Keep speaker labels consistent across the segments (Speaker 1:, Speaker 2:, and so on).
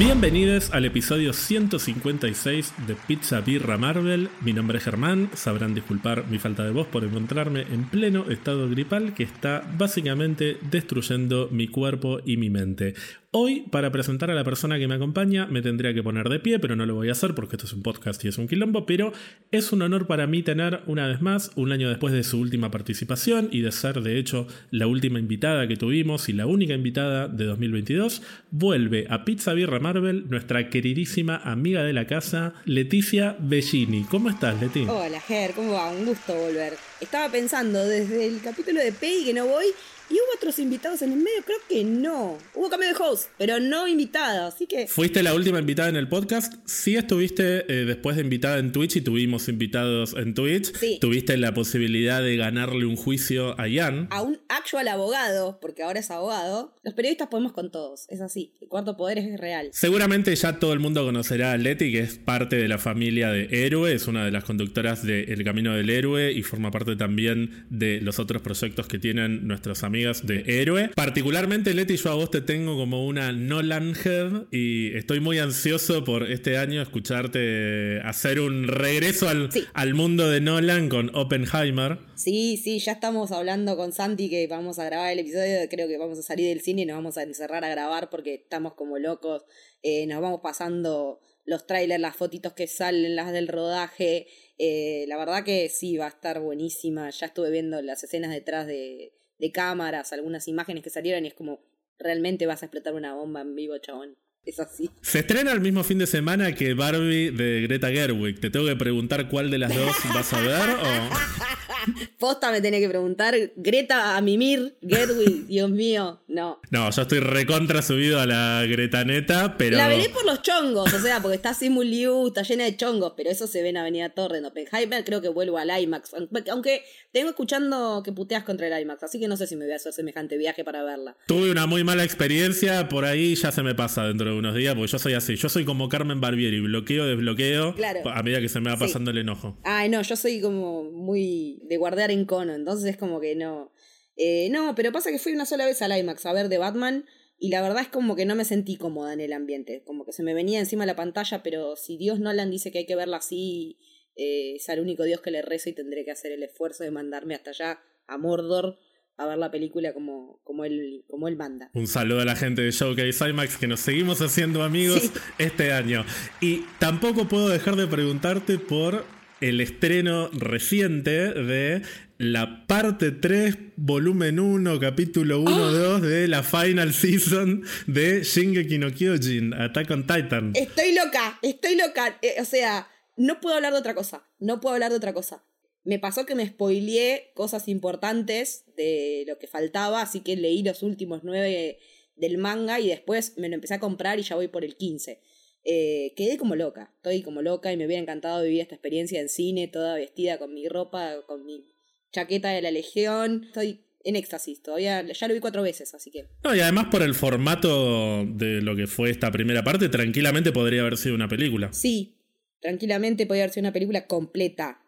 Speaker 1: Bienvenidos al episodio 156 de Pizza Birra Marvel. Mi nombre es Germán, sabrán disculpar mi falta de voz por encontrarme en pleno estado gripal que está básicamente destruyendo mi cuerpo y mi mente. Hoy, para presentar a la persona que me acompaña, me tendría que poner de pie, pero no lo voy a hacer porque esto es un podcast y es un quilombo, pero es un honor para mí tener una vez más, un año después de su última participación y de ser de hecho la última invitada que tuvimos y la única invitada de 2022, vuelve a Pizza Birra Marvel nuestra queridísima amiga de la casa, Leticia Bellini. ¿Cómo estás, Leti?
Speaker 2: Hola, Ger, ¿cómo va? Un gusto volver. Estaba pensando desde el capítulo de Pei que no voy ¿Y hubo otros invitados en el medio? Creo que no. Hubo cambio de host, pero no invitada, así que...
Speaker 1: Fuiste la última invitada en el podcast. Sí estuviste eh, después de invitada en Twitch y tuvimos invitados en Twitch.
Speaker 2: Sí.
Speaker 1: Tuviste la posibilidad de ganarle un juicio a Ian.
Speaker 2: A un actual abogado, porque ahora es abogado. Los periodistas podemos con todos, es así. El cuarto poder es real.
Speaker 1: Seguramente ya todo el mundo conocerá a Leti, que es parte de la familia de Héroe, es una de las conductoras de El Camino del Héroe y forma parte también de los otros proyectos que tienen nuestros amigos de héroe. Particularmente, Leti, yo a vos te tengo como una Nolan head y estoy muy ansioso por este año escucharte hacer un regreso al, al mundo de Nolan con Oppenheimer.
Speaker 2: Sí, sí, ya estamos hablando con Santi que vamos a grabar el episodio. Creo que vamos a salir del cine y nos vamos a encerrar a grabar porque estamos como locos. Eh, nos vamos pasando los trailers, las fotitos que salen, las del rodaje. Eh, la verdad que sí, va a estar buenísima. Ya estuve viendo las escenas detrás de, de cámaras, algunas imágenes que salieron y es como, realmente vas a explotar una bomba en vivo, chabón. Es así.
Speaker 1: Se estrena el mismo fin de semana que Barbie de Greta Gerwig. ¿Te tengo que preguntar cuál de las dos vas a ver o...?
Speaker 2: Posta me tiene que preguntar. Greta a mimir, Gerwig, Dios mío, no.
Speaker 1: No, yo estoy recontra subido a la Greta neta, pero.
Speaker 2: La veré por los chongos, o sea, porque está Simu Liu, está llena de chongos, pero eso se ve en Avenida Torre, en Oppenheimer. Creo que vuelvo al IMAX. Aunque tengo escuchando que puteas contra el IMAX, así que no sé si me voy a hacer semejante viaje para verla.
Speaker 1: Tuve una muy mala experiencia, por ahí ya se me pasa dentro de unos días, porque yo soy así. Yo soy como Carmen Barbieri, bloqueo, desbloqueo, a medida que se me va pasando el enojo.
Speaker 2: Ay, no, yo soy como muy de guardar en cono, entonces es como que no. Eh, no, pero pasa que fui una sola vez al IMAX a ver de Batman y la verdad es como que no me sentí cómoda en el ambiente, como que se me venía encima la pantalla, pero si Dios Nolan dice que hay que verla así, eh, es al único Dios que le rezo y tendré que hacer el esfuerzo de mandarme hasta allá a Mordor a ver la película como, como, él, como él manda.
Speaker 1: Un saludo a la gente de Showcase IMAX que nos seguimos haciendo amigos este año. Y tampoco puedo dejar de preguntarte por el estreno reciente de la parte 3, volumen 1, capítulo 1, 2 de la final season de Shingeki no Kyojin, Attack on Titan.
Speaker 2: Estoy loca, estoy loca. Eh, o sea, no puedo hablar de otra cosa. No puedo hablar de otra cosa. Me pasó que me spoileé cosas importantes de lo que faltaba, así que leí los últimos 9 del manga y después me lo empecé a comprar y ya voy por el 15. Eh, quedé como loca, estoy como loca y me hubiera encantado vivir esta experiencia en cine, toda vestida con mi ropa, con mi chaqueta de la Legión. Estoy en éxtasis, todavía ya lo vi cuatro veces, así que.
Speaker 1: No, y además por el formato de lo que fue esta primera parte, tranquilamente podría haber sido una película.
Speaker 2: Sí, tranquilamente podría haber sido una película completa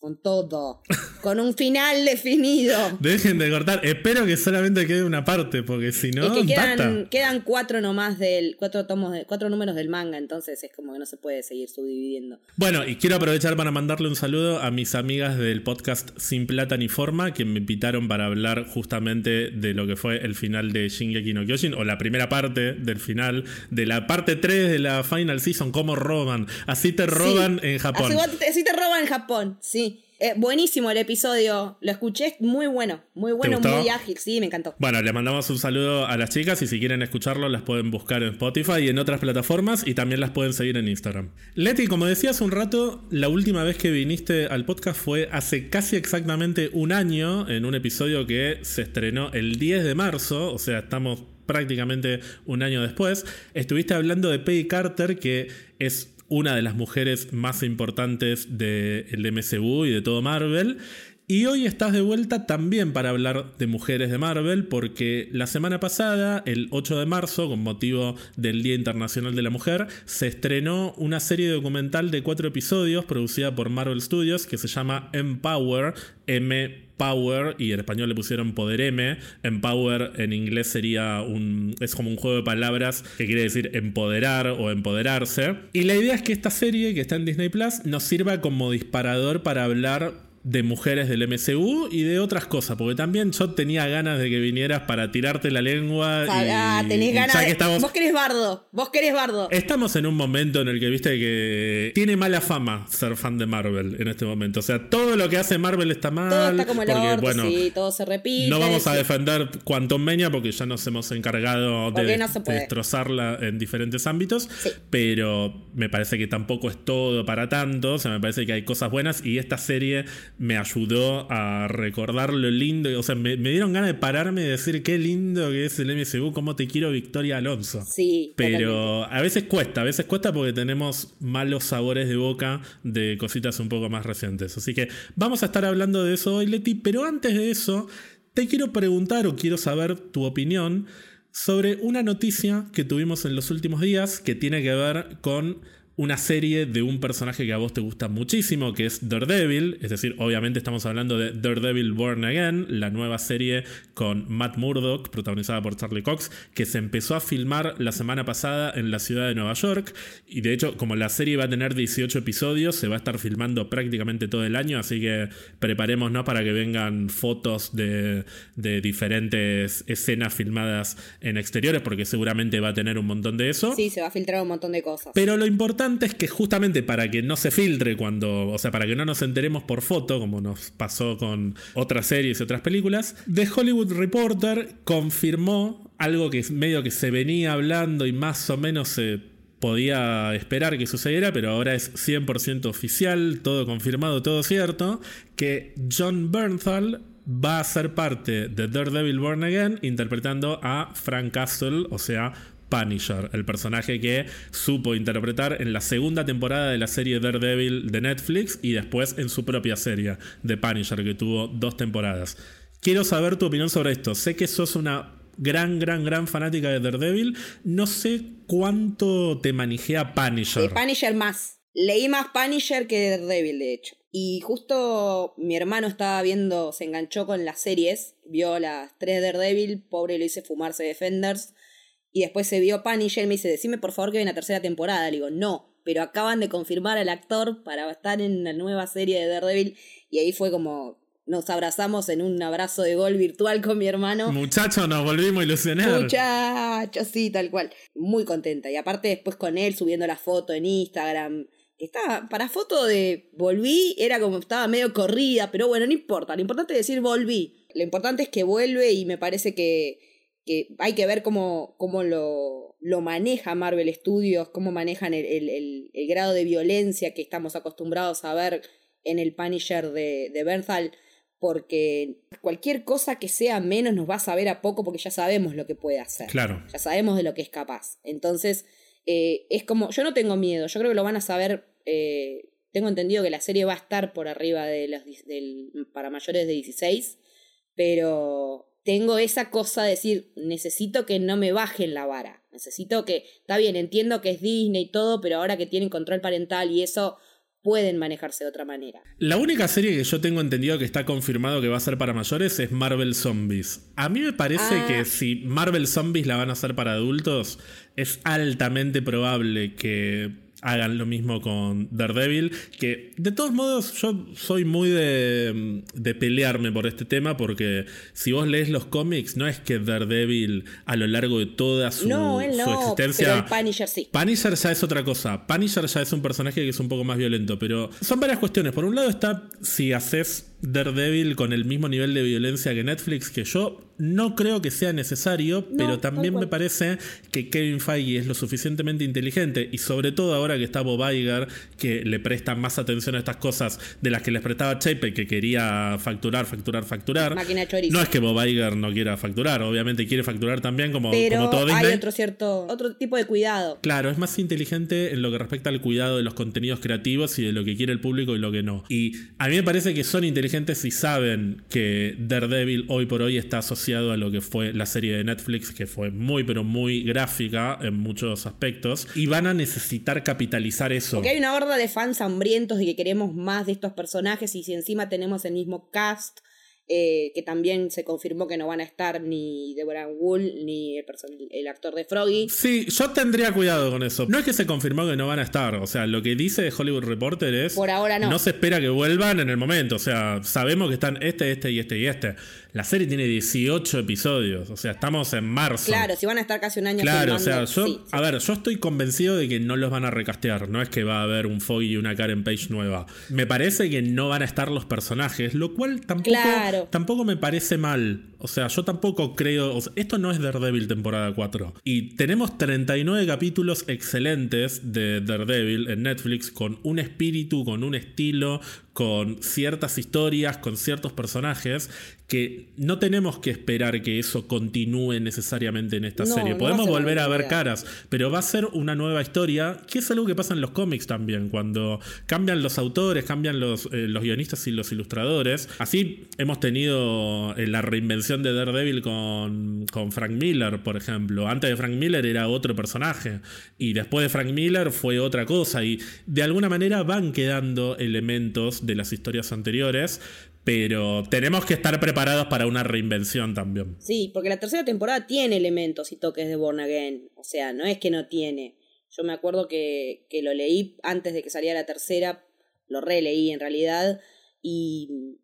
Speaker 2: con todo, con un final definido.
Speaker 1: Dejen de cortar, espero que solamente quede una parte, porque si no,
Speaker 2: es que quedan, quedan, cuatro nomás del, cuatro tomos de, cuatro números del manga, entonces es como que no se puede seguir subdividiendo.
Speaker 1: Bueno, y quiero aprovechar para mandarle un saludo a mis amigas del podcast Sin Plata ni Forma, que me invitaron para hablar justamente de lo que fue el final de Shingeki no Kyojin, o la primera parte del final, de la parte 3 de la Final Season, cómo roban. Así te roban en Japón.
Speaker 2: así te roban en Japón, sí. Eh, buenísimo el episodio, lo escuché, muy bueno, muy bueno, muy ágil, sí, me encantó.
Speaker 1: Bueno, le mandamos un saludo a las chicas y si quieren escucharlo las pueden buscar en Spotify y en otras plataformas y también las pueden seguir en Instagram. Leti, como decía hace un rato, la última vez que viniste al podcast fue hace casi exactamente un año en un episodio que se estrenó el 10 de marzo, o sea, estamos prácticamente un año después. Estuviste hablando de Peggy Carter, que es una de las mujeres más importantes del MCU y de todo Marvel. Y hoy estás de vuelta también para hablar de mujeres de Marvel, porque la semana pasada, el 8 de marzo, con motivo del Día Internacional de la Mujer, se estrenó una serie documental de cuatro episodios producida por Marvel Studios que se llama Empower, M Power y en español le pusieron Poder M. Empower en inglés sería un. es como un juego de palabras que quiere decir empoderar o empoderarse. Y la idea es que esta serie que está en Disney Plus nos sirva como disparador para hablar de mujeres del MCU y de otras cosas, porque también yo tenía ganas de que vinieras para tirarte la lengua.
Speaker 2: ah, tenés ganas. De... Vos querés bardo, vos querés bardo.
Speaker 1: Estamos en un momento en el que viste que tiene mala fama ser fan de Marvel en este momento. O sea, todo lo que hace Marvel está mal.
Speaker 2: Todo está como el porque, bueno, sí, todo se repite.
Speaker 1: No vamos a defender Quantum Mania porque ya nos hemos encargado de, destrozarla en diferentes ámbitos, pero me parece que tampoco es todo para tanto. O sea, me parece que hay cosas buenas y esta serie me ayudó a recordar lo lindo. O sea, me, dieron ganas de pararme y decir qué lindo que es el MCU, cómo te quiero Victoria Alonso.
Speaker 2: Sí.
Speaker 1: Pero a veces cuesta, a veces cuesta porque tenemos malos sabores de boca de cositas un poco más recientes. Así que vamos a estar hablando de eso hoy, Leti. Pero antes de eso, te quiero preguntar o quiero saber tu opinión sobre una noticia que tuvimos en los últimos días que tiene que ver con una serie de un personaje que a vos te gusta muchísimo, que es Daredevil. Es decir, obviamente estamos hablando de Daredevil Born Again, la nueva serie con Matt Murdock, protagonizada por Charlie Cox, que se empezó a filmar la semana pasada en la ciudad de Nueva York. Y de hecho, como la serie va a tener 18 episodios, se va a estar filmando prácticamente todo el año. Así que preparémonos para que vengan fotos de, de diferentes escenas filmadas en exteriores, porque seguramente va a tener un montón de eso.
Speaker 2: Sí, se va a filtrar un montón de cosas.
Speaker 1: Pero lo importante es que justamente para que no se filtre cuando, o sea, para que no nos enteremos por foto, como nos pasó con otras series y otras películas, The Hollywood Reporter confirmó algo que medio que se venía hablando y más o menos se podía esperar que sucediera, pero ahora es 100% oficial, todo confirmado, todo cierto, que John Bernthal va a ser parte de Daredevil Born Again interpretando a Frank Castle, o sea, Punisher, el personaje que supo interpretar en la segunda temporada de la serie Daredevil de Netflix y después en su propia serie de Punisher, que tuvo dos temporadas. Quiero saber tu opinión sobre esto. Sé que sos una gran, gran, gran fanática de Daredevil. No sé cuánto te manejea Punisher.
Speaker 2: Punisher más. Leí más Punisher que Daredevil, de hecho. Y justo mi hermano estaba viendo, se enganchó con las series, vio las tres Daredevil, pobre le hice fumarse Defenders y después se vio Punisher y me dice, decime por favor que hay una tercera temporada. Le digo, no, pero acaban de confirmar al actor para estar en la nueva serie de Daredevil. Y ahí fue como, nos abrazamos en un abrazo de gol virtual con mi hermano.
Speaker 1: Muchacho, nos volvimos ilusionados.
Speaker 2: Muchacho, sí, tal cual. Muy contenta. Y aparte después con él subiendo la foto en Instagram. Estaba, para foto de volví, era como estaba medio corrida, pero bueno, no importa. Lo importante es decir volví. Lo importante es que vuelve y me parece que que hay que ver cómo, cómo lo, lo, maneja Marvel Studios, cómo manejan el, el, el, grado de violencia que estamos acostumbrados a ver en el Punisher de, de Bernthal, porque cualquier cosa que sea menos nos va a saber a poco porque ya sabemos lo que puede hacer.
Speaker 1: Claro.
Speaker 2: Ya sabemos de lo que es capaz. Entonces, eh, es como, yo no tengo miedo, yo creo que lo van a saber. Eh, tengo entendido que la serie va a estar por arriba de los del, para mayores de 16, pero tengo esa cosa de decir, necesito que no me bajen la vara. Necesito que, está bien, entiendo que es Disney y todo, pero ahora que tienen control parental y eso, pueden manejarse de otra manera.
Speaker 1: La única serie que yo tengo entendido que está confirmado que va a ser para mayores es Marvel Zombies. A mí me parece que ah. si Marvel Zombies la van a hacer para adultos, es altamente probable que hagan lo mismo con Daredevil, que de todos modos yo soy muy de, de, pelearme por este tema, porque si vos lees los cómics, no es que Daredevil a lo largo de toda su,
Speaker 2: no, no, existencia... Pero Punisher sí.
Speaker 1: Punisher ya es otra cosa, Punisher ya es un personaje que es un poco más violento, pero son varias cuestiones. Por un lado está si haces Daredevil con el mismo nivel de violencia que Netflix, que yo no creo que sea necesario, pero también me parece que Kevin Feige es lo suficientemente inteligente y sobre todo ahora que está Bob Iger, que le presta más atención a estas cosas de las que les prestaba Chape, que quería facturar, facturar, facturar. no es que Bob Iger no quiera facturar, obviamente quiere facturar también como,
Speaker 2: pero
Speaker 1: todo
Speaker 2: Hay otro cierto, otro tipo de cuidado.
Speaker 1: Claro, es más inteligente en lo que respecta al cuidado de los contenidos creativos y de lo que quiere el público y lo que no. Y a mí me parece que son inteligentes y saben que Daredevil hoy por hoy está asociado a lo que fue la serie de Netflix, que fue muy, pero muy gráfica en muchos aspectos, y van a necesitar capitalizar eso.
Speaker 2: Porque hay una horda de fans hambrientos y que queremos más de estos personajes, y si encima tenemos el mismo cast eh, que también se confirmó que no van a estar ni Deborah Wool ni el, el, actor de Froggy.
Speaker 1: Sí, yo tendría cuidado con eso. No es que se confirmó que no van a estar, o sea, lo que dice Hollywood Reporter es...
Speaker 2: Por ahora no.
Speaker 1: No se espera que vuelvan en el momento, o sea, sabemos que están este, este y este y este. La serie tiene 18 episodios, o sea, estamos en marzo.
Speaker 2: Claro, si van a estar casi un año.
Speaker 1: Claro, o sea, yo, a ver, yo estoy convencido de que no los van a recastear, no es que va a haber un Foggy y una Karen Page nueva. Me parece que no van a estar los personajes, lo cual tampoco, tampoco me parece mal. O sea, yo tampoco creo. esto no es Daredevil temporada 4. Y tenemos 39 capítulos excelentes de Daredevil en Netflix con un espíritu, con un estilo, con ciertas historias, con ciertos personajes, que no tenemos que esperar que eso continúe necesariamente en esta serie. Podemos volver a ver caras, pero va a ser una nueva historia, que es algo que pasa en los cómics también, cuando cambian los autores, cambian los, eh, los guionistas y los ilustradores. Así hemos tenido eh, la reinvención de Daredevil con, con Frank Miller, por ejemplo. Antes de Frank Miller era otro personaje, y después de Frank Miller fue otra cosa, y de alguna manera van quedando elementos de las historias anteriores, pero tenemos que estar preparados para una reinvención también.
Speaker 2: Sí, porque la tercera temporada tiene elementos y toques de Born Again, o sea, no es que no tiene. Yo me acuerdo que, que lo leí antes de que saliera la tercera, lo releí en realidad, y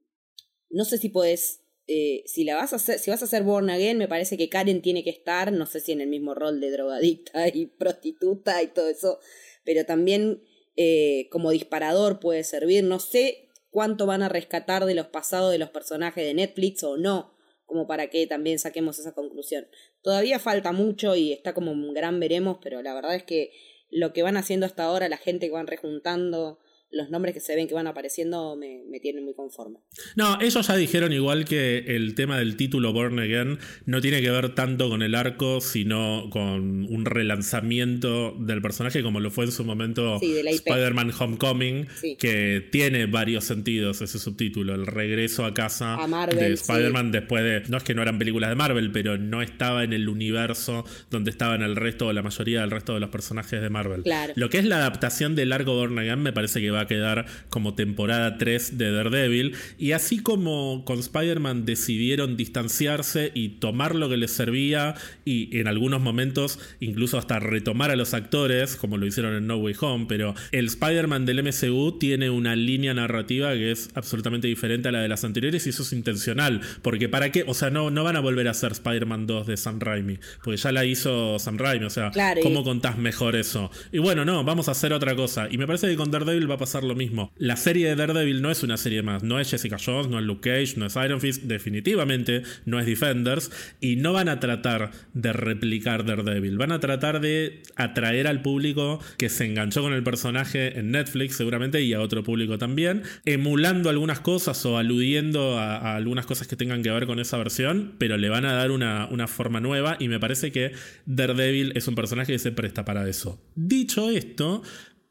Speaker 2: no sé si puedes, eh, si la vas a hacer, si vas a Born Again, me parece que Karen tiene que estar, no sé si en el mismo rol de drogadicta y prostituta y todo eso, pero también eh, como disparador puede servir. No sé cuánto van a rescatar de los pasados de los personajes de Netflix o no, como para que también saquemos esa conclusión. Todavía falta mucho y está como un gran veremos, pero la verdad es que lo que van haciendo hasta ahora, la gente que van rejuntando, los nombres que se ven que van apareciendo me, tienen muy conforme.
Speaker 1: No, ellos ya dijeron igual que el tema del título Born Again no tiene que ver tanto con el arco, sino con un relanzamiento del personaje como lo fue en su momento Spider-Man Homecoming, que tiene varios sentidos ese subtítulo, el regreso a casa de Spider-Man después de... No es que no eran películas de Marvel, pero no estaba en el universo donde estaban el resto o la mayoría del resto de los personajes de Marvel. Lo que es la adaptación del arco Born Again me parece que va a quedar como temporada 3 de Daredevil. Y así como con Spider-Man decidieron distanciarse y tomar lo que les servía y en algunos momentos incluso hasta retomar a los actores, como lo hicieron en No Way Home, pero el Spider-Man del MCU tiene una línea narrativa que es absolutamente diferente a la de las anteriores y eso es intencional, porque para qué, o sea, no, no van a volver a hacer Spider-Man 2 de Sam Raimi, porque ya la hizo Sam Raimi, o sea, ¿cómo contás mejor eso? Y bueno, no, vamos a hacer otra cosa. Y me parece que con Daredevil va a pasar lo mismo. La serie de Daredevil no es una serie más, no es Jessica Jones, no es Luke Cage, no es Iron Fist, definitivamente no es Defenders y no van a tratar de replicar Daredevil, van a tratar de atraer al público que se enganchó con el personaje en Netflix seguramente y a otro público también, emulando algunas cosas o aludiendo a, algunas cosas que tengan que ver con esa versión, pero le van a dar una, una forma nueva y me parece que Daredevil es un personaje que se presta para eso. Dicho esto,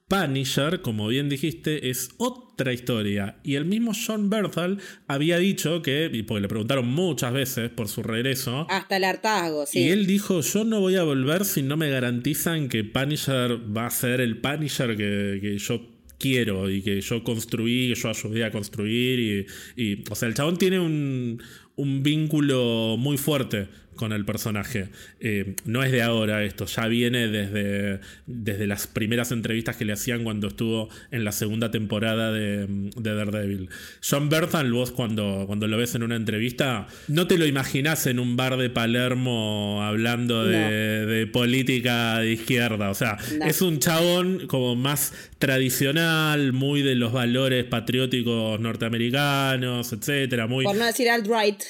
Speaker 1: Punisher, como bien dijiste, es otra historia. Y el mismo John Berthal había dicho que, y porque le preguntaron muchas veces por su regreso.
Speaker 2: Hasta el hartazgo, sí.
Speaker 1: Y él dijo: Yo no voy a volver si no me garantizan que Punisher va a ser el Punisher que, yo quiero y que yo construí, que yo ayudé a construir. Y, y o sea, el chabón tiene un, un vínculo muy fuerte con el personaje. Eh, no es de ahora esto, ya viene desde, desde las primeras entrevistas que le hacían cuando estuvo en la segunda temporada de, de Daredevil. John Berthal, vos cuando, cuando lo ves en una entrevista, no te lo imaginás en un bar de Palermo hablando de, política de izquierda. O sea, es un chabón como más tradicional, muy de los valores patrióticos norteamericanos, etcétera. Muy...
Speaker 2: Por no decir alt-right.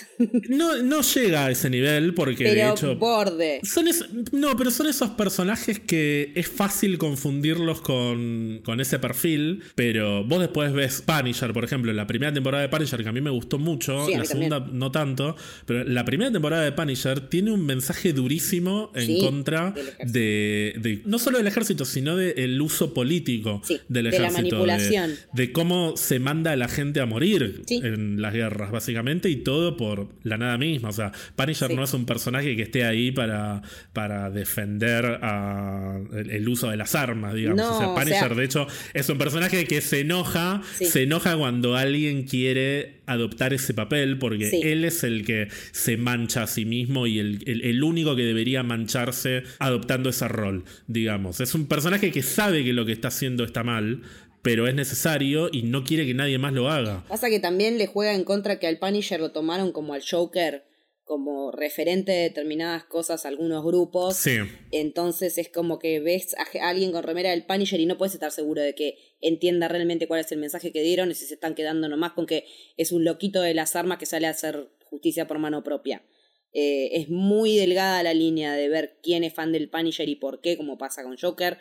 Speaker 1: No, no llega a ese nivel porque
Speaker 2: pero
Speaker 1: de hecho.
Speaker 2: Borde.
Speaker 1: Son no, pero son esos personajes que es fácil confundirlos con, con ese perfil. Pero vos después ves Punisher, por ejemplo, la primera temporada de Punisher, que a mí me gustó mucho, la segunda no tanto. Pero la primera temporada de Punisher tiene un mensaje durísimo en contra de, no solo del ejército, sino del uso político del ejército. De la
Speaker 2: manipulación.
Speaker 1: De, cómo se manda a la gente a morir en las guerras, básicamente, y todo por por la nada misma. O sea, Punisher no es un personaje que esté ahí para, para defender el, uso de las armas, digamos. o sea, Punisher, de hecho, es un personaje que se enoja, se enoja cuando alguien quiere adoptar ese papel, porque él es el que se mancha a sí mismo y el, el único que debería mancharse adoptando ese rol, digamos. Es un personaje que sabe que lo que está haciendo está mal, pero es necesario y no quiere que nadie más lo haga.
Speaker 2: Pasa que también le juega en contra que al Punisher lo tomaron como al Joker, como referente de determinadas cosas a algunos grupos.
Speaker 1: Sí.
Speaker 2: Entonces es como que ves a alguien con remera del Punisher y no puedes estar seguro de que entienda realmente cuál es el mensaje que dieron y si se están quedando nomás con que es un loquito de las armas que sale a hacer justicia por mano propia. Eh, es muy delgada la línea de ver quién es fan del Punisher y por qué, como pasa con Joker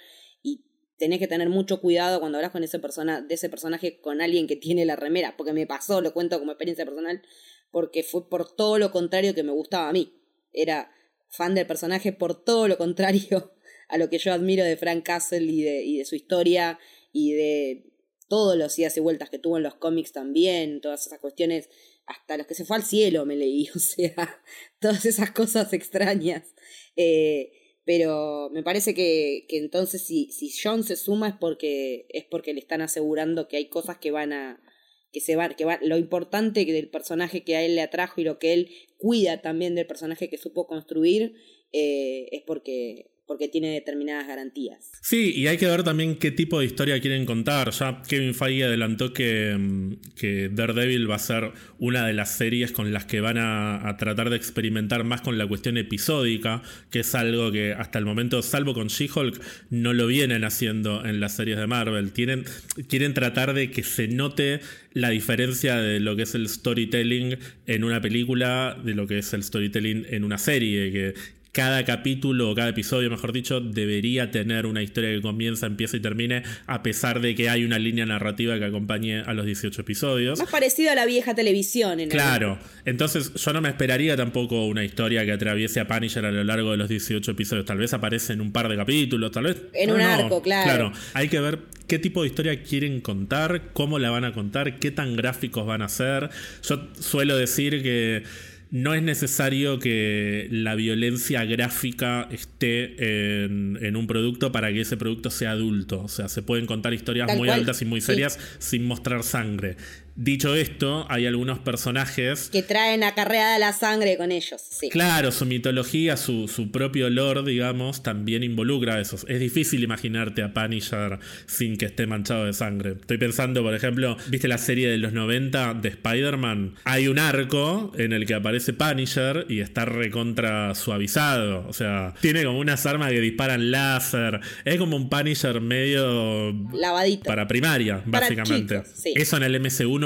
Speaker 2: tenés que tener mucho cuidado cuando hablas con ese persona, de ese personaje con alguien que tiene la remera, porque me pasó, lo cuento como experiencia personal, porque fue por todo lo contrario que me gustaba a mí. Era fan del personaje por todo lo contrario a lo que yo admiro de Frank Castle y de, y de su historia y de todos los idas y vueltas que tuvo en los cómics también, todas esas cuestiones, hasta los que se fue al cielo me leí, o sea, todas esas cosas extrañas. Eh, pero me parece que, que entonces si, si John se suma es porque, es porque le están asegurando que hay cosas que van a, que se van, que va, lo importante del personaje que a él le atrajo y lo que él cuida también del personaje que supo construir eh, es porque porque tiene determinadas garantías.
Speaker 1: Sí, y hay que ver también qué tipo de historia quieren contar. Ya Kevin Feige adelantó que, mm, que Daredevil va a ser una de las series con las que van a, tratar de experimentar más con la cuestión episódica, que es algo que hasta el momento, salvo con She-Hulk, no lo vienen haciendo en las series de Marvel. Tienen, quieren tratar de que se note la diferencia de lo que es el storytelling en una película de lo que es el storytelling en una serie, cada capítulo o cada episodio, mejor dicho, debería tener una historia que comienza, empieza y termine, a pesar de que hay una línea narrativa que acompañe a los 18 episodios.
Speaker 2: Más parecido a la vieja televisión. En
Speaker 1: claro, entonces yo no me esperaría tampoco una historia que atraviese a Punisher a lo largo de los 18 episodios. Tal vez aparece en un par de capítulos, tal vez.
Speaker 2: En un arco, claro.
Speaker 1: Claro, hay que ver qué tipo de historia quieren contar, cómo la van a contar, qué tan gráficos van a ser. Yo suelo decir que no es necesario que la violencia gráfica esté en, un producto para que ese producto sea adulto. O sea, se pueden contar historias muy altas y muy serias sin mostrar sangre. Dicho esto, hay algunos personajes.
Speaker 2: Que traen acarreada la sangre con ellos, sí.
Speaker 1: Claro, su mitología, su, su propio lore, digamos, también involucra eso. Es difícil imaginarte a Punisher sin que esté manchado de sangre. Estoy pensando, por ejemplo, ¿viste la serie de los 90 de Spider-Man? Hay un arco en el que aparece Punisher y está recontra suavizado. O sea, tiene como unas armas que disparan láser. Es como un Punisher medio.
Speaker 2: Lavadito.
Speaker 1: Para primaria, básicamente. Eso en el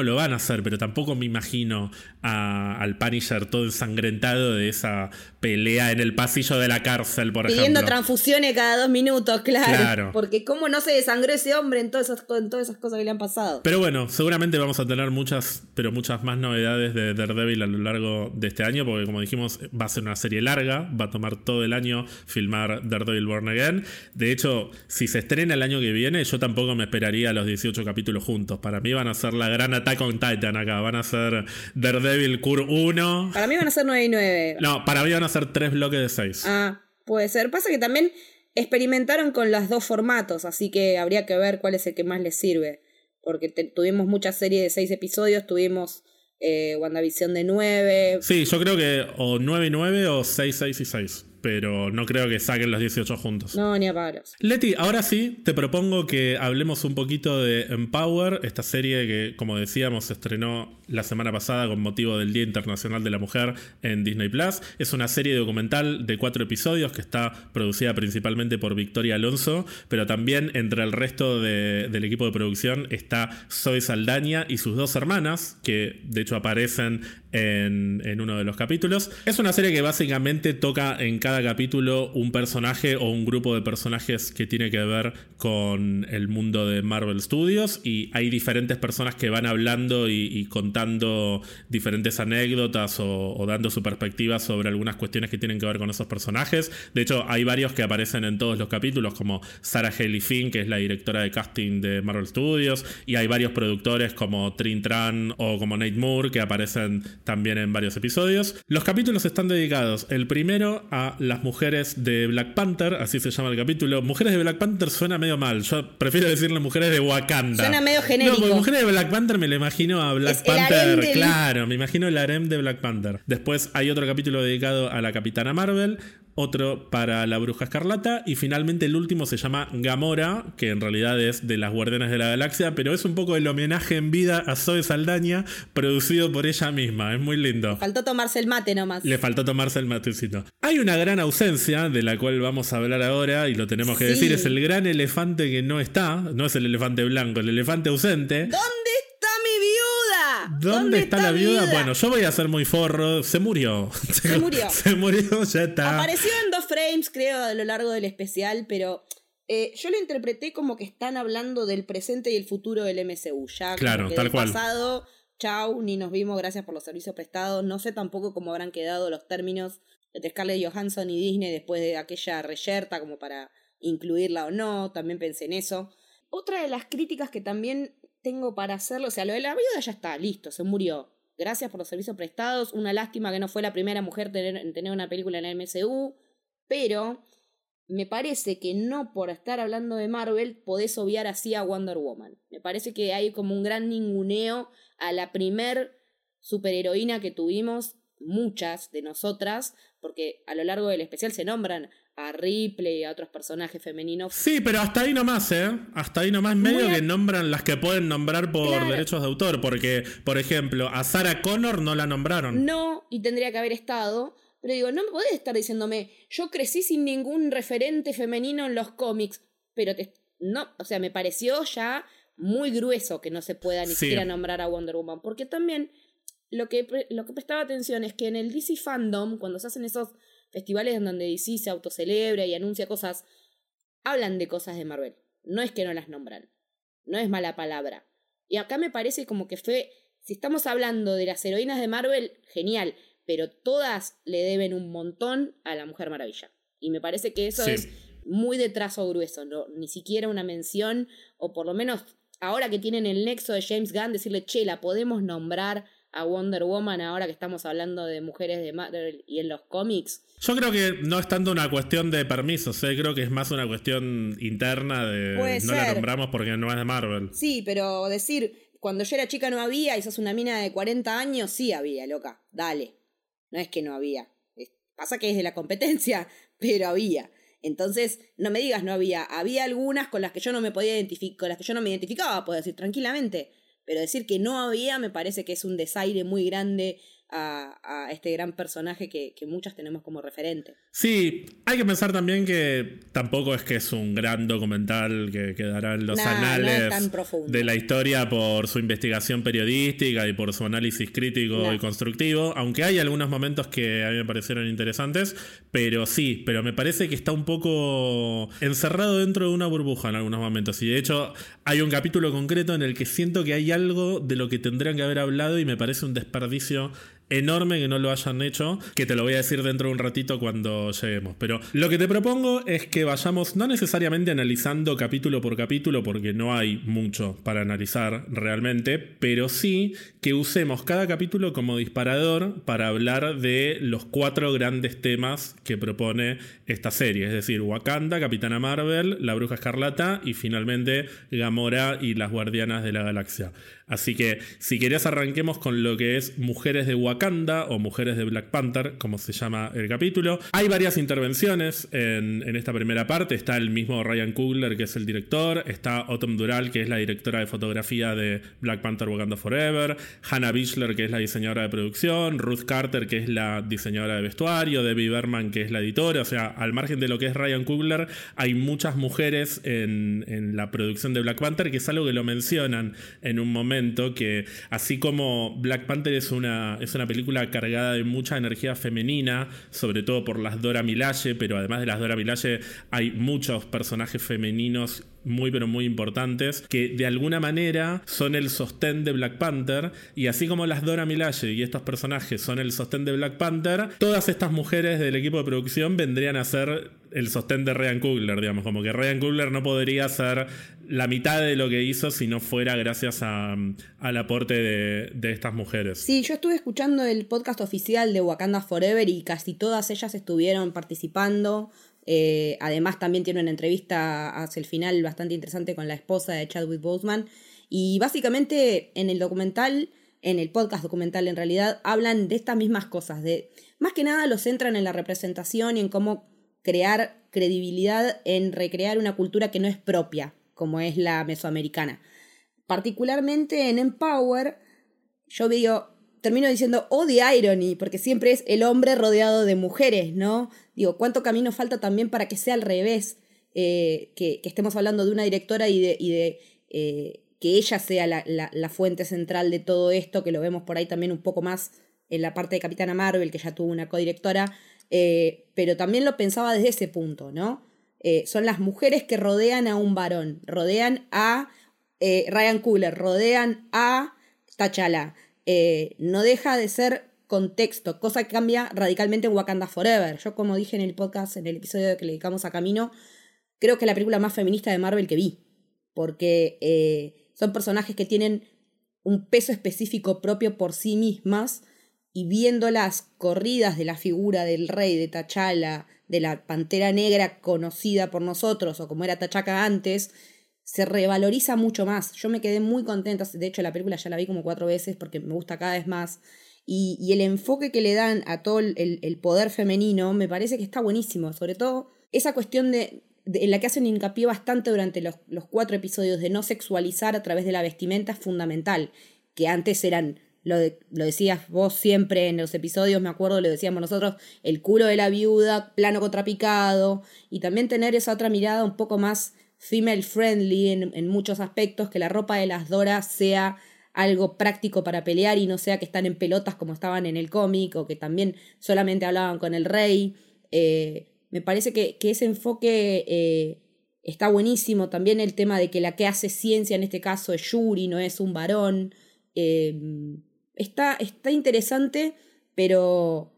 Speaker 1: MS1 lo van a hacer, pero tampoco me imagino al Punisher todo ensangrentado de esa pelea en el pasillo de la cárcel, por
Speaker 2: ejemplo. Pidiendo transfusiones cada dos minutos, claro. Porque cómo no se desangró ese hombre en todas, esas, todas esas cosas que le han pasado.
Speaker 1: Pero bueno, seguramente vamos a tener muchas, pero muchas más novedades de Daredevil a lo largo de este año, porque como dijimos, va a ser una serie larga, va a tomar todo el año filmar Daredevil Born Again. De hecho, si se estrena el año que viene, yo tampoco me esperaría los 18 capítulos juntos. Para mí van a ser la gran ataque con Titan acá. Van a ser Daredevil Cure 1.
Speaker 2: Para mí van a ser 9 y 9.
Speaker 1: No, para mí van a ser 3 bloques de 6.
Speaker 2: Ah, puede ser. Pasa que también experimentaron con los dos formatos, así que habría que ver cuál es el que más les sirve. Porque tuvimos muchas series de 6 episodios, tuvimos eh, WandaVision de 9.
Speaker 1: Sí, yo creo que o 9 y 9 o 6, 6 y 6 pero no creo que saquen los 18 juntos.
Speaker 2: No, ni a paros.
Speaker 1: Leti, ahora sí, te propongo que hablemos un poquito de Empower, esta serie que, como decíamos, se estrenó la semana pasada con motivo del Día Internacional de la Mujer en Disney Plus. Es una serie documental de cuatro episodios que está producida principalmente por Victoria Alonso, pero también entre el resto del equipo de producción está Zoe Saldaña y sus dos hermanas, que de hecho aparecen en, en uno de los capítulos. Es una serie que básicamente toca en cada cada capítulo un personaje o un grupo de personajes que tiene que ver con el mundo de Marvel Studios y hay diferentes personas que van hablando y, contando diferentes anécdotas o, dando su perspectiva sobre algunas cuestiones que tienen que ver con esos personajes. De hecho, hay varios que aparecen en todos los capítulos, como Sarah Haley Finn, que es la directora de casting de Marvel Studios, y hay varios productores como Trin Tran o como Nate Moore que aparecen también en varios episodios. Los capítulos están dedicados, el primero a las mujeres de Black Panther, así se llama el capítulo. Mujeres de Black Panther suena medio mal, yo prefiero decirle mujeres de Wakanda.
Speaker 2: Suena medio genérico. No,
Speaker 1: mujeres de Black Panther me lo imagino a Black Panther, claro, me imagino el harem de Black Panther. Después hay otro capítulo dedicado a la Capitana Marvel, otro para la Bruja Escarlata y finalmente el último se llama Gamora, que en realidad es de las Guardianes de la Galaxia, pero es un poco el homenaje en vida a Zoe Saldaña producido por ella misma, es muy lindo.
Speaker 2: Faltó tomarse el mate nomás.
Speaker 1: Le faltó tomarse el matecito. Hay una gran ausencia de la cual vamos a hablar ahora y lo tenemos que decir, es el gran elefante que no está, no es el elefante blanco, el elefante ausente.
Speaker 2: ¿Dónde
Speaker 1: ¿Dónde, está, la viuda? Bueno, yo voy a ser muy forro. Se murió.
Speaker 2: Se murió.
Speaker 1: Se murió, ya está.
Speaker 2: Apareció en dos frames, creo, a lo largo del especial, pero eh, yo lo interpreté como que están hablando del presente y el futuro del MCU. Ya,
Speaker 1: claro,
Speaker 2: que
Speaker 1: tal
Speaker 2: del pasado, chau, ni nos vimos, gracias por los servicios prestados. No sé tampoco cómo habrán quedado los términos entre Scarlett Johansson y Disney después de aquella reyerta, como para incluirla o no. También pensé en eso. Otra de las críticas que también tengo para hacerlo. O sea, lo de la viuda ya está, listo, se murió. Gracias por los servicios prestados. Una lástima que no fue la primera mujer en tener una película en el MCU. Pero me parece que no por estar hablando de Marvel podés obviar así a Wonder Woman. Me parece que hay como un gran ninguneo a la primer superheroína que tuvimos, muchas de nosotras, porque a lo largo del especial se nombran a Ripley y a otros personajes femeninos.
Speaker 1: Sí, pero hasta ahí nomás, ¿eh? Hasta ahí nomás medio que nombran las que pueden nombrar por derechos de autor, porque, por ejemplo, a Sarah Connor no la nombraron.
Speaker 2: No, y tendría que haber estado. Pero digo, no me podés estar diciéndome, yo crecí sin ningún referente femenino en los cómics, pero te, no, o sea, me pareció ya muy grueso que no se pueda ni siquiera nombrar a Wonder Woman, porque también lo que, lo que prestaba atención es que en el DC Fandom, cuando se hacen esos festivales en donde DC se autocelebra y anuncia cosas, hablan de cosas de Marvel. No es que no las nombran. No es mala palabra. Y acá me parece como que fue, si estamos hablando de las heroínas de Marvel, genial, pero todas le deben un montón a la Mujer Maravilla. Y me parece que eso es muy de trazo grueso, no, ni siquiera una mención, o por lo menos ahora que tienen el nexo de James Gunn, decirle, che, la podemos nombrar a Wonder Woman ahora que estamos hablando de mujeres de Marvel y en los cómics.
Speaker 1: Yo creo que no es tanto una cuestión de permisos, ¿eh? creo que es más una cuestión interna de no la nombramos porque no es de Marvel.
Speaker 2: Sí, pero decir, cuando yo era chica no había y sos una mina de 40 años, sí había, loca, dale. No es que no había. Pasa que es de la competencia, pero había. Entonces, no me digas no había. Había algunas con las que yo no me podía identificar, con las que yo no me identificaba, puedo decir tranquilamente. Pero decir que no había me parece que es un desaire muy grande a, este gran personaje que, muchas tenemos como referente.
Speaker 1: Sí, hay que pensar también que tampoco es que es un gran documental que quedará en los anales de la historia por su investigación periodística y por su análisis crítico y constructivo, aunque hay algunos momentos que a mí me parecieron interesantes, pero sí, pero me parece que está un poco encerrado dentro de una burbuja en algunos momentos. Y de hecho hay un capítulo concreto en el que siento que hay algo de lo que tendrían que haber hablado y me parece un desperdicio enorme que no lo hayan hecho, que te lo voy a decir dentro de un ratito cuando lleguemos. Pero lo que te propongo es que vayamos no necesariamente analizando capítulo por capítulo, porque no hay mucho para analizar realmente, pero sí que usemos cada capítulo como disparador para hablar de los cuatro grandes temas que propone esta serie, es decir, Wakanda, Capitana Marvel, La Bruja Escarlata y finalmente Gamora y las Guardianas de la Galaxia. Así que si querés arranquemos con lo que es Mujeres de Wakanda o Mujeres de Black Panther, como se llama el capítulo. Hay varias intervenciones en, esta primera parte. Está el mismo Ryan Coogler, que es el director. Está Autumn Dural, que es la directora de fotografía de Black Panther Wakanda Forever. Hannah Bichler, que es la diseñadora de producción. Ruth Carter, que es la diseñadora de vestuario. Debbie Berman, que es la editora. O sea, al margen de lo que es Ryan Coogler, hay muchas mujeres en, la producción de Black Panther, que es algo que lo mencionan en un momento que así como Black Panther es una una película cargada de mucha energía femenina, sobre todo por las Dora Milaje, pero además de las Dora Milaje hay muchos personajes femeninos muy pero muy importantes que de alguna manera son el sostén de Black Panther y así como las Dora Milaje y estos personajes son el sostén de Black Panther, todas estas mujeres del equipo de producción vendrían a ser el sostén de Ryan Coogler, digamos, como que Ryan Coogler no podría ser la mitad de lo que hizo si no fuera gracias al aporte de, estas mujeres.
Speaker 2: Sí, yo estuve escuchando el podcast oficial de Wakanda Forever y casi todas ellas estuvieron participando. Eh, además, también tiene una entrevista hacia el final bastante interesante con la esposa de Chadwick Boseman. Y básicamente en el documental, en el podcast documental en realidad, hablan de estas mismas cosas. De, más que nada lo centran en la representación y en cómo crear credibilidad en recrear una cultura que no es propia, como es la mesoamericana. Particularmente en Empower, yo digo, termino diciendo, oh, the irony, porque siempre es el hombre rodeado de mujeres, ¿no? Digo, ¿cuánto camino falta también para que sea al revés? Eh, que, estemos hablando de una directora y de, eh, que ella sea la, la, fuente central de todo esto, que lo vemos por ahí también un poco más en la parte de Capitana Marvel, que ya tuvo una codirectora, eh, pero también lo pensaba desde ese punto, ¿no? Eh, son las mujeres que rodean a un varón, rodean a eh, Ryan Cooler, rodean a T'Challa. no deja de ser contexto, cosa que cambia radicalmente en Wakanda Forever. Yo, como dije en el podcast, en el episodio que le dedicamos a Camino, creo que es la película más feminista de Marvel que vi, porque son personajes que tienen un peso específico propio por sí mismas y viendo las corridas de la figura del rey de Tachala, de la pantera negra conocida por nosotros, o como era Tachaca antes, se revaloriza mucho más. Yo me quedé muy contenta, de hecho la película ya la vi como cuatro veces porque me gusta cada vez más. Y, el enfoque que le dan a todo el, poder femenino me parece que está buenísimo, sobre todo esa cuestión de, en la que hacen hincapié bastante durante los, los cuatro episodios de no sexualizar a través de la vestimenta es fundamental, que antes eran lo, decías vos siempre en los episodios, me acuerdo, lo decíamos nosotros, el culo de la viuda, plano contrapicado, y también tener esa otra mirada un poco más female friendly en, muchos aspectos, que la ropa de las Doras sea algo práctico para pelear y no sea que están en pelotas como estaban en el cómic o que también solamente hablaban con el rey. Eh, me parece que, ese enfoque eh, está buenísimo. También el tema de que la que hace ciencia en este caso es Yuri, no es un varón. Eh, está, está interesante, pero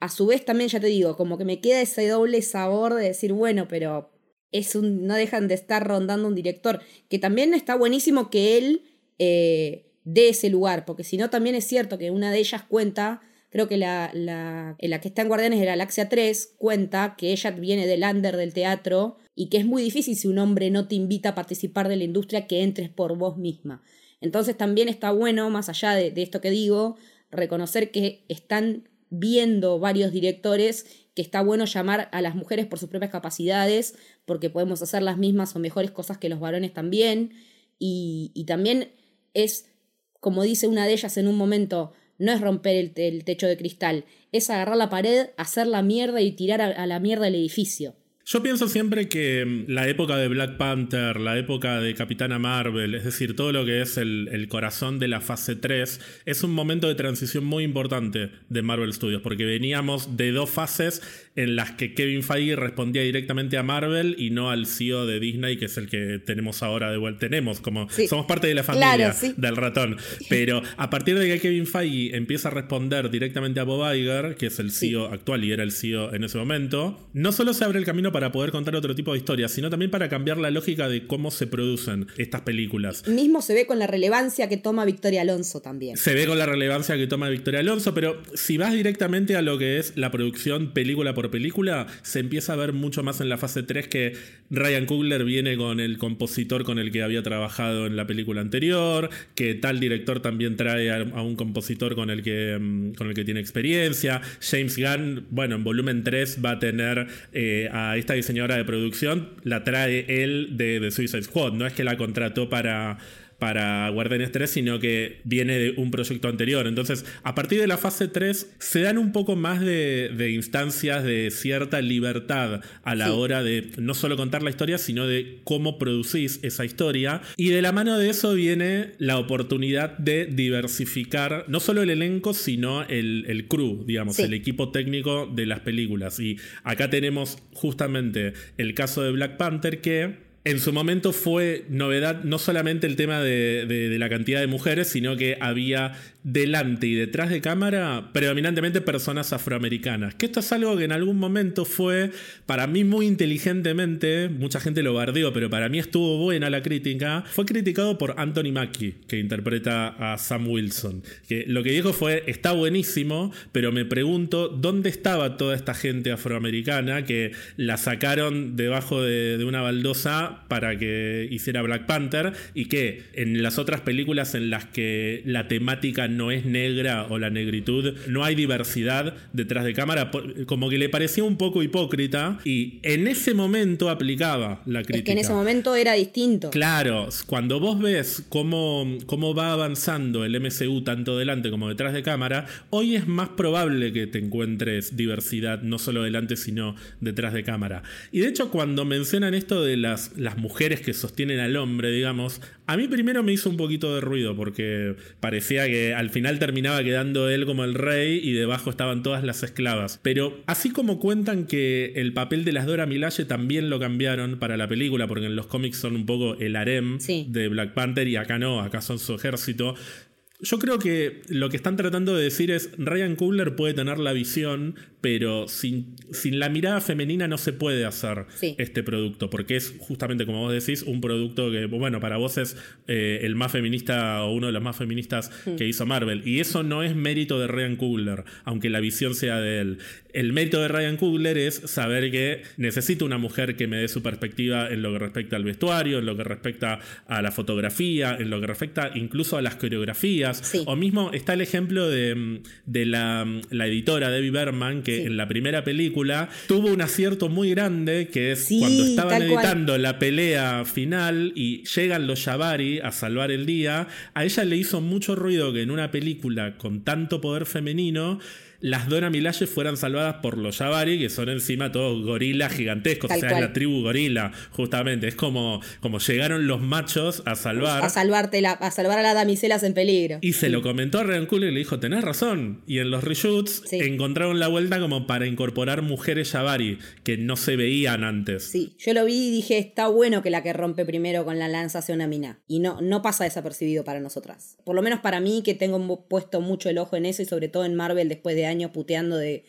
Speaker 2: a su vez también, ya te digo, como que me queda ese doble sabor de decir, bueno, pero es un, no dejan de estar rondando un director, que también está buenísimo que él eh, dé ese lugar, porque si no también es cierto que una de ellas cuenta, creo que la, la, la que está en Guardianes de la Galaxia 3 cuenta que ella viene del under del teatro y que es muy difícil si un hombre no te invita a participar de la industria que entres por vos misma. Entonces también está bueno, más allá de, esto que digo, reconocer que están viendo varios directores que está bueno llamar a las mujeres por sus propias capacidades, porque podemos hacer las mismas o mejores cosas que los varones también. Y, también es, como dice una de ellas en un momento, no es romper el, techo de cristal, es agarrar la pared, hacer la mierda y tirar a la mierda el edificio.
Speaker 1: Yo pienso siempre que mm, la época de Black Panther, la época de Capitana Marvel, es decir, todo lo que es el, corazón de la fase 3, es un momento de transición muy importante de Marvel Studios, porque veníamos de dos fases en las que Kevin Feige respondía directamente a Marvel y no al CEO de Disney, que es el que tenemos ahora de vuelta. Tenemos, como somos parte de la familia del ratón. Pero a partir de que Kevin Feige empieza a responder directamente a Bob Iger, que es el CEO actual y era el CEO en ese momento, no solo se abre el camino para para poder contar otro tipo de historias, sino también para cambiar la lógica de cómo se producen estas películas.
Speaker 2: Mismo se ve con la relevancia que toma Victoria Alonso también.
Speaker 1: Se ve con la relevancia que toma Victoria Alonso, pero si vas directamente a lo que es la producción película por película, se empieza a ver mucho más en la fase 3 que Ryan Coogler viene con el compositor con el que había trabajado en la película anterior, que tal director también trae a, un compositor con el, que, mm, con el que tiene experiencia. James Gunn, bueno, en volumen 3 va a tener eh, a esta diseñadora de producción la trae él de, de Suicide Squad, no es que la contrató para, para Guardianes 3, sino que viene de un proyecto anterior. Entonces, a partir de la fase 3, se dan un poco más de, instancias de cierta libertad a la hora de no solo contar la historia, sino de cómo producís esa historia. Y de la mano de eso viene la oportunidad de diversificar no solo el elenco, sino el, el crew, digamos, el equipo técnico de las películas. Y acá tenemos justamente el caso de Black Panther que en su momento fue novedad no solamente el tema de, la cantidad de mujeres, sino que había delante y detrás de cámara predominantemente personas afroamericanas. Que esto es algo que en algún momento fue, para mí muy inteligentemente, mucha gente lo bardeó, pero para mí estuvo buena la crítica, fue criticado por Anthony Mackie, que interpreta a Sam Wilson. Que lo que dijo fue, está buenísimo, pero me pregunto dónde estaba toda esta gente afroamericana que la sacaron debajo de, de una baldosa para que hiciera Black Panther y que en las otras películas en las que la temática no es negra o la negritud, no hay diversidad detrás de cámara, como que le parecía un poco hipócrita y en ese momento aplicaba la crítica. Es
Speaker 2: que en ese momento era distinto.
Speaker 1: Claro, cuando vos ves cómo, cómo va avanzando el MCU tanto delante como detrás de cámara, hoy es más probable que te encuentres diversidad no solo delante sino detrás de cámara. Y de hecho cuando mencionan esto de las, las mujeres que sostienen al hombre, digamos, a mí primero me hizo un poquito de ruido porque parecía que al final terminaba quedando él como el rey y debajo estaban todas las esclavas. Pero así como cuentan que el papel de las Dora Milaje también lo cambiaron para la película, porque en los cómics son un poco el harem de Black Panther y acá no, acá son su ejército. Yo creo que lo que están tratando de decir es, Ryan Coogler puede tener la visión, pero sin, sin la mirada femenina no se puede hacer este producto, porque es justamente, como vos decís, un producto que, bueno, para vos es eh, el más feminista o uno de los más feministas hmm. que hizo Marvel. Y eso no es mérito de Ryan Coogler, aunque la visión sea de él. El mérito de Ryan Coogler es saber que necesito una mujer que me dé su perspectiva en lo que respecta al vestuario, en lo que respecta a la fotografía, en lo que respecta incluso a las coreografías. O mismo está el ejemplo de, la, editora Debbie Berman, que en la primera película tuvo un acierto muy grande, que es cuando estaban editando la pelea final y llegan los Jabari a salvar el día, a ella le hizo mucho ruido que en una película con tanto poder femenino las Dora Milaje fueran salvadas por los Jabari, que son encima todos gorilas gigantescos, o sea, es la tribu gorila, justamente. Es como, como llegaron los machos a salvar.
Speaker 2: A, salvarte la, a salvar a las damiselas en peligro.
Speaker 1: Y se lo comentó a Ryan Coogler y le dijo, tenés razón. Y en los reshoots encontraron la vuelta como para incorporar mujeres Jabari, que no se veían antes.
Speaker 2: Sí, yo lo vi y dije, está bueno que la que rompe primero con la lanza sea una mina. Y no, no pasa desapercibido para nosotras. Por lo menos para mí, que tengo puesto mucho el ojo en eso y sobre todo en Marvel después de años puteando de,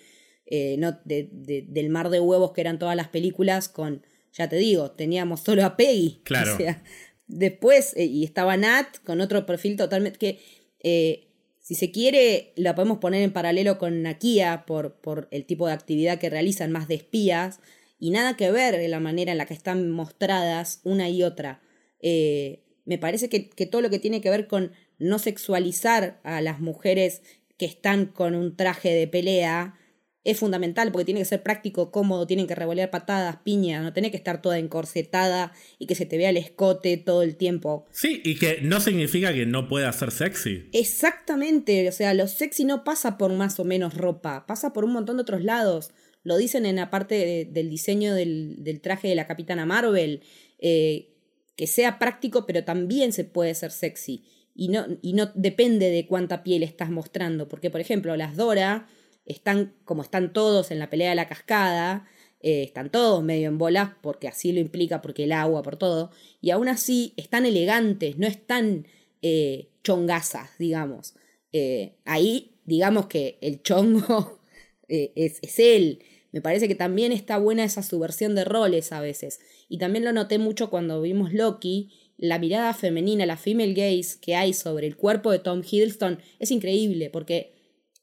Speaker 2: eh, no, del mar de huevos que eran todas las películas con, ya te digo, teníamos solo a Peggy.
Speaker 1: Claro.
Speaker 2: O sea, después, eh, y estaba Nat con otro perfil totalmente que, eh, si se quiere, la podemos poner en paralelo con Nakia por, por el tipo de actividad que realizan más de espías y nada que ver en la manera en la que están mostradas una y otra. me parece que, que todo lo que tiene que ver con no sexualizar a las mujeres que están con un traje de pelea es fundamental porque tiene que ser práctico, cómodo, tienen que revolear patadas, piñas, no tiene que estar toda encorsetada y que se te vea el escote todo el tiempo.
Speaker 1: Sí, y que no significa que no pueda ser sexy.
Speaker 2: Exactamente, o sea, lo sexy no pasa por más o menos ropa, pasa por un montón de otros lados. Lo dicen en la parte del diseño del, traje de la Capitana Marvel, eh, que sea práctico pero también se puede ser sexy y no, y no depende de cuánta piel estás mostrando, porque por ejemplo las Dora están como están todos en la pelea de la cascada, eh, están todos medio en bolas porque así lo implica, porque el agua, por todo, y aún así están elegantes, no están eh, chongazas, digamos. Eh, ahí, digamos que el chongo es, es él. Me parece que también está buena esa subversión de roles a veces. Y también lo noté mucho cuando vimos Loki la mirada femenina, la female gaze que hay sobre el cuerpo de Tom Hiddleston es increíble porque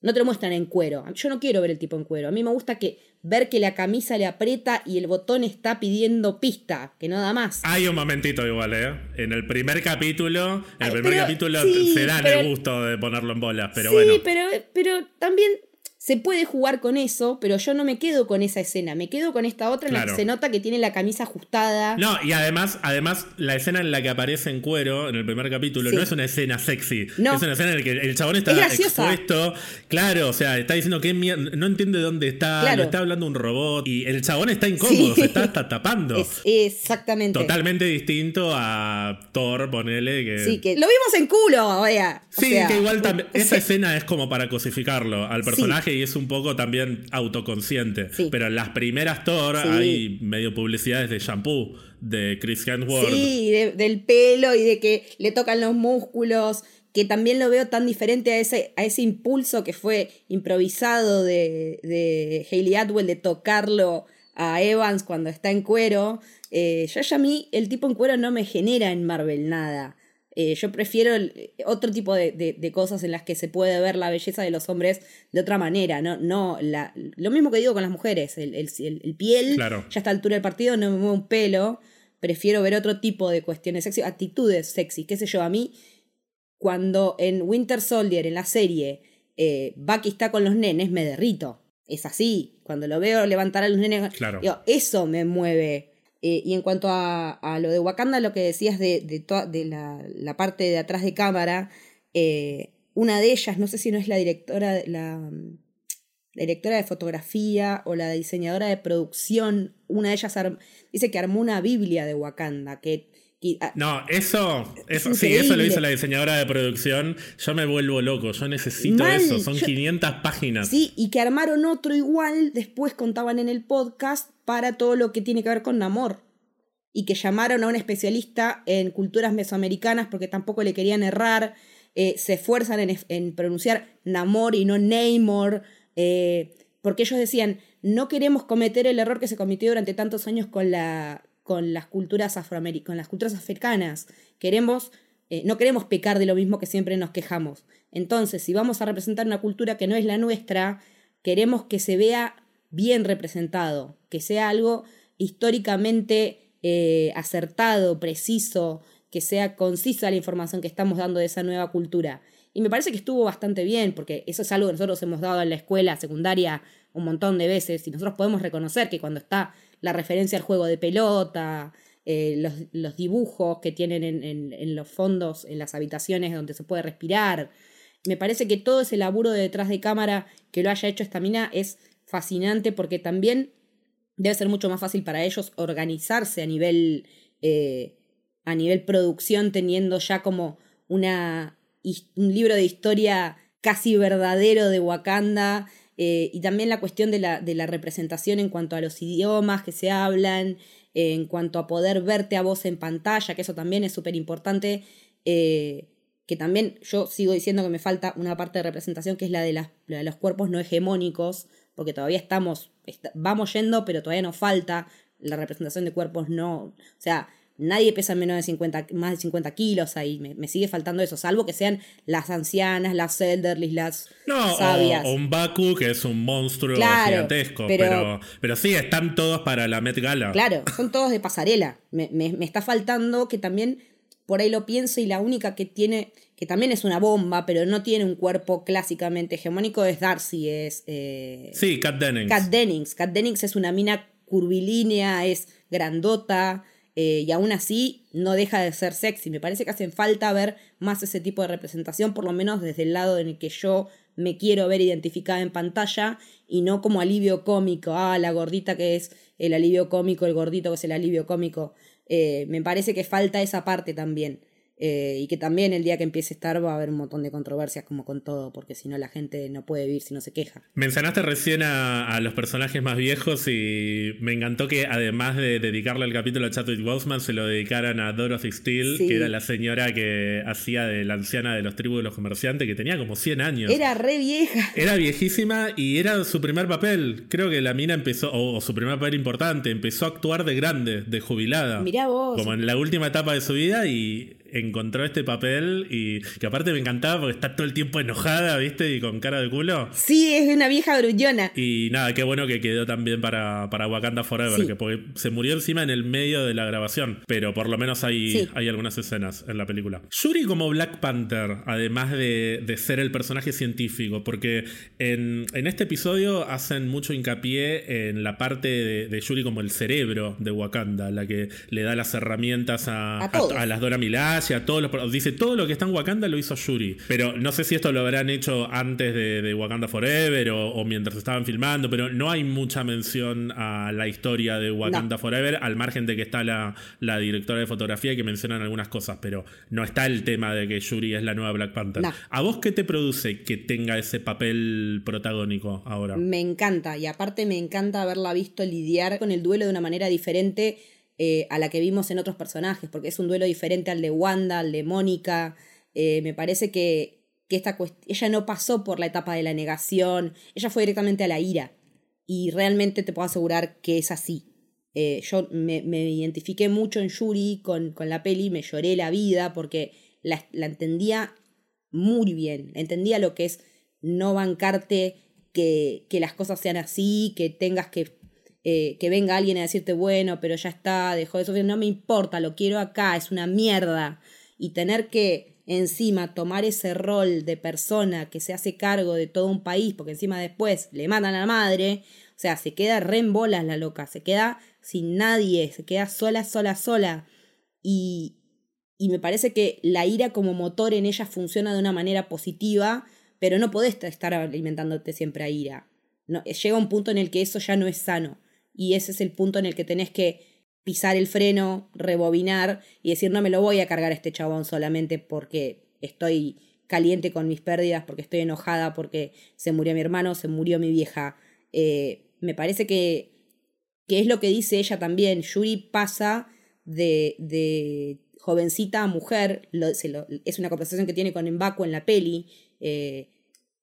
Speaker 2: no te lo muestran en cuero. Yo no quiero ver el tipo en cuero. A mí me gusta que ver que la camisa le aprieta y el botón está pidiendo pista, que no da más.
Speaker 1: Hay un momentito igual, ¿eh? En el primer capítulo, en el primer capítulo se dan el gusto de ponerlo en bolas, pero bueno.
Speaker 2: Sí, pero, pero también se puede jugar con eso, pero yo no me quedo con esa escena, me quedo con esta otra en la que se nota que tiene la camisa ajustada.
Speaker 1: No, y además, además, la escena en la que aparece en cuero en el primer capítulo
Speaker 2: Sí.
Speaker 1: no es una escena sexy.
Speaker 2: No.
Speaker 1: Es una escena en la que el chabón está
Speaker 2: Es
Speaker 1: expuesto. Claro, o sea, está diciendo que no entiende dónde está,
Speaker 2: Claro.
Speaker 1: lo está hablando un robot. Y el chabón está incómodo,
Speaker 2: Sí.
Speaker 1: se está hasta tapando.
Speaker 2: Es- exactamente.
Speaker 1: Totalmente distinto a Thor, ponele que.
Speaker 2: Sí, que lo vimos en culo. O
Speaker 1: Sí,
Speaker 2: sea,
Speaker 1: que igual también. Esa escena es como para cosificarlo al personaje y es un poco también autoconsciente.
Speaker 2: Sí.
Speaker 1: Pero en las primeras Thor
Speaker 2: Sí.
Speaker 1: hay medio publicidades de shampoo de Chris Hemsworth.
Speaker 2: Sí, de- del pelo y de que le tocan los músculos, que también lo veo tan diferente a ese, a ese impulso que fue improvisado de, de Hayley Atwell de tocarlo a Evans cuando está en cuero. Eh, yo ya a mí el tipo en cuero no me genera en Marvel nada. Eh, yo prefiero el- otro tipo de, de- de cosas en las que se puede ver la belleza de los hombres de otra manera. No, no la, lo mismo que digo con las mujeres. El, el- el- el piel,
Speaker 1: Claro.
Speaker 2: ya a esta altura del partido no me mueve un pelo. Prefiero ver otro tipo de cuestiones sexy, actitudes sexy. Qué sé yo, a mí, cuando en Winter Soldier, en la serie, eh, Bucky está con los nenes, me derrito. Es así. Cuando lo veo levantar a los nenes,
Speaker 1: Claro.
Speaker 2: digo, eso me mueve. Eh, y en cuanto a, lo de Wakanda, lo que decías de, de, de la, la parte de atrás de cámara, eh, una de ellas, no sé si no es la directora, mm, la directora de fotografía o la diseñadora de producción, una de ellas dice que armó una Biblia de Wakanda, que... ah,
Speaker 1: No, eso, eso
Speaker 2: Es
Speaker 1: sí, eso lo hizo la diseñadora de producción. Yo me vuelvo loco, yo necesito
Speaker 2: Mal,
Speaker 1: eso. Son
Speaker 2: yo-
Speaker 1: 500 páginas.
Speaker 2: Sí, y que armaron otro igual, después contaban en el podcast, para todo lo que tiene que ver con Namor. Y que llamaron a un especialista en culturas mesoamericanas porque tampoco le querían errar. eh, se esfuerzan en, en pronunciar Namor y no Namor. eh, porque ellos decían, no queremos cometer el error que se cometió durante tantos años con, la, con las culturas afroamericanas, con las culturas africanas. Queremos eh, no queremos pecar de lo mismo que siempre nos quejamos. Entonces, si vamos a representar una cultura que no es la nuestra, queremos que se vea bien representado, que sea algo históricamente eh, acertado, preciso, que sea concisa la información que estamos dando de esa nueva cultura. Y me parece que estuvo bastante bien, porque eso es algo que nosotros hemos dado en la escuela secundaria un montón de veces, y nosotros podemos reconocer que cuando está la referencia al juego de pelota, eh, los, los dibujos que tienen en, en- los fondos, en las habitaciones donde se puede respirar. Me parece que todo ese laburo de detrás de cámara que lo haya hecho esta mina es fascinante porque también debe ser mucho más fácil para ellos organizarse a nivel, eh, a nivel producción, teniendo ya como una, un libro de historia casi verdadero de Wakanda. Eh, y también la cuestión de la, de la representación en cuanto a los idiomas que se hablan, eh, en cuanto a poder verte a vos en pantalla, que eso también es súper importante. eh, que también yo sigo diciendo que me falta una parte de representación que es la de, las, la de los cuerpos no hegemónicos, porque todavía estamos, est- vamos yendo, pero todavía nos falta la representación de cuerpos no, o sea, nadie pesa menos de 50, más de 50 kilos ahí, me, me sigue faltando eso, salvo que sean las ancianas, las elderly, las
Speaker 1: No,
Speaker 2: sabias.
Speaker 1: o, o un Baku que es un monstruo
Speaker 2: Claro,
Speaker 1: gigantesco.
Speaker 2: pero-
Speaker 1: Pero, pero, sí, están todos para la Met Gala.
Speaker 2: Claro, son todos de pasarela. Me, me- me está faltando que también por ahí lo pienso y la única que tiene, que también es una bomba, pero no tiene un cuerpo clásicamente hegemónico, es Darcy, es eh,
Speaker 1: Sí, Kat Dennings.
Speaker 2: Kat Dennings. Kat Dennings es una mina curvilínea, es grandota. Eh, y aún así no deja de ser sexy. Me parece que hacen falta ver más ese tipo de representación, por lo menos desde el lado en el que yo me quiero ver identificada en pantalla y no como alivio cómico. Ah, la gordita que es el alivio cómico, el gordito que es el alivio cómico. Eh, me parece que falta esa parte también. Eh, y que también el día que empiece Star va a haber un montón de controversias como con todo, porque si no la gente no puede vivir si no se queja.
Speaker 1: Mencionaste recién a, a los personajes más viejos y me encantó que además de dedicarle el capítulo a Chadwick Boseman se lo dedicaran a Dorothy Steele,
Speaker 2: Sí.
Speaker 1: que era la señora que hacía de la anciana de los tribus de los comerciantes, que tenía como 100 años.
Speaker 2: Era re vieja.
Speaker 1: Era viejísima y era su primer papel. Creo que la mina empezó, o, o su primer papel importante, empezó a actuar de grande, de jubilada.
Speaker 2: Mirá vos.
Speaker 1: Como en la última etapa de su vida y encontró este papel y que aparte me encantaba porque está todo el tiempo enojada, ¿viste? Y con cara de culo.
Speaker 2: Sí, es una vieja gruñona.
Speaker 1: Y nada, qué bueno que quedó también para, para Wakanda Forever, que porque se murió encima en el medio de la grabación, pero por lo menos hay, hay algunas escenas en la película. Yuri como Black Panther, además de, de ser el personaje científico, porque en, en, este episodio hacen mucho hincapié en la parte de, de, Yuri como el cerebro de Wakanda, la que le da las herramientas a, a, las Dora Milaje, todos los... Dice, todo lo que está en Wakanda lo hizo Yuri, pero no sé si esto lo habrán hecho antes de, de Wakanda Forever o, mientras estaban filmando, pero no hay mucha mención a la historia de Wakanda Forever, al margen de que está la, la directora de fotografía que mencionan algunas cosas, pero no está el tema de que Yuri es la nueva Black Panther. ¿A vos qué te produce que tenga ese papel protagónico ahora?
Speaker 2: Me encanta, y aparte me encanta haberla visto lidiar con el duelo de una manera diferente eh, a la que vimos en otros personajes, porque es un duelo diferente al de Wanda, al de Mónica. Eh, me parece que, que esta ella no pasó por la etapa de la negación, ella fue directamente a la ira. Y realmente te puedo asegurar que es así. Eh, yo me, identifiqué mucho en Yuri con, con, la peli, me lloré la vida porque la, la entendía muy bien, entendía lo que es no bancarte que, que las cosas sean así, que tengas que, eh, que venga alguien a decirte, bueno, pero ya está, dejó de sufrir, no me importa, lo quiero acá, es una mierda. Y tener que encima tomar ese rol de persona que se hace cargo de todo un país, porque encima después le matan a la madre, o sea, se queda re en bolas la loca, se queda sin nadie, se queda sola, sola, sola. Y, y me parece que la ira como motor en ella funciona de una manera positiva, pero no podés estar alimentándote siempre a ira. No, llega un punto en el que eso ya no es sano. Y ese es el punto en el que tenés que pisar el freno, rebobinar y decir no me lo voy a cargar a este chabón solamente porque estoy caliente con mis pérdidas, porque estoy enojada, porque se murió mi hermano, se murió mi vieja. Eh, me parece que, que es lo que dice ella también. Yuri pasa de, de jovencita a mujer, es una conversación que tiene con Mbaku en la peli. Eh,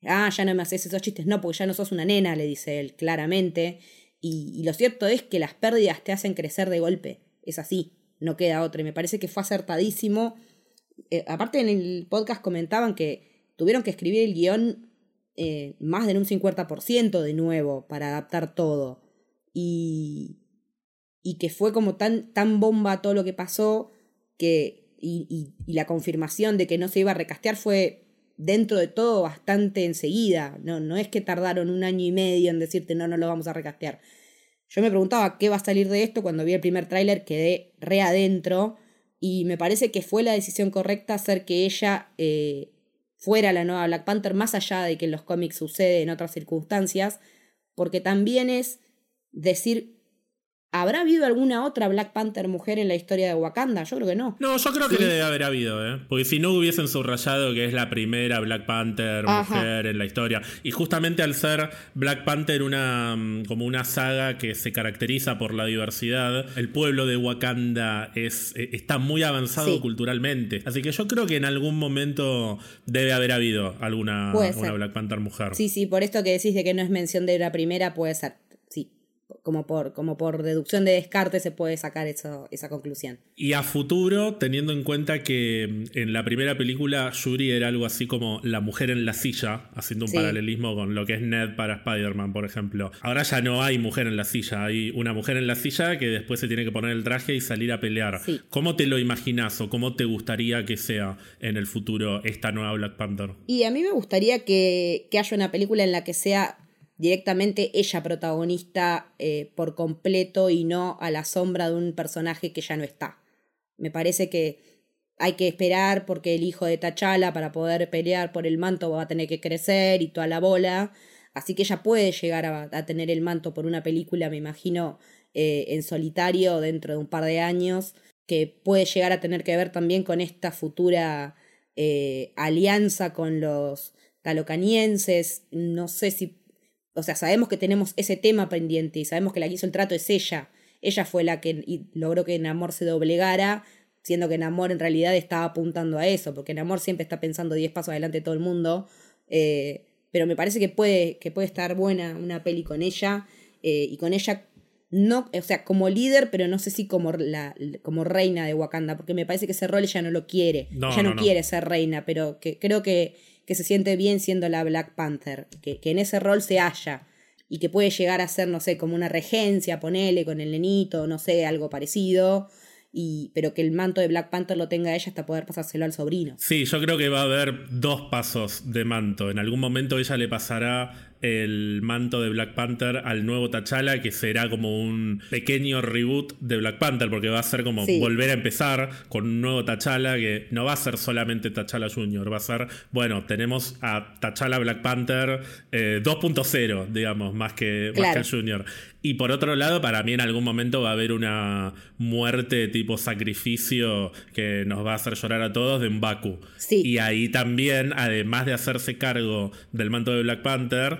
Speaker 2: ah, ya no me haces esos chistes, no, porque ya no sos una nena, le dice él claramente. Y, lo cierto es que las pérdidas te hacen crecer de golpe. Es así, no queda otra. Y me parece que fue acertadísimo. Eh, aparte en el podcast comentaban que tuvieron que escribir el guion eh, más de un 50% de nuevo para adaptar todo. Y, y que fue como tan, tan bomba todo lo que pasó que, y, y, la confirmación de que no se iba a recastear fue dentro de todo bastante enseguida. No, no es que tardaron un año y medio en decirte no, no lo vamos a recastear. Yo me preguntaba qué va a salir de esto cuando vi el primer tráiler, quedé re adentro y me parece que fue la decisión correcta hacer que ella eh, fuera la nueva Black Panther, más allá de que en los cómics sucede en otras circunstancias, porque también es decir ¿Habrá habido alguna otra Black Panther mujer en la historia de Wakanda? Yo creo que no.
Speaker 1: No, yo creo que debe haber habido, ¿eh? Porque si no hubiesen subrayado que es la primera Black Panther mujer en la historia. Y justamente al ser Black Panther una mm, como una saga que se caracteriza por la diversidad, el pueblo de Wakanda es, e, está muy avanzado culturalmente. Así que yo creo que en algún momento debe haber habido alguna Black Panther mujer.
Speaker 2: Sí, sí, por esto que decís de que no es mención de la primera, puede ser como por, como por deducción de descarte se puede sacar eso, esa conclusión.
Speaker 1: Y a futuro, teniendo en cuenta que en la primera película Yuri era algo así como la mujer en la silla, haciendo un paralelismo con lo que es Ned para Spider-Man, por ejemplo. Ahora ya no hay mujer en la silla, hay una mujer en la silla que después se tiene que poner el traje y salir a pelear. ¿Cómo te lo imaginas o cómo te gustaría que sea en el futuro esta nueva Black Panther?
Speaker 2: Y a mí me gustaría que, que haya una película en la que sea directamente ella protagonista eh, por completo y no a la sombra de un personaje que ya no está. Me parece que hay que esperar porque el hijo de T'Challa para poder pelear por el manto va a tener que crecer y toda la bola. Así que ella puede llegar a, tener el manto por una película, me imagino, eh, en solitario dentro de un par de años, que puede llegar a tener que ver también con esta futura eh, alianza con los talocanienses. No sé si o sea, sabemos que tenemos ese tema pendiente y sabemos que la que hizo el trato es ella. Ella fue la que logró que Namor se doblegara, siendo que Namor en realidad estaba apuntando a eso, porque Namor siempre está pensando 10 pasos adelante de todo el mundo. Eh, pero me parece que puede, que puede estar buena una peli con ella eh, y con ella no, o sea, como líder, pero no sé si como, la, como reina de Wakanda, porque me parece que ese rol ella no lo quiere.
Speaker 1: No,
Speaker 2: ella no,
Speaker 1: no, no.
Speaker 2: quiere ser reina, pero que creo que, que se siente bien siendo la Black Panther, que, que en ese rol se halla y que puede llegar a ser, no sé, como una regencia, ponele con el nenito, no sé, algo parecido. Y, pero que el manto de Black Panther lo tenga ella hasta poder pasárselo al sobrino.
Speaker 1: Sí, yo creo que va a haber dos pasos de manto. En algún momento ella le pasará el manto de Black Panther al nuevo T'Challa, que será como un pequeño reboot de Black Panther, porque va a ser como
Speaker 2: Sí.
Speaker 1: volver a empezar con un nuevo T'Challa, que no va a ser solamente T'Challa Jr., va a ser, bueno, tenemos a T'Challa Black Panther eh, 2.0, digamos, más que, más
Speaker 2: Claro.
Speaker 1: que el Junior. Y por otro lado, para mí en algún momento va a haber una muerte tipo sacrificio que nos va a hacer llorar a todos de Mbaku.
Speaker 2: Sí.
Speaker 1: Y ahí también, además de hacerse cargo del manto de Black Panther,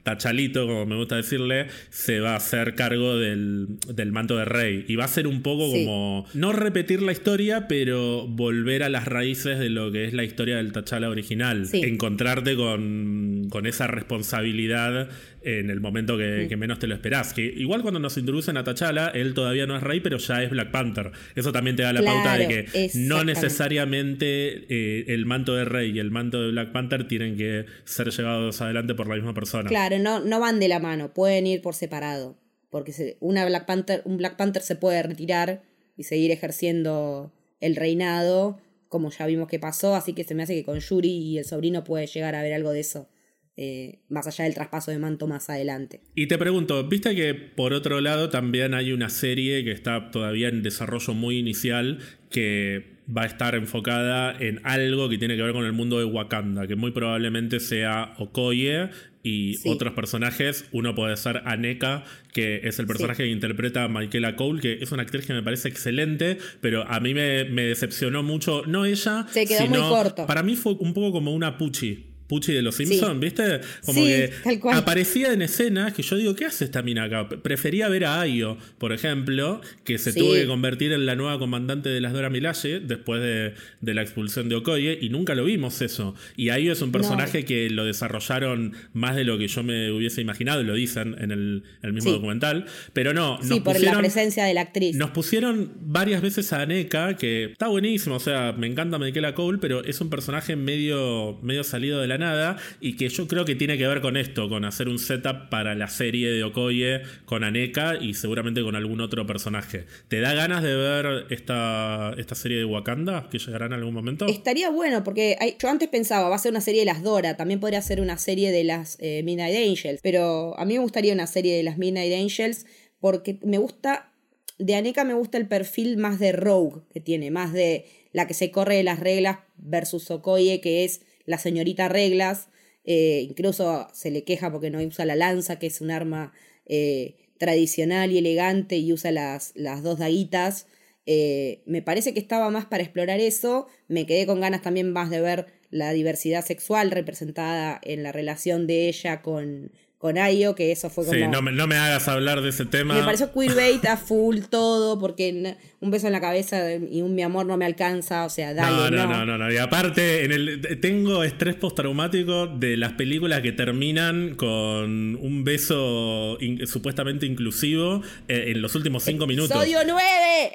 Speaker 1: Tachalito, como me gusta decirle, se va a hacer cargo del, del manto de Rey. Y va a ser un poco
Speaker 2: Sí.
Speaker 1: como, no repetir la historia, pero volver a las raíces de lo que es la historia del T'Challa original.
Speaker 2: Sí.
Speaker 1: Encontrarte con, con esa responsabilidad en el momento que, que menos te lo esperás. Que igual cuando nos introducen a T'Challa, él todavía no es rey, pero ya es Black Panther. Eso también te da la pauta de que no necesariamente eh, el manto de rey y el manto de Black Panther tienen que ser llevados adelante por la misma persona.
Speaker 2: Claro, no, no van de la mano, pueden ir por separado. Porque Black Panther, un Black Panther se puede retirar y seguir ejerciendo el reinado, como ya vimos que pasó, así que se me hace que con Yuri y el sobrino puede llegar a ver algo de eso, eh, más allá del traspaso de manto más adelante.
Speaker 1: Y te pregunto, viste que por otro lado también hay una serie que está todavía en desarrollo muy inicial que va a estar enfocada en algo que tiene que ver con el mundo de Wakanda, que muy probablemente sea Okoye y
Speaker 2: Sí.
Speaker 1: otros personajes. Uno puede ser Aneka, que es el personaje que interpreta a Michaela Cole, que es una actriz que me parece excelente, pero a mí me, me decepcionó mucho, no ella,
Speaker 2: Se quedó muy
Speaker 1: sino
Speaker 2: corto.
Speaker 1: para mí fue un poco como una Pucci. Pucci de los Simpsons, ¿viste? Como
Speaker 2: Sí,
Speaker 1: que
Speaker 2: tal cual.
Speaker 1: aparecía en escenas que yo digo, ¿qué hace esta mina acá? Prefería ver a Ayo, por ejemplo, que se
Speaker 2: Sí.
Speaker 1: tuvo que convertir en la nueva comandante de las Dora Milaje después de, de la expulsión de Okoye, y nunca lo vimos eso. Y Ayo es un personaje que lo desarrollaron más de lo que yo me hubiese imaginado, lo dicen en el, el mismo
Speaker 2: Sí.
Speaker 1: documental. Pero no,
Speaker 2: Sí,
Speaker 1: nos
Speaker 2: por la
Speaker 1: pusieron-
Speaker 2: presencia de la actriz.
Speaker 1: nos pusieron varias veces a Aneka, que está buenísimo, o sea, me encanta Michaela Cole, pero es un personaje medio, medio salido de la nada y que yo creo que tiene que ver con esto, con hacer un setup para la serie de Okoye con Aneka y seguramente con algún otro personaje. ¿Te da ganas de ver esta, esta serie de Wakanda que llegará en algún momento?
Speaker 2: Estaría bueno, porque yo antes pensaba, va a ser una serie de las Dora, también podría ser una serie de las eh, Midnight Angels, pero a mí me gustaría una serie de las Midnight Angels porque me gusta, de Aneka me gusta el perfil más de Rogue que tiene, más de la que se corre de las reglas versus Okoye, que es la señorita reglas, eh, incluso se le queja porque no usa la lanza, que es un arma eh, tradicional y elegante y usa las, las dos daguitas. Eh, me parece que estaba más para explorar eso. Me quedé con ganas también más de ver la diversidad sexual representada en la relación de ella con, con Ayo, que eso fue como...
Speaker 1: Sí, no me, no me hagas hablar de ese tema.
Speaker 2: Me pareció queerbait a full todo, porque un beso en la cabeza y un mi amor no me alcanza, o sea, dale,
Speaker 1: no, no, no, no, no. Y aparte, en el, tengo estrés postraumático de las películas que terminan con un beso in- supuestamente inclusivo eh, en los últimos cinco minutos.
Speaker 2: ¡Episodio 9!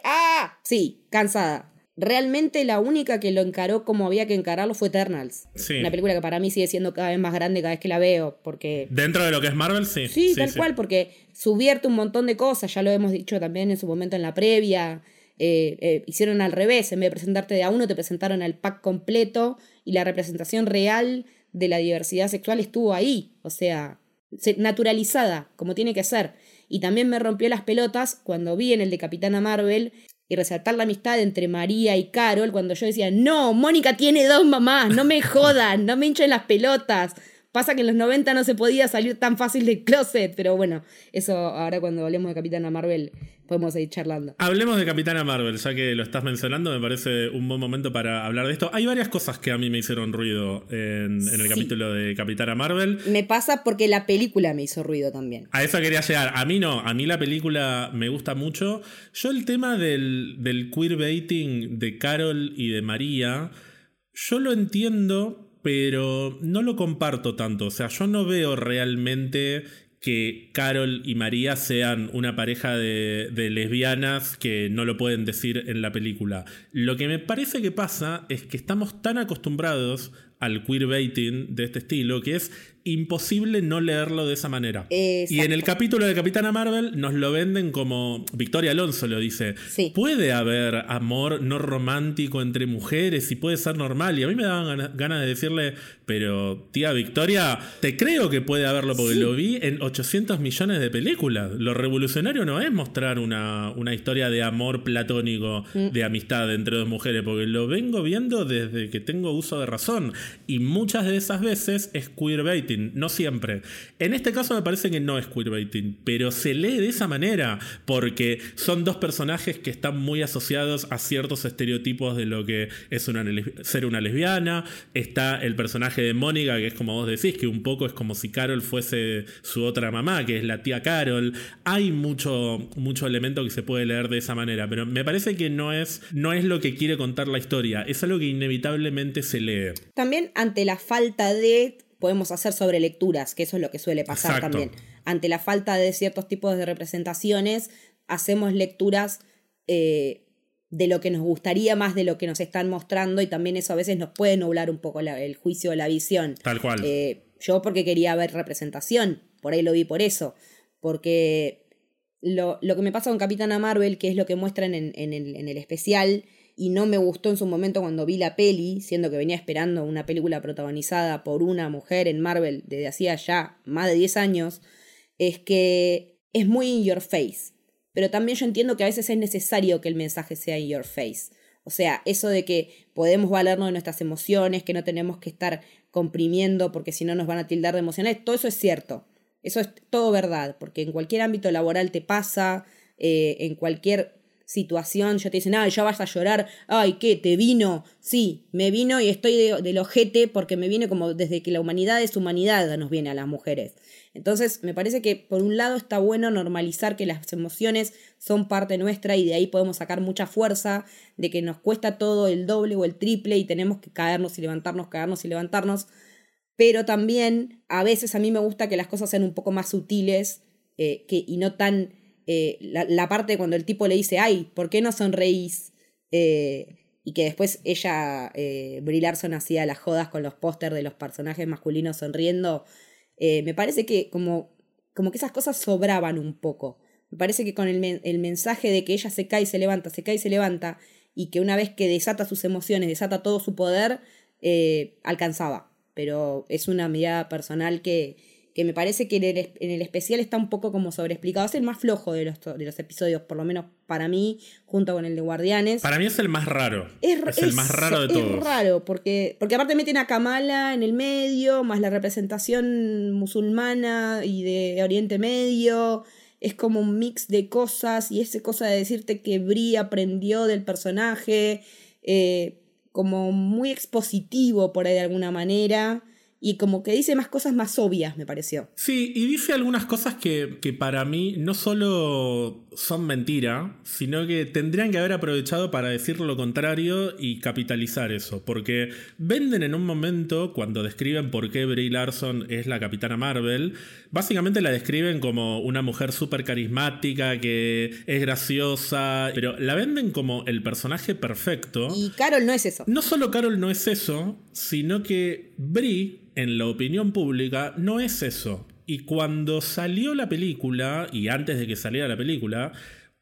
Speaker 2: ¡Ah! Sí, cansada. Realmente la única que lo encaró como había que encararlo fue Eternals.
Speaker 1: Sí.
Speaker 2: Una película que para mí sigue siendo cada vez más grande cada vez que la veo, porque
Speaker 1: Dentro de lo que es Marvel, sí.
Speaker 2: Sí, tal cual, porque subvierte un montón de cosas, ya lo hemos dicho también en su momento en la previa. eh, eh, hicieron al revés, en vez de presentarte de a uno, te presentaron al pack completo y la representación real de la diversidad sexual estuvo ahí, o sea, se- naturalizada, como tiene que ser. Y también me rompió las pelotas cuando vi en el de Capitana Marvel y resaltar la amistad entre María y Carol, cuando yo decía, no, Mónica tiene dos mamás, no me jodan, no me hinchen las pelotas. Pasa que en los 90 no se podía salir tan fácil del closet, pero bueno, eso ahora cuando hablemos de Capitana Marvel podemos seguir charlando.
Speaker 1: Hablemos de Capitana Marvel, ya que lo estás mencionando, me parece un buen momento para hablar de esto. Hay varias cosas que a mí me hicieron ruido en, en el
Speaker 2: Sí.
Speaker 1: capítulo de Capitana Marvel.
Speaker 2: Me pasa porque la película me hizo ruido también.
Speaker 1: A eso quería llegar. A mí no, a mí la película me gusta mucho. Yo el tema del, del queerbaiting de Carol y de María, yo lo entiendo, pero no lo comparto tanto. O sea, yo no veo realmente que Carol y María sean una pareja de, lesbianas que no lo pueden decir en la película. Lo que me parece que pasa es que estamos tan acostumbrados al queerbaiting de este estilo que es imposible no leerlo de esa manera. Y en el capítulo de Capitana Marvel nos lo venden como, Victoria Alonso lo dice, puede haber amor no romántico entre mujeres y puede ser normal. Y a mí me daban ganas de decirle, pero tía Victoria, te creo que puede haberlo porque lo vi en 800 millones de películas. Lo revolucionario no es mostrar una, una historia de amor platónico, mm. de amistad entre dos mujeres, porque lo vengo viendo desde que tengo uso de razón. Y muchas de esas veces es queerbaiting no siempre. En este caso me parece que no es queerbaiting, pero se lee de esa manera, porque son dos personajes que están muy asociados a ciertos estereotipos de lo que es una, ser una lesbiana. Está el personaje de Mónica, que es como vos decís, que un poco es como si Carol fuese su otra mamá, que es la tía Carol. Hay mucho, elemento que se puede leer de esa manera, pero me parece que no es, no es lo que quiere contar la historia, es algo que inevitablemente se lee.
Speaker 2: También ante la falta de podemos hacer sobre lecturas, que eso es lo que suele pasar también. Ante la falta de ciertos tipos de representaciones, hacemos lecturas eh, de lo que nos gustaría más de lo que nos están mostrando y también eso a veces nos puede nublar un poco el juicio de la visión.
Speaker 1: Tal cual.
Speaker 2: Eh, yo porque quería ver representación, por ahí lo vi por eso, porque lo, lo que me pasa con Capitana Marvel, que es lo que muestran en, en, el, en el especial, y no me gustó en su momento cuando vi la peli, siendo que venía esperando una película protagonizada por una mujer en Marvel desde hacía ya más de 10 años, es que es muy in your face. Pero también yo entiendo que a veces es necesario que el mensaje sea in your face. O sea, eso de que podemos valernos de nuestras emociones, que no tenemos que estar comprimiendo porque si no nos van a tildar de emocionales, todo eso es cierto. Eso es todo verdad, porque en cualquier ámbito laboral te pasa, eh, en cualquier situación, yo te dicen, ay, ya vas a llorar, ay, ¿qué? ¿Te vino? Sí, me vino y estoy de, del ojete porque me viene como desde que la humanidad es humanidad nos viene a las mujeres. Entonces, me parece que por un lado está bueno normalizar que las emociones son parte nuestra y de ahí podemos sacar mucha fuerza, de que nos cuesta todo el doble o el triple y tenemos que caernos y levantarnos, caernos y levantarnos. Pero también a veces a mí me gusta que las cosas sean un poco más sutiles eh, que, y no tan eh, la, parte cuando el tipo le dice, ay, ¿por qué no sonreís? Eh, y que después ella, eh, Larson, hacía las jodas con los pósters de los personajes masculinos sonriendo. Eh, me parece que como, como que esas cosas sobraban un poco. Me parece que con el mensaje de que ella se cae y se levanta, se cae y se levanta, y que una vez que desata sus emociones, desata todo su poder, alcanzaba. Pero es una mirada personal que, que me parece que en el, especial está un poco como sobreexplicado. Es el más flojo de los, de los episodios, por lo menos para mí, junto con el de Guardianes.
Speaker 1: Para mí es el más raro. Es, el más raro de todos.
Speaker 2: Es raro, porque, porque aparte meten a Kamala en el medio, más la representación musulmana y de Oriente Medio. Es como un mix de cosas y esa cosa de decirte que Brie aprendió del personaje, eh, como muy expositivo por ahí de alguna manera y como que dice más cosas más obvias, me pareció.
Speaker 1: Sí, y dice algunas cosas que, que, para mí no solo son mentira, sino que tendrían que haber aprovechado para decir lo contrario y capitalizar eso, porque venden en un momento, cuando describen por qué Brie Larson es la capitana Marvel, básicamente la describen como una mujer súper carismática, que es graciosa, pero la venden como el personaje perfecto.
Speaker 2: Y Carol no es eso.
Speaker 1: No solo Carol no es eso, sino que Brie en la opinión pública no es eso. Y cuando salió la película, y antes de que saliera la película,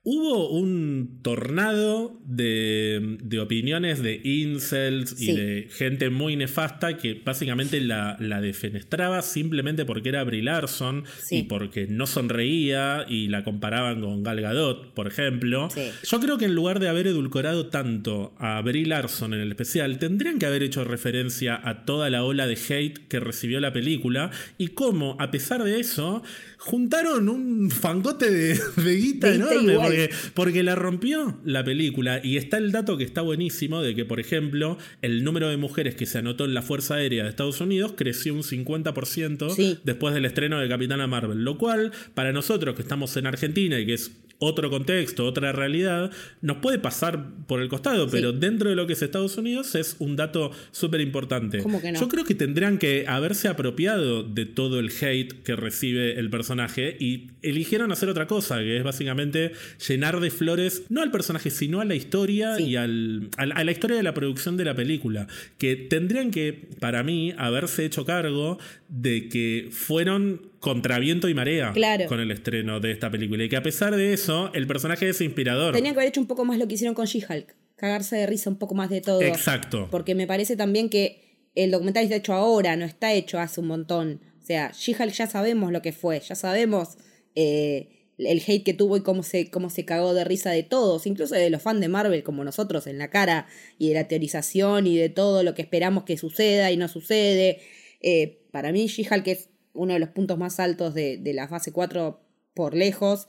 Speaker 1: Hubo un tornado de, opiniones de incels y de gente muy nefasta que básicamente la, la defenestraba simplemente porque era Brie Larson y porque no sonreía y la comparaban con Gal Gadot, por ejemplo. Yo creo que en lugar de haber edulcorado tanto a Brie Larson en el especial, tendrían que haber hecho referencia a toda la ola de hate que recibió la película y cómo, a pesar de eso, juntaron un fangote de, de guita enorme porque, la rompió la película. Y está el dato que está buenísimo de que, por ejemplo, el número de mujeres que se anotó en la Fuerza Aérea de Estados Unidos creció un 50% después del estreno de Capitana Marvel. Lo cual, para nosotros que estamos en Argentina y que es otro contexto, otra realidad, nos puede pasar por el costado, pero dentro de lo que es Estados Unidos es un dato súper importante. Yo creo que tendrían que haberse apropiado de todo el hate que recibe el personaje y eligieron hacer otra cosa, que es básicamente llenar de flores, no al personaje, sino a la historia y al, a, la historia de la producción de la película, que tendrían que, para mí, haberse hecho cargo de que fueron contra viento y marea con el estreno de esta película. Y que a pesar de eso, el personaje es inspirador.
Speaker 2: Tenían que haber hecho un poco más lo que hicieron con She-Hulk. Cagarse de risa un poco más de todo.
Speaker 1: Exacto.
Speaker 2: Porque me parece también que el documental está hecho ahora, no está hecho hace un montón. O sea, She-Hulk ya sabemos lo que fue, ya sabemos eh, el hate que tuvo y cómo se, cómo se cagó de risa de todos, incluso de los fans de Marvel como nosotros en la cara, y de la teorización y de todo lo que esperamos que suceda y no sucede. Eh, para mí, She-Hulk es uno de los puntos más altos de, la fase 4 por lejos,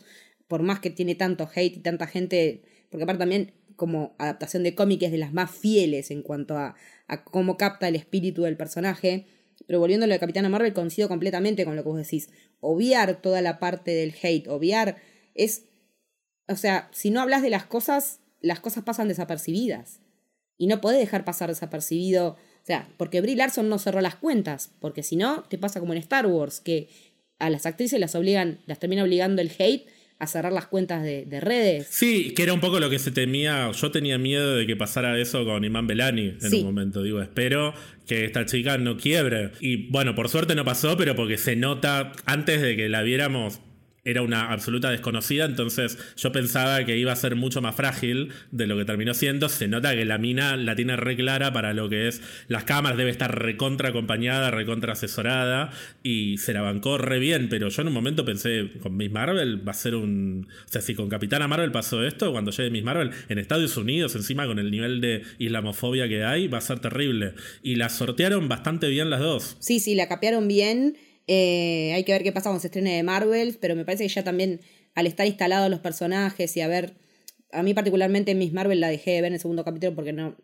Speaker 2: por más que tiene tanto hate y tanta gente, porque aparte también como adaptación de cómic es de las más fieles en cuanto a, cómo capta el espíritu del personaje. Pero volviendo a lo de Capitana Marvel, coincido completamente con lo que vos decís. Obviar toda la parte del hate, obviar es. O sea, si no hablas de las cosas, las cosas pasan desapercibidas. Y no podés dejar pasar desapercibido o sea, porque Brie Larson no cerró las cuentas, porque si no, te pasa como en Star Wars, que a las actrices las obligan, las termina obligando el hate a cerrar las cuentas de, redes.
Speaker 1: Sí, que era un poco lo que se temía. Yo tenía miedo de que pasara eso con Iman Belani en un momento. Digo, espero que esta chica no quiebre. Y bueno, por suerte no pasó, pero porque se nota antes de que la viéramos era una absoluta desconocida, entonces yo pensaba que iba a ser mucho más frágil de lo que terminó siendo. Se nota que la mina la tiene re clara para lo que es las cámaras, debe estar recontra acompañada, recontra asesorada y se la bancó re bien, pero yo en un momento pensé, con Miss Marvel va a ser un... O sea, si con Capitana Marvel pasó esto, cuando llegue Miss Marvel en Estados Unidos, encima con el nivel de islamofobia que hay, va a ser terrible. Y la sortearon bastante bien las dos.
Speaker 2: Sí, sí, la capearon bien. Eh, hay que ver qué pasa cuando se estrene de Marvel, pero me parece que ya también al estar instalados los personajes y a ver, a mí particularmente Miss Marvel la dejé de ver en el segundo capítulo porque no,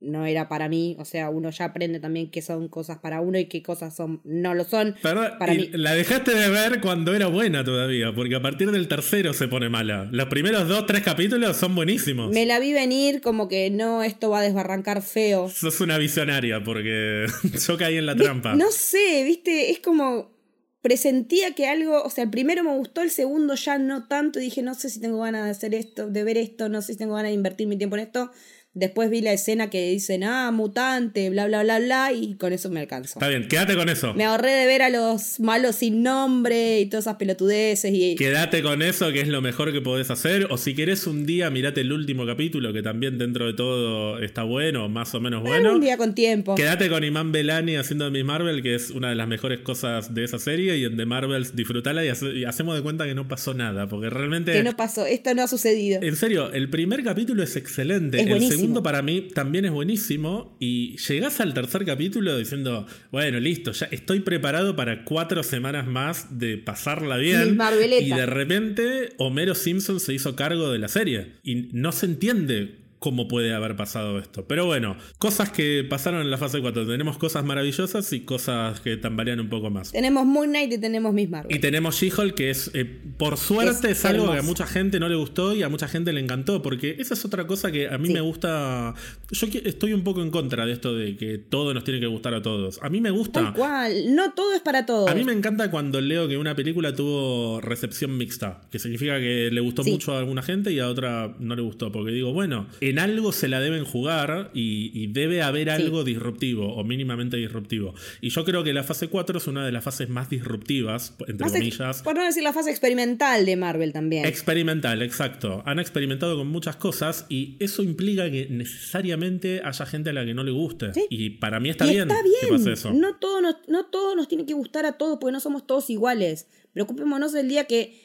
Speaker 2: no era para mí, o sea, uno ya aprende también qué son cosas para uno y qué cosas son no lo son.
Speaker 1: para mí. La dejaste de ver cuando era buena todavía, porque a partir del tercero se pone mala. Los primeros dos, tres capítulos son buenísimos.
Speaker 2: Me la vi venir como que no, esto va a desbarrancar feo.
Speaker 1: Sos una visionaria, porque yo caí en la trampa.
Speaker 2: No sé, viste, es como presentía que algo, o sea, el primero me gustó, el segundo ya no tanto, y dije, no sé si tengo ganas de hacer esto, de ver esto, no sé si tengo ganas de invertir mi tiempo en esto. Después vi la escena que dicen, ah, mutante, bla, bla, bla, bla, y con eso me alcanzó.
Speaker 1: Está bien, quédate con eso.
Speaker 2: Me ahorré de ver a los malos sin nombre y todas esas pelotudeces. Y...
Speaker 1: Quédate con eso, que es lo mejor que podés hacer. O si querés un día, mirate el último capítulo, que también dentro de todo está bueno, más o menos bueno.
Speaker 2: un día con tiempo.
Speaker 1: Quédate con Iman Belani haciendo Miss Marvel, que es una de las mejores cosas de esa serie, y en The Marvels disfrutala y, y hacemos de cuenta que no pasó nada, porque realmente...
Speaker 2: Que no pasó, esto no ha sucedido.
Speaker 1: En serio, el primer capítulo es excelente. el segundo para mí también es buenísimo. Y llegás al tercer capítulo diciendo, bueno, listo, ya estoy preparado para cuatro semanas más de pasarla bien. Y de repente Homero Simpson se hizo cargo de la serie. Y no se entiende cómo puede haber pasado esto. Pero bueno, cosas que pasaron en la fase 4. Tenemos cosas maravillosas y cosas que tambalean un poco más.
Speaker 2: Tenemos Moon Knight y tenemos Miss Marvel.
Speaker 1: Y tenemos She-Hulk, que es, eh, por suerte, es, algo que a mucha gente no le gustó y a mucha gente le encantó. Porque esa es otra cosa que a mí me gusta. Yo estoy un poco en contra de esto de que todo nos tiene que gustar a todos. A mí me gusta.
Speaker 2: Tal cual. No todo es para todos.
Speaker 1: A mí me encanta cuando leo que una película tuvo recepción mixta. Que significa que le gustó mucho a alguna gente y a otra no le gustó. Porque digo, bueno, en algo se la deben jugar y, debe haber algo disruptivo o mínimamente disruptivo. Y yo creo que la fase 4 es una de las fases más disruptivas, entre comillas.
Speaker 2: Por no decir la fase experimental de Marvel también.
Speaker 1: Experimental, exacto. Han experimentado con muchas cosas y eso implica que necesariamente haya gente a la que no le guste. Y para mí está, bien, que pase eso.
Speaker 2: No todo, nos, no todo nos tiene que gustar a todos porque no somos todos iguales. Preocupémonos del día que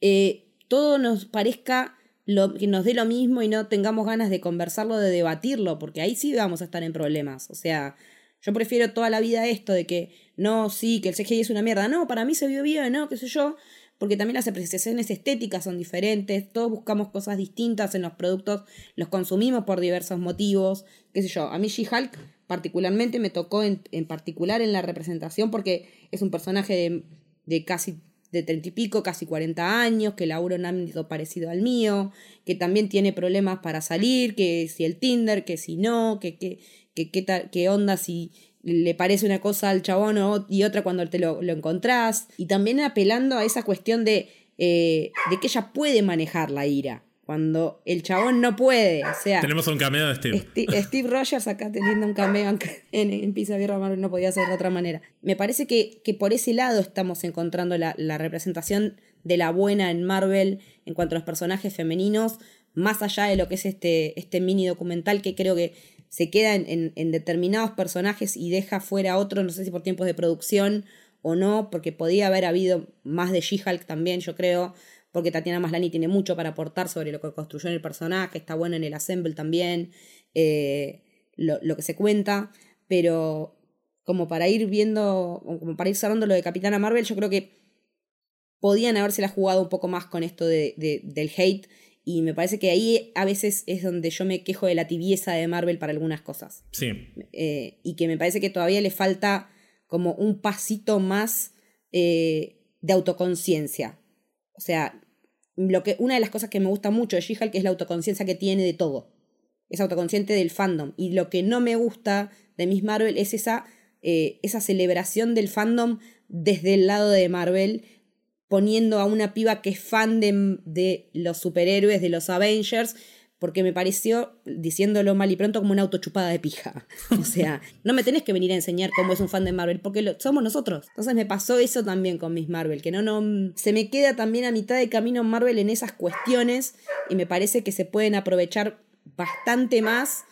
Speaker 2: eh, todo nos parezca que nos dé lo mismo y no tengamos ganas de conversarlo, de debatirlo, porque ahí sí vamos a estar en problemas. O sea, yo prefiero toda la vida esto de que no, sí, que el CGI es una mierda. No, para mí se vio bien, no, qué sé yo. Porque también las apreciaciones estéticas son diferentes, todos buscamos cosas distintas en los productos, los consumimos por diversos motivos, qué sé yo. A mí She-Hulk particularmente me tocó en, particular en la representación porque es un personaje de casi de treinta y pico, casi 40 años, que labura un ámbito parecido al mío, que también tiene problemas para salir, que si el Tinder, que si no, que qué que, que, que, onda si le parece una cosa al chabón y otra cuando te lo, lo encontrás. Y también apelando a esa cuestión de, eh, de que ella puede manejar la ira. Cuando el chabón no puede, o sea...
Speaker 1: Tenemos un cameo de Steve.
Speaker 2: Steve, Rogers acá teniendo un cameo en, en, Pizza Birra no podía ser de otra manera. Me parece que, que por ese lado estamos encontrando la, la, representación de la buena en Marvel en cuanto a los personajes femeninos, más allá de lo que es este, este mini documental que creo que se queda en, en, determinados personajes y deja fuera otros, no sé si por tiempos de producción o no, porque podía haber habido más de She-Hulk también, yo creo, porque Tatiana Maslany tiene mucho para aportar sobre lo que construyó en el personaje, está bueno en el Assemble también, eh, lo, lo, que se cuenta, pero como para ir viendo, como para ir cerrando lo de Capitana Marvel, yo creo que podían habérsela jugado un poco más con esto de, de, del hate y me parece que ahí a veces es donde yo me quejo de la tibieza de Marvel para algunas cosas.
Speaker 1: Sí.
Speaker 2: Eh, y que me parece que todavía le falta como un pasito más eh, de autoconciencia. O sea, lo que, una de las cosas que me gusta mucho de She-Hulk es la autoconciencia que tiene de todo. Es autoconsciente del fandom. Y lo que no me gusta de Miss Marvel es esa, eh, esa celebración del fandom desde el lado de Marvel poniendo a una piba que es fan de, los superhéroes, de los Avengers, porque me pareció, diciéndolo mal y pronto, como una autochupada de pija. O sea, no me tenés que venir a enseñar cómo es un fan de Marvel, porque somos nosotros. Entonces me pasó eso también con Miss Marvel, que no, no, se me queda también a mitad de camino Marvel en esas cuestiones y me parece que se pueden aprovechar bastante más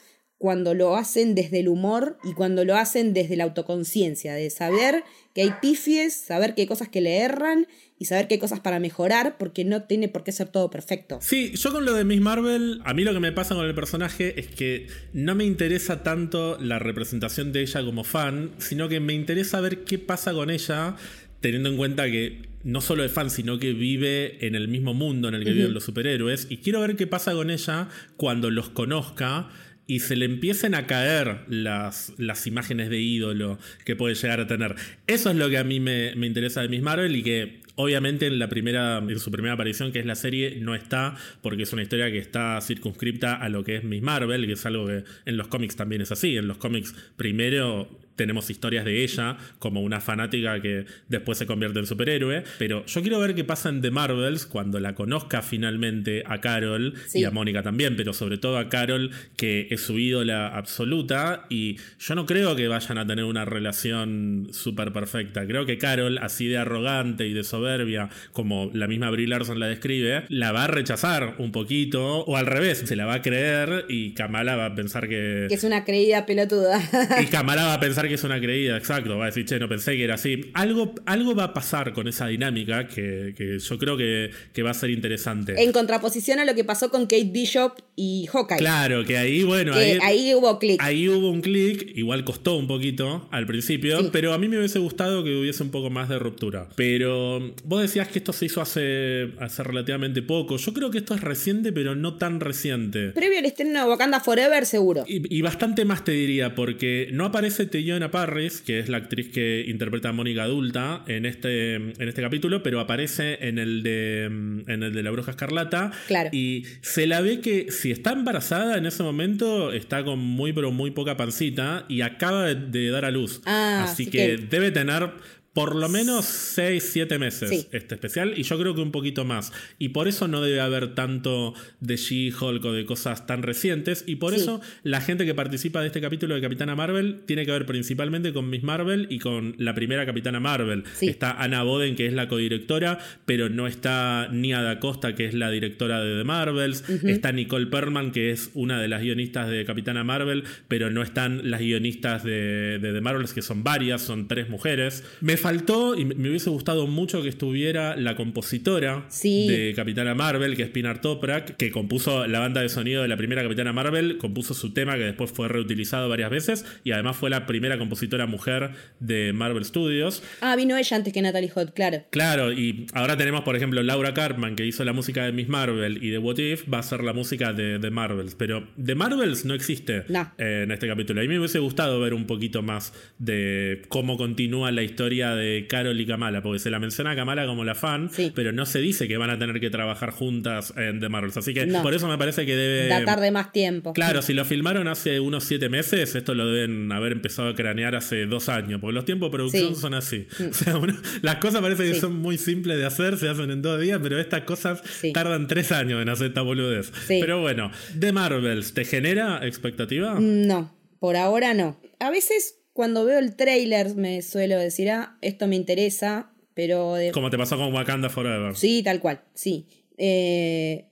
Speaker 2: cuando lo hacen desde el humor y cuando lo hacen desde la autoconciencia, de saber que hay pifies, saber que hay cosas que le erran y saber qué cosas para mejorar, porque no tiene por qué ser todo perfecto.
Speaker 1: Sí, yo con lo de Miss Marvel, a mí lo que me pasa con el personaje es que no me interesa tanto la representación de ella como fan, sino que me interesa ver qué pasa con ella, teniendo en cuenta que no solo es fan, sino que vive en el mismo mundo en el que viven los superhéroes, y quiero ver qué pasa con ella cuando los conozca y se le empiecen a caer las, las imágenes de ídolo que puede llegar a tener. Eso es lo que a mí me, me interesa de Miss Marvel y que Obviamente en la primera, en su primera aparición, que es la serie, no está, porque es una historia que está circunscripta a lo que es Miss Marvel, que es algo que en los cómics también es así. En los cómics primero tenemos historias de ella como una fanática que después se convierte en superhéroe. Pero yo quiero ver qué pasa en The Marvels cuando la conozca finalmente a Carol y a Mónica también, pero sobre todo a Carol, que es su ídola absoluta. Y yo no creo que vayan a tener una relación súper perfecta. Creo que Carol, así de arrogante y de soberbia, como la misma Brie Larson la describe, la va a rechazar un poquito, o al revés, se la va a creer y Kamala va a pensar que.
Speaker 2: Que es una creída pelotuda.
Speaker 1: y Kamala va a pensar que es una creída, exacto. Va a decir, che, no pensé que era así. Algo, algo va a pasar con esa dinámica que, yo creo que, va a ser interesante.
Speaker 2: En contraposición a lo que pasó con Kate Bishop y Hawkeye.
Speaker 1: Claro, que ahí, bueno.
Speaker 2: ahí, hubo clic.
Speaker 1: Ahí hubo un clic. Igual costó un poquito al principio, pero a mí me hubiese gustado que hubiese un poco más de ruptura. Pero vos decías que esto se hizo hace, hace relativamente poco. Yo creo que esto es reciente, pero no tan reciente.
Speaker 2: Previo al estreno de Wakanda Forever, seguro.
Speaker 1: Y, y bastante más te diría, porque no aparece Teyon Parris, que es la actriz que interpreta a Mónica adulta en este, en este capítulo, pero aparece en el, de, en el de la bruja escarlata.
Speaker 2: Claro.
Speaker 1: Y se la ve que si está embarazada en ese momento, está con muy, pero muy poca pancita y acaba de, dar a luz.
Speaker 2: Ah,
Speaker 1: Así que, que debe tener por lo menos 6, 7 meses este especial y yo creo que un poquito más. Y por eso no debe haber tanto de She-Hulk o de cosas tan recientes. Y por eso la gente que participa de este capítulo de Capitana Marvel tiene que ver principalmente con Miss Marvel y con la primera Capitana Marvel. Está Anna Boden, que es la codirectora, pero no está ni Ada Costa, que es la directora de The Marvels. Está Nicole Perman, que es una de las guionistas de Capitana Marvel, pero no están las guionistas de, de The Marvels, que son varias, son tres mujeres. Me faltó y me hubiese gustado mucho que estuviera la compositora de Capitana Marvel, que es Pinar Toprak, que compuso la banda de sonido de la primera Capitana Marvel, compuso su tema que después fue reutilizado varias veces y además fue la primera compositora mujer de Marvel Studios.
Speaker 2: Ah, vino ella antes que Natalie Holt, claro.
Speaker 1: Claro, y ahora tenemos, por ejemplo, Laura Cartman, que hizo la música de Miss Marvel y de What If, va a ser la música de, The Marvels. Pero The Marvels no existe en este capítulo. A mí me hubiese gustado ver un poquito más de cómo continúa la historia de Carol y Kamala, porque se la menciona a Kamala como la fan, pero no se dice que van a tener que trabajar juntas en The Marvels. Así que por eso me parece que debe.
Speaker 2: Datar de más tiempo.
Speaker 1: Claro, si lo filmaron hace unos siete meses, esto lo deben haber empezado a cranear hace dos años, porque los tiempos de producción son así. Mm. O sea, las cosas parece que son muy simples de hacer, se hacen en dos días, pero estas cosas tardan tres años en hacer esta boludez. Pero bueno, The Marvels, ¿te genera expectativa?
Speaker 2: No, por ahora no. A veces cuando veo el trailer me suelo decir, ah, esto me interesa, pero...
Speaker 1: Como te pasó con Wakanda Forever.
Speaker 2: Sí, tal cual, sí. Eh,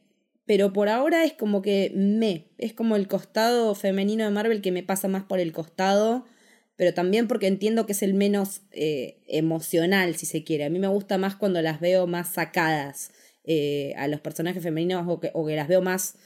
Speaker 2: pero por ahora es como que me, es como el costado femenino de Marvel que me pasa más por el costado, pero también porque entiendo que es el menos eh, emocional, si se quiere. A mí me gusta más cuando las veo más sacadas eh, a los personajes femeninos o que, o que, las veo más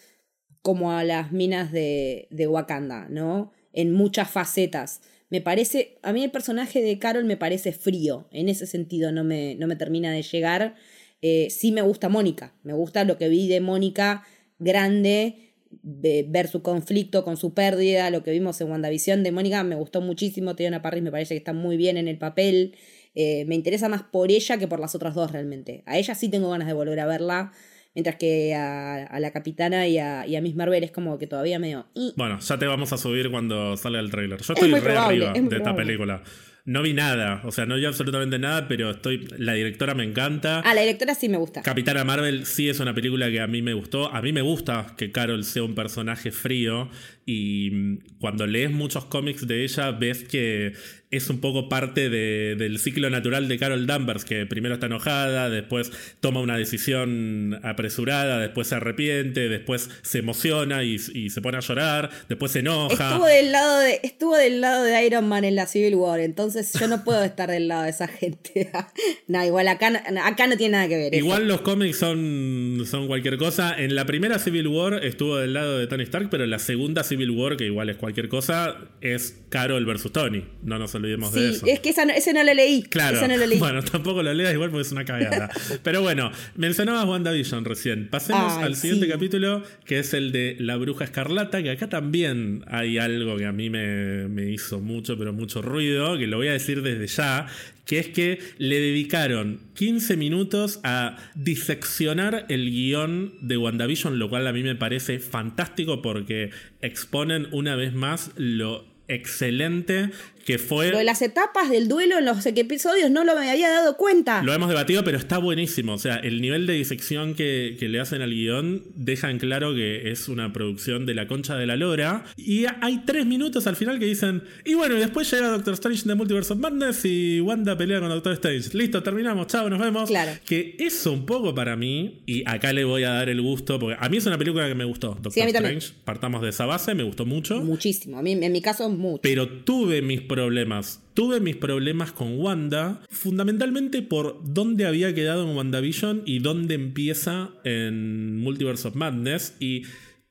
Speaker 2: como a las minas de, de Wakanda, ¿no? En muchas facetas me parece, a mí el personaje de Carol me parece frío, en ese sentido no me, no me termina de llegar. Eh, sí me gusta Mónica, me gusta lo que vi de Mónica grande, ver su conflicto con su pérdida, lo que vimos en WandaVision de Mónica me gustó muchísimo, Tiana Parris me parece que está muy bien en el papel, eh, me interesa más por ella que por las otras dos realmente. A ella sí tengo ganas de volver a verla. Mientras que a, la capitana y a, y a, Miss Marvel es como que todavía medio.
Speaker 1: Bueno, ya te vamos a subir cuando salga el trailer. Yo estoy re arriba de esta película. No vi nada, o sea, no vi absolutamente nada, pero estoy. La directora me encanta.
Speaker 2: Ah, la directora sí me gusta.
Speaker 1: Capitana Marvel sí es una película que a mí me gustó. A mí me gusta que Carol sea un personaje frío. Y mm, cuando lees muchos cómics de ella, ves que es un poco parte del ciclo natural de Carol Danvers, que primero está enojada, después toma una decisión apresurada, después se arrepiente, después se emociona y, se pone a llorar, después se enoja.
Speaker 2: Estuvo del, lado de, estuvo del lado de Iron Man en la Civil War, entonces yo no puedo estar del lado de esa gente. no, igual acá, acá no tiene nada que ver.
Speaker 1: Igual los cómics son, son cualquier cosa. En la primera Civil War estuvo del lado de Tony Stark, pero en la segunda Civil War, que igual es cualquier cosa, es Carol versus Tony. No nos olvidemos de eso.
Speaker 2: Es que esa ese no lo leí.
Speaker 1: Claro.
Speaker 2: no lo leí.
Speaker 1: Bueno, tampoco lo leas igual porque es una cagada. Pero bueno, mencionabas WandaVision recién. Pasemos al siguiente capítulo, que es el de La Bruja Escarlata, que acá también hay algo que a mí me, me hizo mucho, pero mucho ruido, que lo voy a decir desde ya, que es que le dedicaron 15 minutos a diseccionar el guion de WandaVision, lo cual a mí me parece fantástico porque exponen una vez más lo excelente que fue...
Speaker 2: Lo de las etapas del duelo en los episodios no lo me había dado cuenta.
Speaker 1: Lo hemos debatido, pero está buenísimo. O sea, el nivel de disección que, le hacen al guion deja en claro que es una producción de la concha de la lora. Y hay tres minutos al final que dicen, y bueno, y después llega Doctor Strange de Multiverse of Madness y Wanda pelea con Doctor Strange. Listo, terminamos, chao, nos vemos.
Speaker 2: Claro.
Speaker 1: Que eso un poco para mí, y acá le voy a dar el gusto, porque a mí es una película que me gustó, Doctor sí, a mí Strange. Partamos de esa base, me gustó mucho.
Speaker 2: Muchísimo, a mí en mi caso mucho.
Speaker 1: Pero tuve mis problemas. Tuve mis problemas con Wanda, fundamentalmente por dónde había quedado en WandaVision y dónde empieza en Multiverse of Madness. Y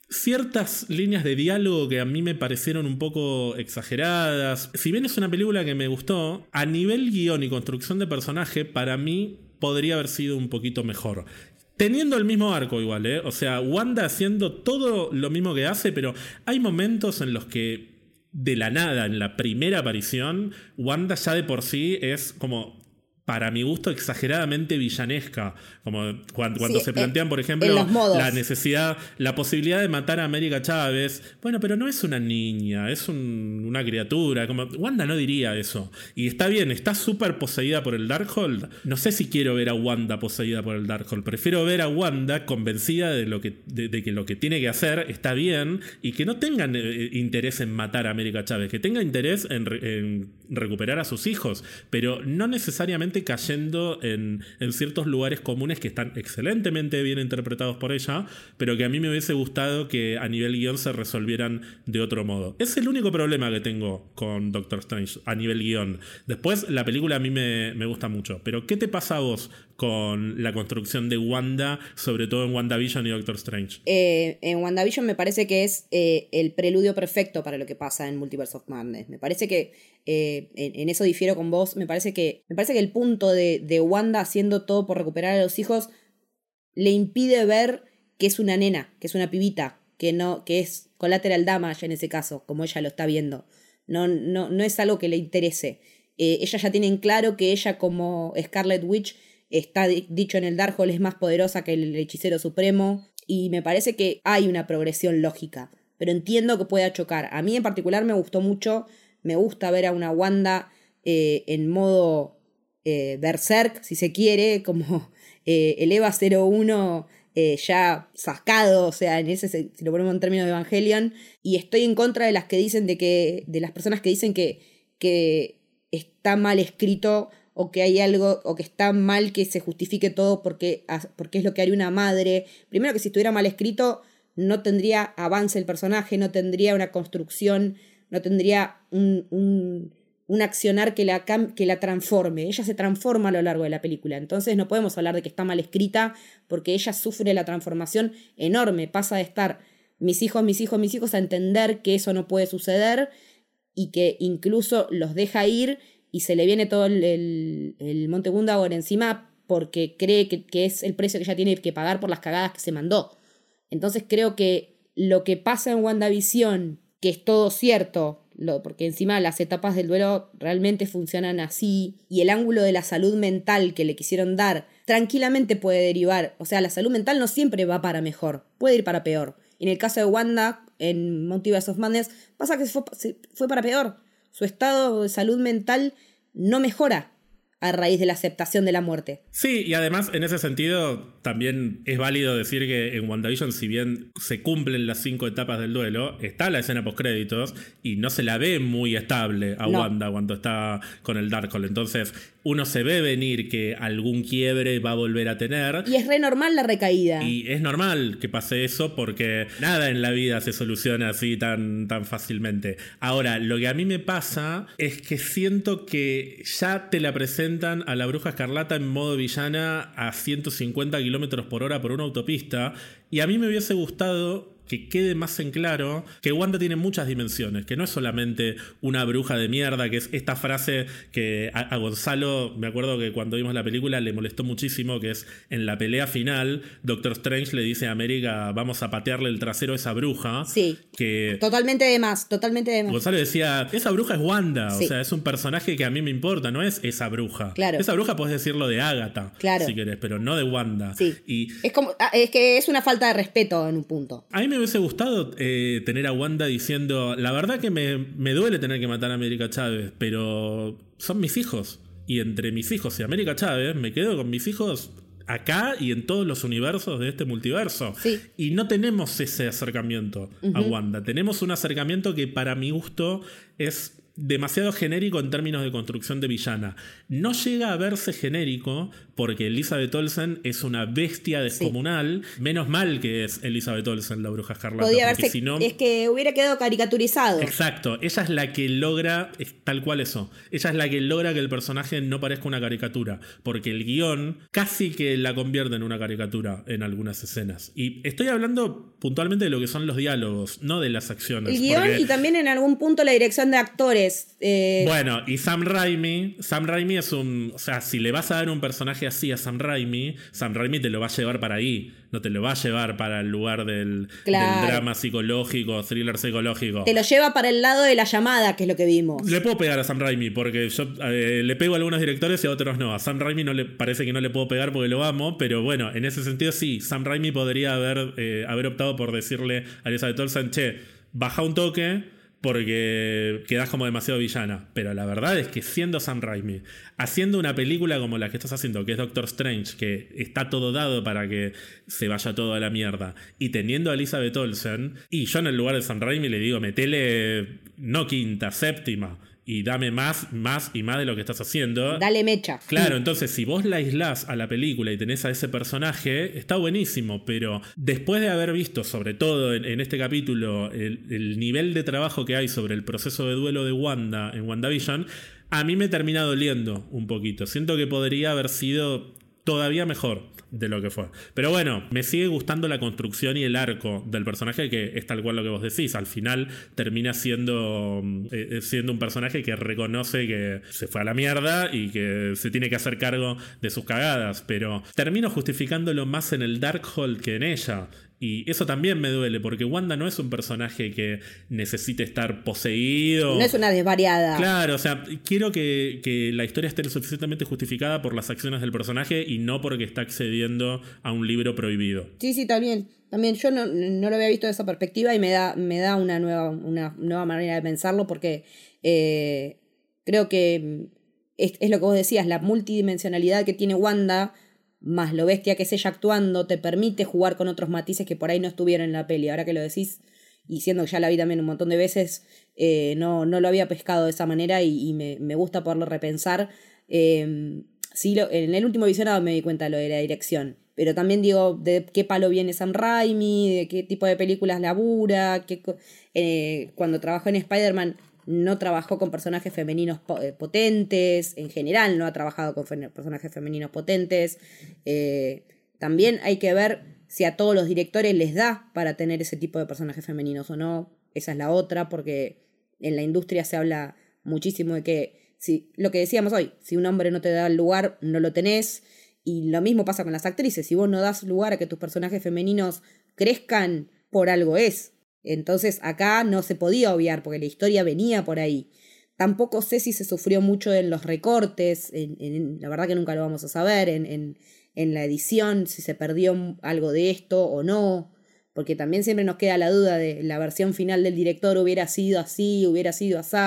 Speaker 1: ciertas líneas de diálogo que a mí me parecieron un poco exageradas. Si bien es una película que me gustó, a nivel guion y construcción de personaje, para mí podría haber sido un poquito mejor. Teniendo el mismo arco igual, ¿eh? O sea, Wanda haciendo todo lo mismo que hace, pero hay momentos en los que de la nada en la primera aparición, Wanda ya de por sí es como para mi gusto, exageradamente villanesca. Como cuando, se plantean, por ejemplo, la necesidad, la posibilidad de matar a América Chávez. Bueno, pero no es una niña, es una criatura. Como, Wanda no diría eso. Y está bien, está súper poseída por el Darkhold. No sé si quiero ver a Wanda poseída por el Darkhold. Prefiero ver a Wanda convencida de, lo que, de, que lo que tiene que hacer está bien y que no tengan eh, interés en matar a América Chávez, que tenga interés en recuperar a sus hijos, pero no necesariamente cayendo en, ciertos lugares comunes que están excelentemente bien interpretados por ella, pero que a mí me hubiese gustado que a nivel guion se resolvieran de otro modo. Es el único problema que tengo con Doctor Strange a nivel guion. Después, la película a mí me, gusta mucho, pero ¿qué te pasa a vos con la construcción de Wanda, sobre todo en WandaVision y Doctor Strange?
Speaker 2: Eh, en WandaVision me parece que es eh, el preludio perfecto para lo que pasa en Multiverse of Madness. Me parece que eh, en, eso difiero con vos. Me parece que, me parece que el punto de, Wanda haciendo todo por recuperar a los hijos le impide ver que es una nena, que es una pibita, que no, que es collateral damage en ese caso, como ella lo está viendo. No, no, no es algo que le interese. eh, ella ya tienen claro que ella como Scarlet Witch está dicho en el Darkhold es más poderosa que el hechicero supremo y me parece que hay una progresión lógica, pero entiendo que pueda chocar. A mí en particular me gustó mucho, me gusta ver a una Wanda eh, en modo eh, berserk, si se quiere, como eh, el EVA 01 ya sacado, o sea, en ese, si lo ponemos en términos de Evangelion, y estoy en contra de las que dicen de que, de las personas que dicen que, que está mal escrito o que hay algo, o que está mal que se justifique todo porque, porque es lo que haría una madre. Primero que si estuviera mal escrito, no tendría avance el personaje, no tendría una construcción, no tendría un, un, un accionar que la, que la transforme. Ella se transforma a lo largo de la película. Entonces no podemos hablar de que está mal escrita porque ella sufre la transformación enorme. Pasa de estar mis hijos, mis hijos, mis hijos a entender que eso no puede suceder y que incluso los deja ir y se le viene todo el, el, Monte ahora encima porque cree que, es el precio que ella tiene que pagar por las cagadas que se mandó. Entonces creo que lo que pasa en WandaVision, que es todo cierto, lo, porque encima las etapas del duelo realmente funcionan así, y el ángulo de la salud mental que le quisieron dar, tranquilamente puede derivar. O sea, la salud mental no siempre va para mejor, puede ir para peor. En el caso de Wanda, en Multiverse of Madness, pasa que fue, fue para peor su estado de salud mental no mejora a raíz de la aceptación de la muerte.
Speaker 1: Sí, y además en ese sentido también es válido decir que en WandaVision, si bien se cumplen las cinco etapas del duelo, está la escena post créditos y no se la ve muy estable a Wanda cuando está con el Darkhold. Entonces, uno se ve venir que algún quiebre va a volver a tener.
Speaker 2: Y es re normal la recaída.
Speaker 1: Y es normal que pase eso porque nada en la vida se soluciona así tan, tan fácilmente. Ahora, lo que a mí me pasa es que siento que ya te la a la bruja escarlata en modo villana a 150 kilómetros por hora por una autopista. Y a mí me hubiese gustado que quede más en claro que Wanda tiene muchas dimensiones, que no es solamente una bruja de mierda, que es esta frase que a, Gonzalo, me acuerdo que cuando vimos la película le molestó muchísimo, que es en la pelea final, Doctor Strange le dice a América, vamos a patearle el trasero a esa bruja.
Speaker 2: Sí.
Speaker 1: Que
Speaker 2: totalmente de más, totalmente de más.
Speaker 1: Gonzalo decía, esa bruja es Wanda, o sea, es un personaje que a mí me importa, no es esa bruja.
Speaker 2: Claro.
Speaker 1: Esa bruja puedes decirlo de Agatha,
Speaker 2: claro.
Speaker 1: si querés, pero no de Wanda.
Speaker 2: Sí. Y es como, ah, es que es una falta de respeto en un punto.
Speaker 1: A mí me hubiese gustado eh, tener a Wanda diciendo, la verdad que me, me duele tener que matar a América Chávez, pero son mis hijos. Y entre mis hijos y América Chávez me quedo con mis hijos acá y en todos los universos de este multiverso. Y no tenemos ese acercamiento a Wanda. Tenemos un acercamiento que para mi gusto es demasiado genérico en términos de construcción de villana. No llega a verse genérico porque Elizabeth Olsen es una bestia descomunal. Menos mal que es Elizabeth Olsen la bruja escarlata.
Speaker 2: Podría verse, es que hubiera quedado caricaturizado.
Speaker 1: Exacto. Ella es la que logra, tal cual eso, ella es la que logra que el personaje no parezca una caricatura. Porque el guion casi que la convierte en una caricatura en algunas escenas. Y estoy hablando puntualmente de lo que son los diálogos, no de las acciones.
Speaker 2: El guion y también en algún punto la dirección de actores eh,
Speaker 1: bueno, y Sam Raimi, Sam Raimi es un, o sea, si le vas a dar un personaje así a Sam Raimi, Sam Raimi te lo va a llevar para ahí, no te lo va a llevar para el lugar del, drama psicológico, thriller psicológico.
Speaker 2: Te lo lleva para el lado de la llamada, que es lo que vimos.
Speaker 1: Le puedo pegar a Sam Raimi porque yo eh, le pego a algunos directores y a otros no. A Sam Raimi no le parece que no le puedo pegar porque lo amo, pero bueno, en ese sentido sí, Sam Raimi podría haber, eh, haber optado por decirle a Elizabeth Olsen, che, baja un toque porque quedas como demasiado villana. Pero la verdad es que siendo Sam Raimi, haciendo una película como la que estás haciendo, que es Doctor Strange, que está todo dado para que se vaya todo a la mierda, y teniendo a Elizabeth Olsen, y yo en el lugar de Sam Raimi le digo, metele no quinta, séptima y dame más, más y más de lo que estás haciendo.
Speaker 2: Dale mecha.
Speaker 1: Claro, entonces si vos la aislás a la película y tenés a ese personaje, está buenísimo, pero después de haber visto, sobre todo en, este capítulo, el, el, nivel de trabajo que hay sobre el proceso de duelo de Wanda en WandaVision, a mí me termina doliendo un poquito. Siento que podría haber sido todavía mejor de lo que fue. Pero bueno, me sigue gustando la construcción y el arco del personaje que es tal cual lo que vos decís. Al final termina siendo, eh, siendo un personaje que reconoce que se fue a la mierda y que se tiene que hacer cargo de sus cagadas. Pero termino justificándolo más en el Darkhold que en ella. Y eso también me duele, porque Wanda no es un personaje que necesite estar poseído.
Speaker 2: No es una desvariada.
Speaker 1: Claro, o sea, quiero que, la historia esté suficientemente justificada por las acciones del personaje y no porque está accediendo a un libro prohibido.
Speaker 2: Sí, sí, también. También yo no, lo había visto de esa perspectiva y me da, me da una, nueva, una nueva manera de pensarlo porque eh, creo que es, es lo que vos decías, la multidimensionalidad que tiene Wanda más lo bestia que es ella actuando, te permite jugar con otros matices que por ahí no estuvieron en la peli. Ahora que lo decís, y siendo que ya la vi también un montón de veces, eh, no, no lo había pescado de esa manera y, me, gusta poderlo repensar. Eh, sí, en el último visionado me di cuenta de lo de la dirección. Pero también digo, de qué palo viene Sam Raimi, de qué tipo de películas labura, eh, cuando trabajó en Spider-Man no trabajó con personajes femeninos eh, potentes, en general no ha trabajado con personajes femeninos potentes. Eh, también hay que ver si a todos los directores les da para tener ese tipo de personajes femeninos o no. Esa es la otra, porque en la industria se habla muchísimo de que, si, lo que decíamos hoy, si un hombre no te da el lugar, no lo tenés. Y lo mismo pasa con las actrices. Si vos no das lugar a que tus personajes femeninos crezcan, por algo es. Entonces acá no se podía obviar porque la historia venía por ahí. Tampoco sé si se sufrió mucho en los recortes, en, la verdad que nunca lo vamos a saber, en, en, la edición, si se perdió algo de esto o no, porque también siempre nos queda la duda de la versión final del director hubiera sido así, hubiera sido así,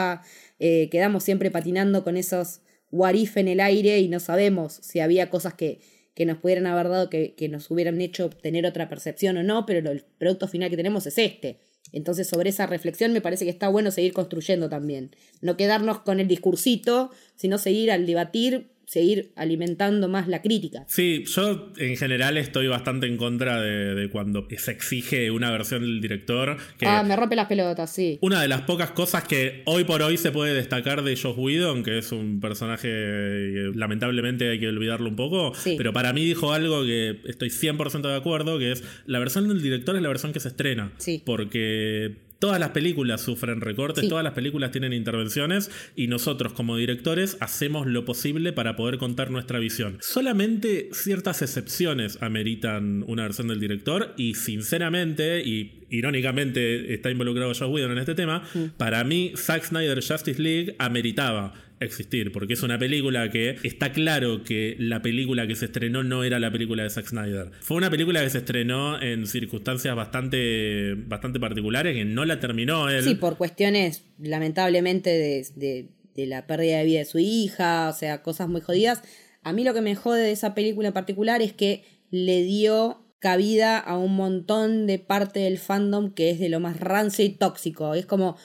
Speaker 2: eh, quedamos siempre patinando con esos what en el aire y no sabemos si había cosas que, que nos pudieran haber dado que, que, nos hubieran hecho tener otra percepción o no, pero el producto final que tenemos es este. Entonces, sobre esa reflexión me parece que está bueno seguir construyendo también. No quedarnos con el discursito, sino seguir al debatir seguir alimentando más la crítica.
Speaker 1: Sí, yo en general estoy bastante en contra de, cuando se exige una versión del director.
Speaker 2: ah, me rompe las pelotas, sí.
Speaker 1: Una de las pocas cosas que hoy por hoy se puede destacar de Josh Whedon, que es un personaje que lamentablemente hay que olvidarlo un poco, pero para mí dijo algo que estoy 100% de acuerdo, que es la versión del director es la versión que se estrena.
Speaker 2: Sí.
Speaker 1: Porque Todas las películas sufren recortes, todas las películas tienen intervenciones y nosotros como directores hacemos lo posible para poder contar nuestra visión. Solamente ciertas excepciones ameritan una versión del director y sinceramente y irónicamente está involucrado Joe Whedon en este tema, mm. para mí Zack Snyder Justice League ameritaba existir, porque es una película que está claro que la película que se estrenó no era la película de Zack Snyder. Fue una película que se estrenó en circunstancias bastante, bastante particulares, que no la terminó él.
Speaker 2: Sí, por cuestiones lamentablemente de, de la pérdida de vida de su hija, o sea, cosas muy jodidas. A mí lo que me jode de esa película en particular es que le dio cabida a un montón de parte del fandom que es de lo más rancio y tóxico. Es como,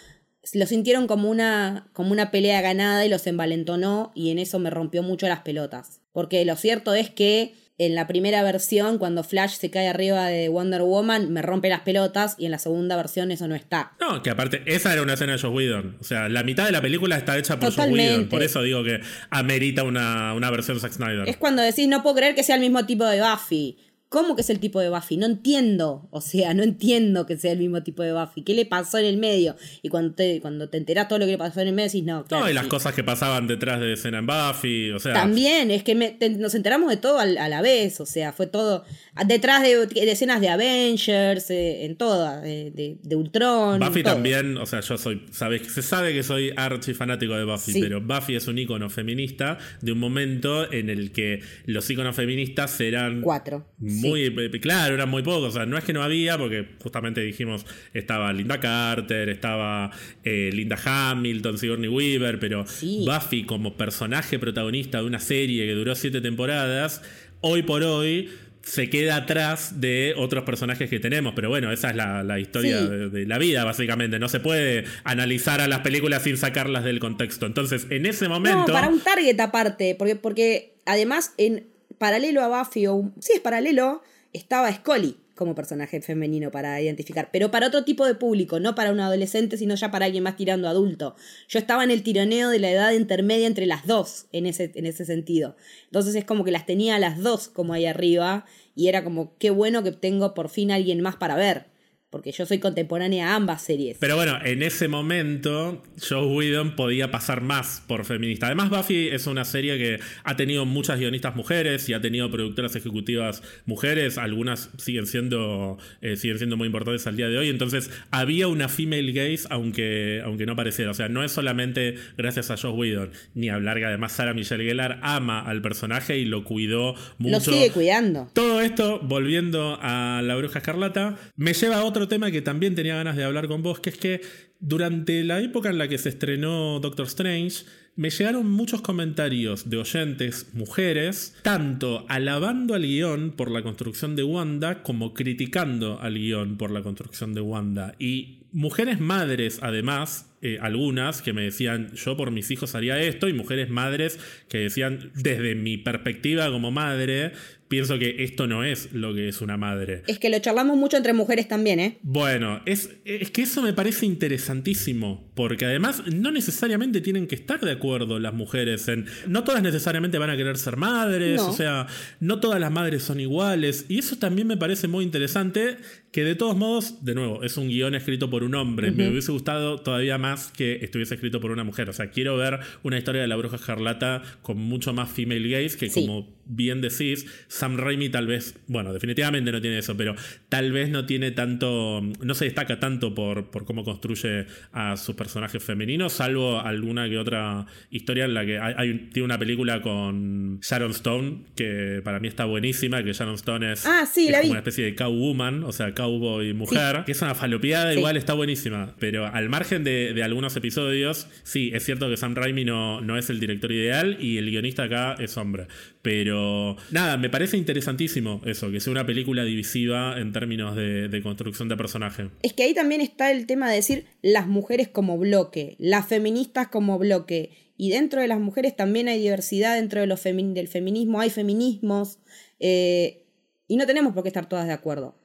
Speaker 2: lo sintieron como una, como una pelea ganada y los envalentonó y en eso me rompió mucho las pelotas. Porque lo cierto es que en la primera versión, cuando Flash se cae arriba de Wonder Woman, me rompe las pelotas y en la segunda versión eso no está.
Speaker 1: No, que aparte, esa era una escena de Joss Whedon. O sea, la mitad de la película está hecha por Joss Whedon. Por eso digo que amerita una, una versión de Zack Snyder.
Speaker 2: Es cuando decís, no puedo creer que sea el mismo tipo de Buffy. ¿Cómo que es el tipo de Buffy? No entiendo. O sea, no entiendo que sea el mismo tipo de Buffy. ¿Qué le pasó en el medio? Y cuando te, cuando te enterás todo lo que le pasó en el medio, decís, no.
Speaker 1: no, y las cosas que pasaban detrás de escena en Buffy. O sea.
Speaker 2: También, es que nos enteramos de todo a, la vez. O sea, fue todo. Detrás de, escenas de Avengers, eh, en todas, de, de, Ultron.
Speaker 1: Buffy también, o sea, yo soy. Sabes, se sabe que soy archi fanático de Buffy, pero Buffy es un ícono feminista de un momento en el que los íconos feministas eran.
Speaker 2: Cuatro
Speaker 1: muy, claro, eran muy pocos. O sea, no es que no había, porque justamente dijimos, estaba Linda Carter, estaba eh, Linda Hamilton, Sigourney Weaver, pero Buffy como personaje protagonista de una serie que duró siete temporadas, hoy por hoy se queda atrás de otros personajes que tenemos. Pero bueno, esa es la, historia de, la vida, básicamente. No se puede analizar a las películas sin sacarlas del contexto. Entonces, en ese momento. No,
Speaker 2: para un target aparte, porque, porque además, en paralelo a Buffy, o sí es paralelo, estaba Scully. como personaje femenino para identificar, pero para otro tipo de público, no para un adolescente, sino ya para alguien más tirando adulto. Yo estaba en el tironeo de la edad intermedia entre las dos, en ese, en ese sentido. Entonces es como que las tenía las dos como ahí arriba, y era como, qué bueno que tengo por fin alguien más para ver porque yo soy contemporánea a ambas series.
Speaker 1: Pero bueno, en ese momento Joe Whedon podía pasar más por feminista. Además, Buffy es una serie que ha tenido muchas guionistas mujeres y ha tenido productoras ejecutivas mujeres. Algunas siguen siendo, eh, siguen siendo muy importantes al día de hoy. Entonces, había una female gaze, aunque, aunque no pareciera. O sea, no es solamente gracias a Joe Whedon, ni hablar que además Sarah Michelle Gellar ama al personaje y lo cuidó mucho.
Speaker 2: Lo sigue cuidando.
Speaker 1: Todo esto, volviendo a La Bruja Escarlata, me lleva a otro tema que también tenía ganas de hablar con vos, que es que durante la época en la que se estrenó Doctor Strange, me llegaron muchos comentarios de oyentes mujeres, tanto alabando al guion por la construcción de Wanda como criticando al guion por la construcción de Wanda. Y mujeres madres, además, eh, algunas que me decían, yo por mis hijos haría esto, y mujeres madres que decían, desde mi perspectiva como madre, pienso que esto no es lo que es una madre.
Speaker 2: Es que lo charlamos mucho entre mujeres también, ¿eh?
Speaker 1: Bueno, es, es que eso me parece interesantísimo, porque además no necesariamente tienen que estar de acuerdo las mujeres en... No todas necesariamente van a querer ser madres, o sea, no todas las madres son iguales, y eso también me parece muy interesante, que de todos modos, de nuevo, es un guion escrito por un hombre, me hubiese gustado todavía más que estuviese escrito por una mujer, o sea, quiero ver una historia de la bruja escarlata con mucho más female gaze, que como bien decís, Sam Raimi tal vez, bueno, definitivamente no tiene eso, pero tal vez no tiene tanto, no se destaca tanto por, por cómo construye a sus personajes femeninos, salvo alguna que otra historia en la que hay, tiene una película con Sharon Stone, que para mí está buenísima, que Sharon Stone es,
Speaker 2: ah,
Speaker 1: una especie de cowwoman, o sea, cowboy mujer, que es una falopeada, igual está buenísima, pero al margen de, algunos episodios, sí, es cierto que Sam Raimi no, no es el director ideal y el guionista acá es hombre, pero nada, me parece interesantísimo eso, que sea una película divisiva en términos de, construcción de personaje.
Speaker 2: Es que ahí también está el tema de decir las mujeres como bloque, las feministas como bloque. Y dentro de las mujeres también hay diversidad, dentro de los del feminismo hay feminismos. Eh, y no tenemos por qué estar todas de acuerdo.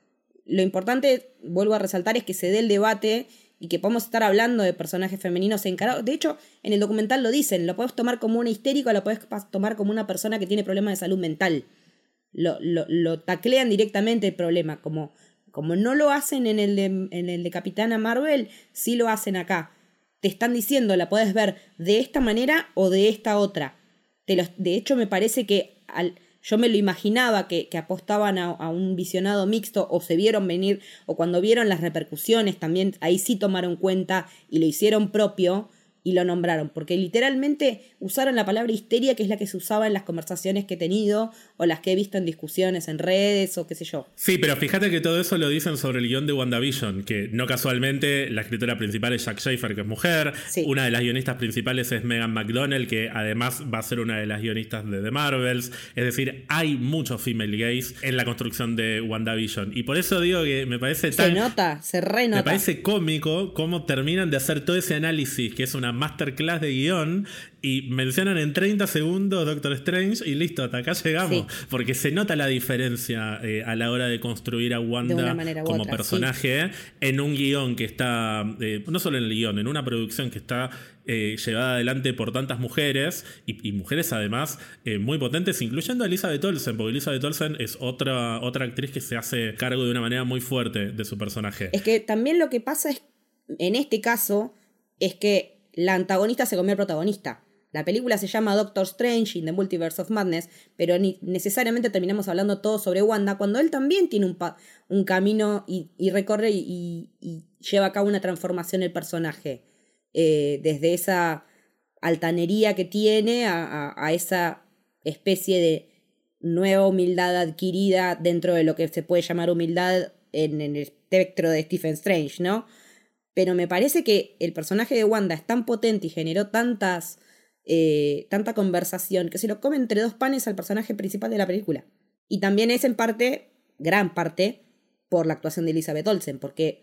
Speaker 2: Lo importante, vuelvo a resaltar, es que se dé el debate y que podemos estar hablando de personajes femeninos encarados. De hecho, en el documental lo dicen, lo puedes tomar como una histérica o lo puedes tomar como una persona que tiene problemas de salud mental. Lo, lo, taclean directamente el problema, como, como no lo hacen en el, de, en el de Capitana Marvel, sí lo hacen acá. Te están diciendo, la puedes ver de esta manera o de esta otra. De, de hecho, me parece que al, yo me lo imaginaba que, apostaban a, a, un visionado mixto o se vieron venir o cuando vieron las repercusiones también ahí sí tomaron cuenta y lo hicieron propio y lo nombraron, porque literalmente usaron la palabra histeria, que es la que se usaba en las conversaciones que he tenido o las que he visto en discusiones en redes o qué sé yo.
Speaker 1: Sí, pero fíjate que todo eso lo dicen sobre el guion de WandaVision, que no casualmente la escritora principal es Jack Schaefer, que es mujer, una de las guionistas principales es Megan McDonnell, que además va a ser una de las guionistas de The Marvels, es decir, hay muchos female gays en la construcción de WandaVision, y por eso digo que me parece tan...
Speaker 2: Se nota, se renota.
Speaker 1: Me parece cómico cómo terminan de hacer todo ese análisis, que es una masterclass de guion y mencionan en 30 segundos Doctor Strange y listo, hasta acá llegamos. Porque se nota la diferencia eh, a la hora de construir a Wanda como personaje en un guion que está, eh, no solo en el guion, en una producción que está eh, llevada adelante por tantas mujeres y, mujeres además muy potentes, incluyendo a Elizabeth Olsen, porque Elizabeth Olsen es otra, otra actriz que se hace cargo de una manera muy fuerte de su personaje.
Speaker 2: Es que también lo que pasa es, en este caso, es que la antagonista se comió al protagonista. La película se llama Doctor Strange in the Multiverse of Madness, pero necesariamente terminamos hablando todo sobre Wanda cuando él también tiene un, un camino y, recorre y, lleva a cabo una transformación el personaje. Eh, desde esa altanería que tiene a, a, esa especie de nueva humildad adquirida dentro de lo que se puede llamar humildad en, en el espectro de Stephen Strange, ¿no? Pero me parece que el personaje de Wanda es tan potente y generó tantas, eh, tanta conversación que se lo come entre dos panes al personaje principal de la película. Y también es en parte, gran parte, por la actuación de Elizabeth Olsen, porque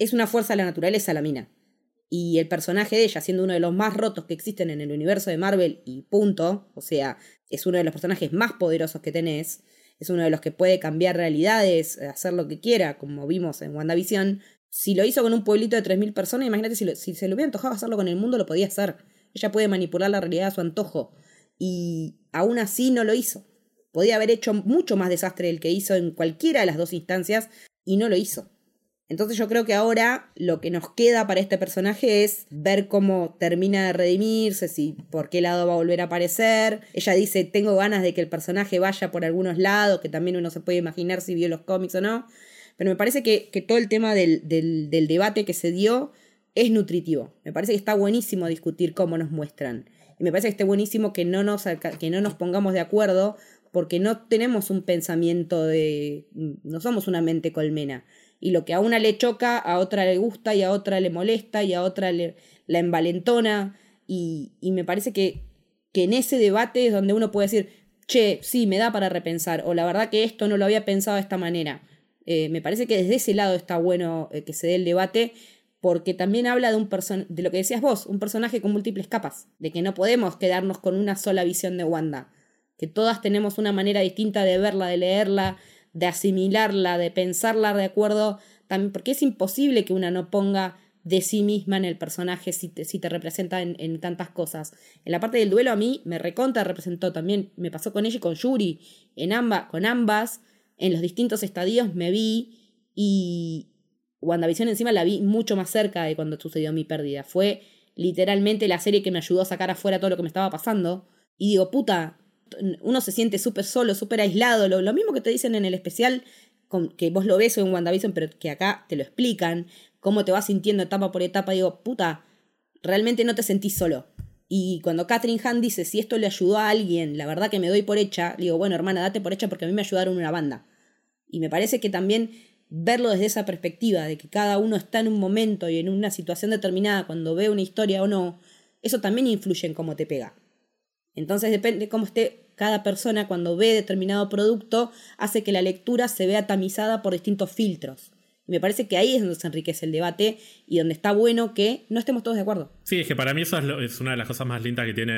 Speaker 2: es una fuerza de la naturaleza la mina. Y el personaje de ella, siendo uno de los más rotos que existen en el universo de Marvel, y punto, o sea, es uno de los personajes más poderosos que tenés, es uno de los que puede cambiar realidades, hacer lo que quiera, como vimos en WandaVision. Si lo hizo con un pueblito de 3.000 personas, imagínate si, si se le hubiera antojado hacerlo con el mundo, lo podía hacer. Ella puede manipular la realidad a su antojo. Y aún así no lo hizo. Podía haber hecho mucho más desastre del que hizo en cualquiera de las dos instancias y no lo hizo. Entonces yo creo que ahora lo que nos queda para este personaje es ver cómo termina de redimirse, si por qué lado va a volver a aparecer. Ella dice, tengo ganas de que el personaje vaya por algunos lados, que también uno se puede imaginar si vio los cómics o no. Pero me parece que, todo el tema del, del, debate que se dio es nutritivo. Me parece que está buenísimo discutir cómo nos muestran. Y me parece que está buenísimo que no nos, que no nos pongamos de acuerdo porque no tenemos un pensamiento de... no somos una mente colmena y lo que a una le choca, a otra le gusta y a otra le molesta y a otra le, la envalentona. Y, y me parece que, que en ese debate es donde uno puede decir, che, sí, me da para repensar, o la verdad que esto no lo había pensado de esta manera. Eh, me parece que desde ese lado está bueno eh, que se dé el debate, porque también habla de, un de lo que decías vos, un personaje con múltiples capas, de que no podemos quedarnos con una sola visión de Wanda, que todas tenemos una manera distinta de verla, de leerla, de asimilarla, de pensarla de acuerdo, también, porque es imposible que una no ponga de sí misma en el personaje si te, si te representa en, tantas cosas. En la parte del duelo a mí me recontra representó también, me pasó con ella y con Yuri, en ambas, con ambas, en los distintos estadios me vi y WandaVision encima la vi mucho más cerca de cuando sucedió mi pérdida. Fue literalmente la serie que me ayudó a sacar afuera todo lo que me estaba pasando. Y digo, puta, uno se siente súper solo, súper aislado, lo, mismo que te dicen en el especial, que vos lo ves en WandaVision, pero que acá te lo explican, cómo te vas sintiendo etapa por etapa, digo, puta, realmente no te sentís solo. Y cuando Catherine Hahn dice, si esto le ayudó a alguien, la verdad que me doy por hecha, digo, bueno, hermana, date por hecha porque a mí me ayudaron una banda. Y me parece que también verlo desde esa perspectiva, de que cada uno está en un momento y en una situación determinada cuando ve una historia o no, eso también influye en cómo te pega. Entonces depende de cómo esté cada persona cuando ve determinado producto, hace que la lectura se vea tamizada por distintos filtros. Y me parece que ahí es donde se enriquece el debate y donde está bueno que no estemos todos de acuerdo.
Speaker 1: Sí, es que para mí eso es, una de las cosas más lindas que tiene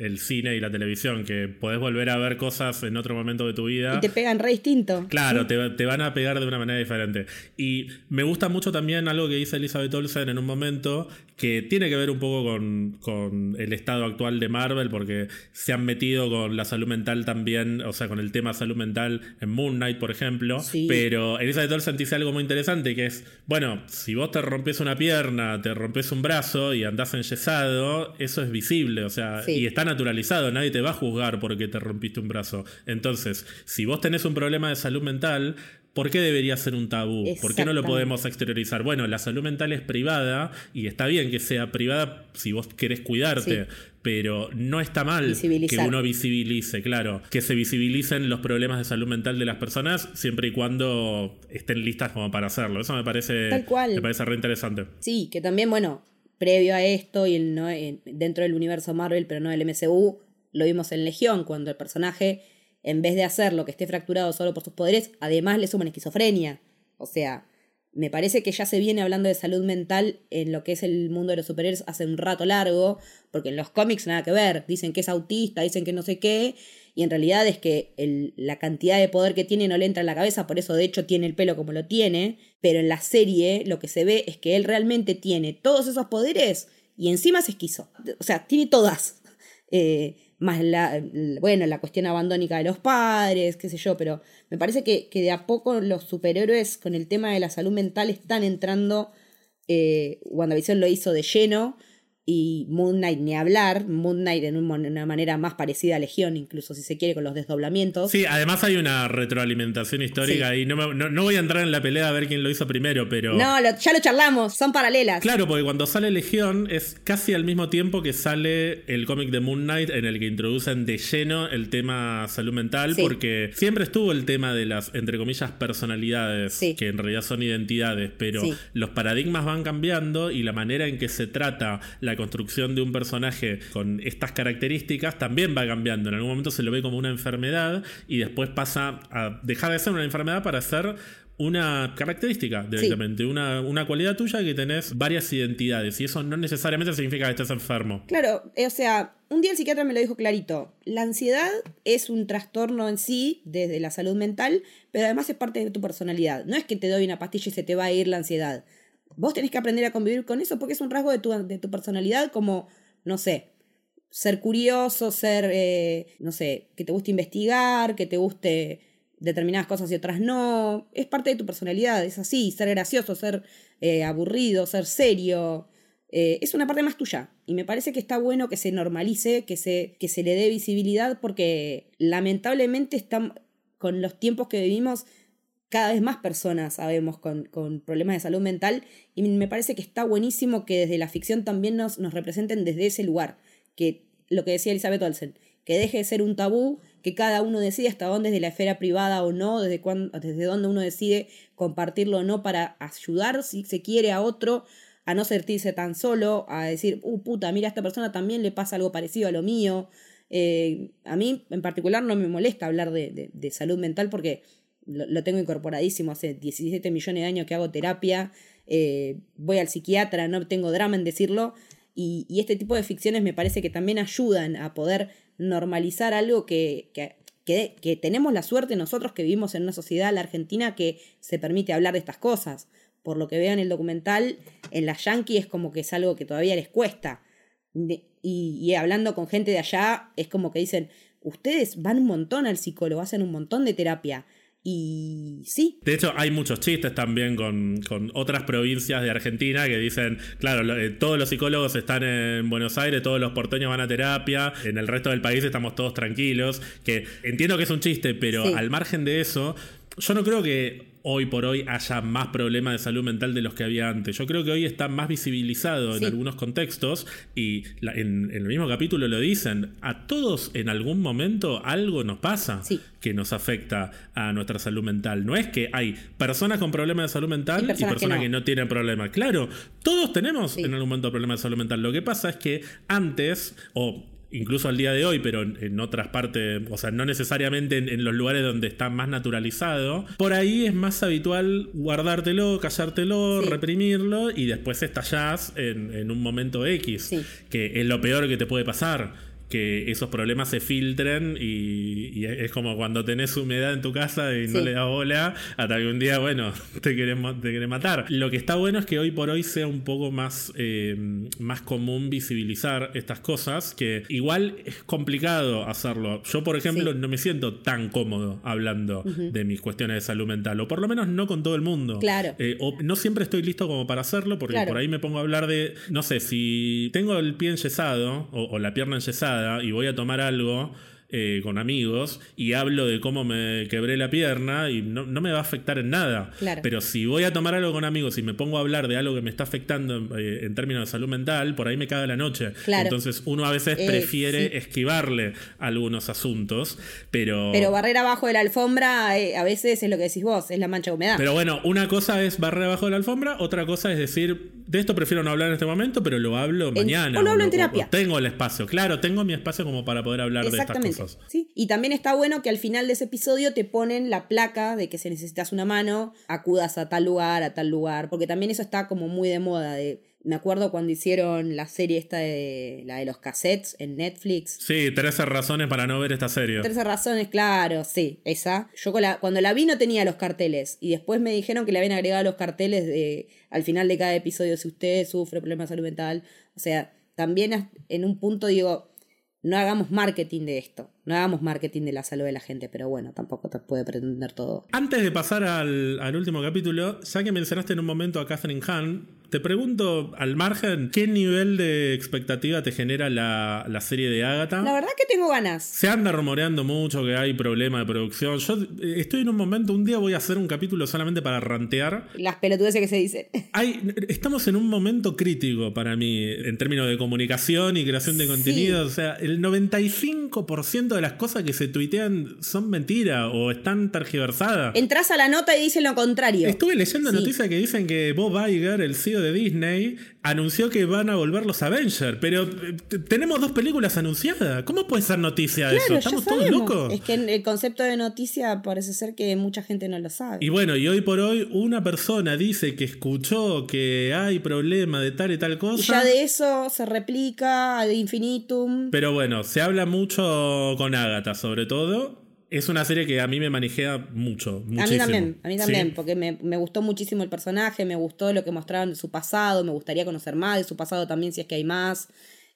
Speaker 1: el cine y la televisión, que podés volver a ver cosas en otro momento de tu vida.
Speaker 2: Y te pegan re distinto.
Speaker 1: Claro, te, van a pegar de una manera diferente. Y me gusta mucho también algo que dice Elizabeth Olsen en un momento, que tiene que ver un poco con, el estado actual de Marvel, porque se han metido con la salud mental también, o sea, con el tema salud mental en Moon Knight, por ejemplo. Pero Elizabeth Olsen dice algo muy interesante, que es, bueno, si vos te rompes una pierna, te rompes un brazo y andás enyesado, eso es visible, o sea, y está naturalizado, nadie te va a juzgar porque te rompiste un brazo. Entonces, si vos tenés un problema de salud mental, ¿Por qué debería ser un tabú? ¿Por qué no lo podemos exteriorizar? Bueno, la salud mental es privada y está bien que sea privada si vos querés cuidarte, pero no está mal que uno visibilice, claro, que se visibilicen los problemas de salud mental de las personas siempre y cuando estén listas como para hacerlo. Eso me parece, Tal cual. Me parece re interesante.
Speaker 2: Sí, que también, bueno, previo a esto y dentro del universo Marvel, pero no del MCU, lo vimos en Legión, cuando el personaje en vez de hacer lo que esté fracturado solo por sus poderes, además le suman esquizofrenia. O sea, me parece que ya se viene hablando de salud mental en lo que es el mundo de los superhéroes hace un rato largo, porque en los cómics nada que ver, dicen que es autista, dicen que no sé qué, y en realidad es que la cantidad de poder que tiene no le entra en la cabeza, por eso de hecho tiene el pelo como lo tiene, pero en la serie lo que se ve es que él realmente tiene todos esos poderes y encima es esquizo, o sea, tiene todas. Eh, más la, bueno, la cuestión abandónica de los padres, qué sé yo, pero me parece que, que de a poco los superhéroes con el tema de la salud mental están entrando, eh, WandaVision lo hizo de lleno, y Moon Knight ni hablar, Moon Knight en una manera más parecida a Legión, incluso si se quiere, con los desdoblamientos.
Speaker 1: Sí, además hay una retroalimentación histórica y no, no, voy a entrar en la pelea a ver quién lo hizo primero, pero...
Speaker 2: No, ya lo charlamos, son paralelas.
Speaker 1: Claro, porque cuando sale Legión es casi al mismo tiempo que sale el cómic de Moon Knight en el que introducen de lleno el tema salud mental, porque siempre estuvo el tema de las, entre comillas, personalidades, que en realidad son identidades, pero los paradigmas van cambiando y la manera en que se trata la construcción de un personaje con estas características también va cambiando. En algún momento se lo ve como una enfermedad y después pasa a dejar de ser una enfermedad para ser una característica directamente, una, una cualidad tuya que tenés varias identidades y eso no necesariamente significa que estés enfermo.
Speaker 2: Claro, eh, o sea, un día el psiquiatra me lo dijo clarito, la ansiedad es un trastorno en sí desde la salud mental, pero además es parte de tu personalidad. No es que te doy una pastilla y se te va a ir la ansiedad. Vos tenés que aprender a convivir con eso porque es un rasgo de tu, de tu personalidad como, no sé, ser curioso, ser, eh, no sé, que te guste investigar, que te guste determinadas cosas y otras no. Es parte de tu personalidad, es así, ser gracioso, ser eh, aburrido, ser serio. Eh, es una parte más tuya. Y me parece que está bueno que se normalice, que se, que se le dé visibilidad, porque lamentablemente están, con los tiempos que vivimos, cada vez más personas sabemos con, con, problemas de salud mental. Y me parece que está buenísimo que desde la ficción también nos, nos representen desde ese lugar. Que lo que decía Elizabeth Olsen, que deje de ser un tabú, que cada uno decide hasta dónde es de la esfera privada o no, desde, cuándo, desde dónde uno decide compartirlo o no para ayudar si se quiere a otro a no sentirse tan solo, a decir, uh, puta, mira, a esta persona también le pasa algo parecido a lo mío. Eh, a mí en particular no me molesta hablar de, de, salud mental porque lo, tengo incorporadísimo hace 17 millones de años que hago terapia, eh, voy al psiquiatra, no tengo drama en decirlo, y, y, este tipo de ficciones me parece que también ayudan a poder normalizar algo que, que, que, tenemos la suerte nosotros que vivimos en una sociedad, la Argentina, que se permite hablar de estas cosas. Por lo que veo en el documental, en la Yankee es como que es algo que todavía les cuesta. y, y hablando con gente de allá, es como que dicen, ustedes van un montón al psicólogo, hacen un montón de terapia. Y sí.
Speaker 1: De hecho, hay muchos chistes también con, otras provincias de Argentina que dicen, claro, eh, todos los psicólogos están en Buenos Aires, todos los porteños van a terapia, en el resto del país estamos todos tranquilos, que entiendo que es un chiste, pero al margen de eso, yo no creo que hoy por hoy haya más problemas de salud mental de los que había antes. Yo creo que hoy está más visibilizado en algunos contextos y en, el mismo capítulo lo dicen, a todos en algún momento algo nos pasa que nos afecta a nuestra salud mental. No es que hay personas con problemas de salud mental y personas, que, no. tienen problemas. Claro, todos tenemos en algún momento problemas de salud mental. Lo que pasa es que antes, o incluso al día de hoy, pero en, otras partes, o sea, no necesariamente en, los lugares donde está más naturalizado, por ahí es más habitual guardártelo, callártelo, reprimirlo y después estallás en, en un momento X, que es lo peor que te puede pasar que esos problemas se filtren y, es como cuando tenés humedad en tu casa y no le das bola hasta que un día, bueno, te queremos te matar. Lo que está bueno es que hoy por hoy sea un poco más, eh, más común visibilizar estas cosas, que igual es complicado hacerlo. Yo, por ejemplo, no me siento tan cómodo hablando de mis cuestiones de salud mental, o por lo menos no con todo el mundo.
Speaker 2: Claro.
Speaker 1: Eh, o no siempre estoy listo como para hacerlo, porque por ahí me pongo a hablar de, no sé, si tengo el pie enyesado o, o la pierna enyesada, y voy a tomar algo eh, con amigos y hablo de cómo me quebré la pierna y no, me va a afectar en nada. Pero si voy a tomar algo con amigos y me pongo a hablar de algo que me está afectando en, eh, términos de salud mental, por ahí me caga la noche. Entonces uno a veces eh, prefiere esquivarle algunos asuntos, pero...
Speaker 2: Pero barrer abajo de la alfombra a veces es lo que decís vos, es la mancha de humedad.
Speaker 1: Pero bueno, una cosa es barrer abajo de la alfombra, otra cosa es decir, de esto prefiero no hablar en este momento, pero lo hablo mañana.
Speaker 2: O lo hablo en terapia.
Speaker 1: tengo el espacio, claro, tengo mi espacio como para poder hablar de estas cosas.
Speaker 2: ¿Sí? Y también está bueno que al final de ese episodio te ponen la placa de que si necesitas una mano, acudas a tal lugar, a tal lugar, porque también eso está como muy de moda de me acuerdo cuando hicieron la serie esta de la de los cassettes en Netflix.
Speaker 1: Sí, 13 razones para no ver esta serie.
Speaker 2: 13 razones, claro, sí, esa. Yo cuando la vi no tenía los carteles y después me dijeron que le habían agregado los carteles de al final de cada episodio si usted sufre problemas de salud mental. O sea, también en un punto digo, no hagamos marketing de esto, no hagamos marketing de la salud de la gente, pero bueno, tampoco te puede pretender todo.
Speaker 1: Antes de pasar al, al último capítulo, ya que mencionaste en un momento a Catherine Hahn, te pregunto, al margen, ¿qué nivel de expectativa te genera la, serie de Agatha?
Speaker 2: La verdad que tengo ganas.
Speaker 1: Se anda rumoreando mucho que hay problema de producción. Yo eh, estoy en un momento, un día voy a hacer un capítulo solamente para rantear.
Speaker 2: Las pelotudeces que se dicen.
Speaker 1: Hay, estamos en un momento crítico para mí, en términos de comunicación y creación de contenido. O sea, el 95% de las cosas que se tuitean son mentiras o están tergiversadas.
Speaker 2: Entras a la nota y dicen lo contrario.
Speaker 1: Estuve leyendo noticias que dicen que Bob Iger, el CEO estudio de Disney anunció que van a volver los Avengers, pero eh, tenemos dos películas anunciadas. ¿Cómo puede ser noticia eso? ¿Estamos todos locos?
Speaker 2: Es que el concepto de noticia parece ser que mucha gente no lo sabe.
Speaker 1: Y bueno, y hoy por hoy una persona dice que escuchó que hay problema de tal y tal cosa.
Speaker 2: Y ya de eso se replica ad infinitum.
Speaker 1: Pero bueno, se habla mucho con Agatha, sobre todo. Es una serie que a mí me manejea mucho. Muchísimo. A
Speaker 2: mí también, a mí también, porque me, gustó muchísimo el personaje, me gustó lo que mostraban de su pasado, me gustaría conocer más de su pasado también si es que hay más.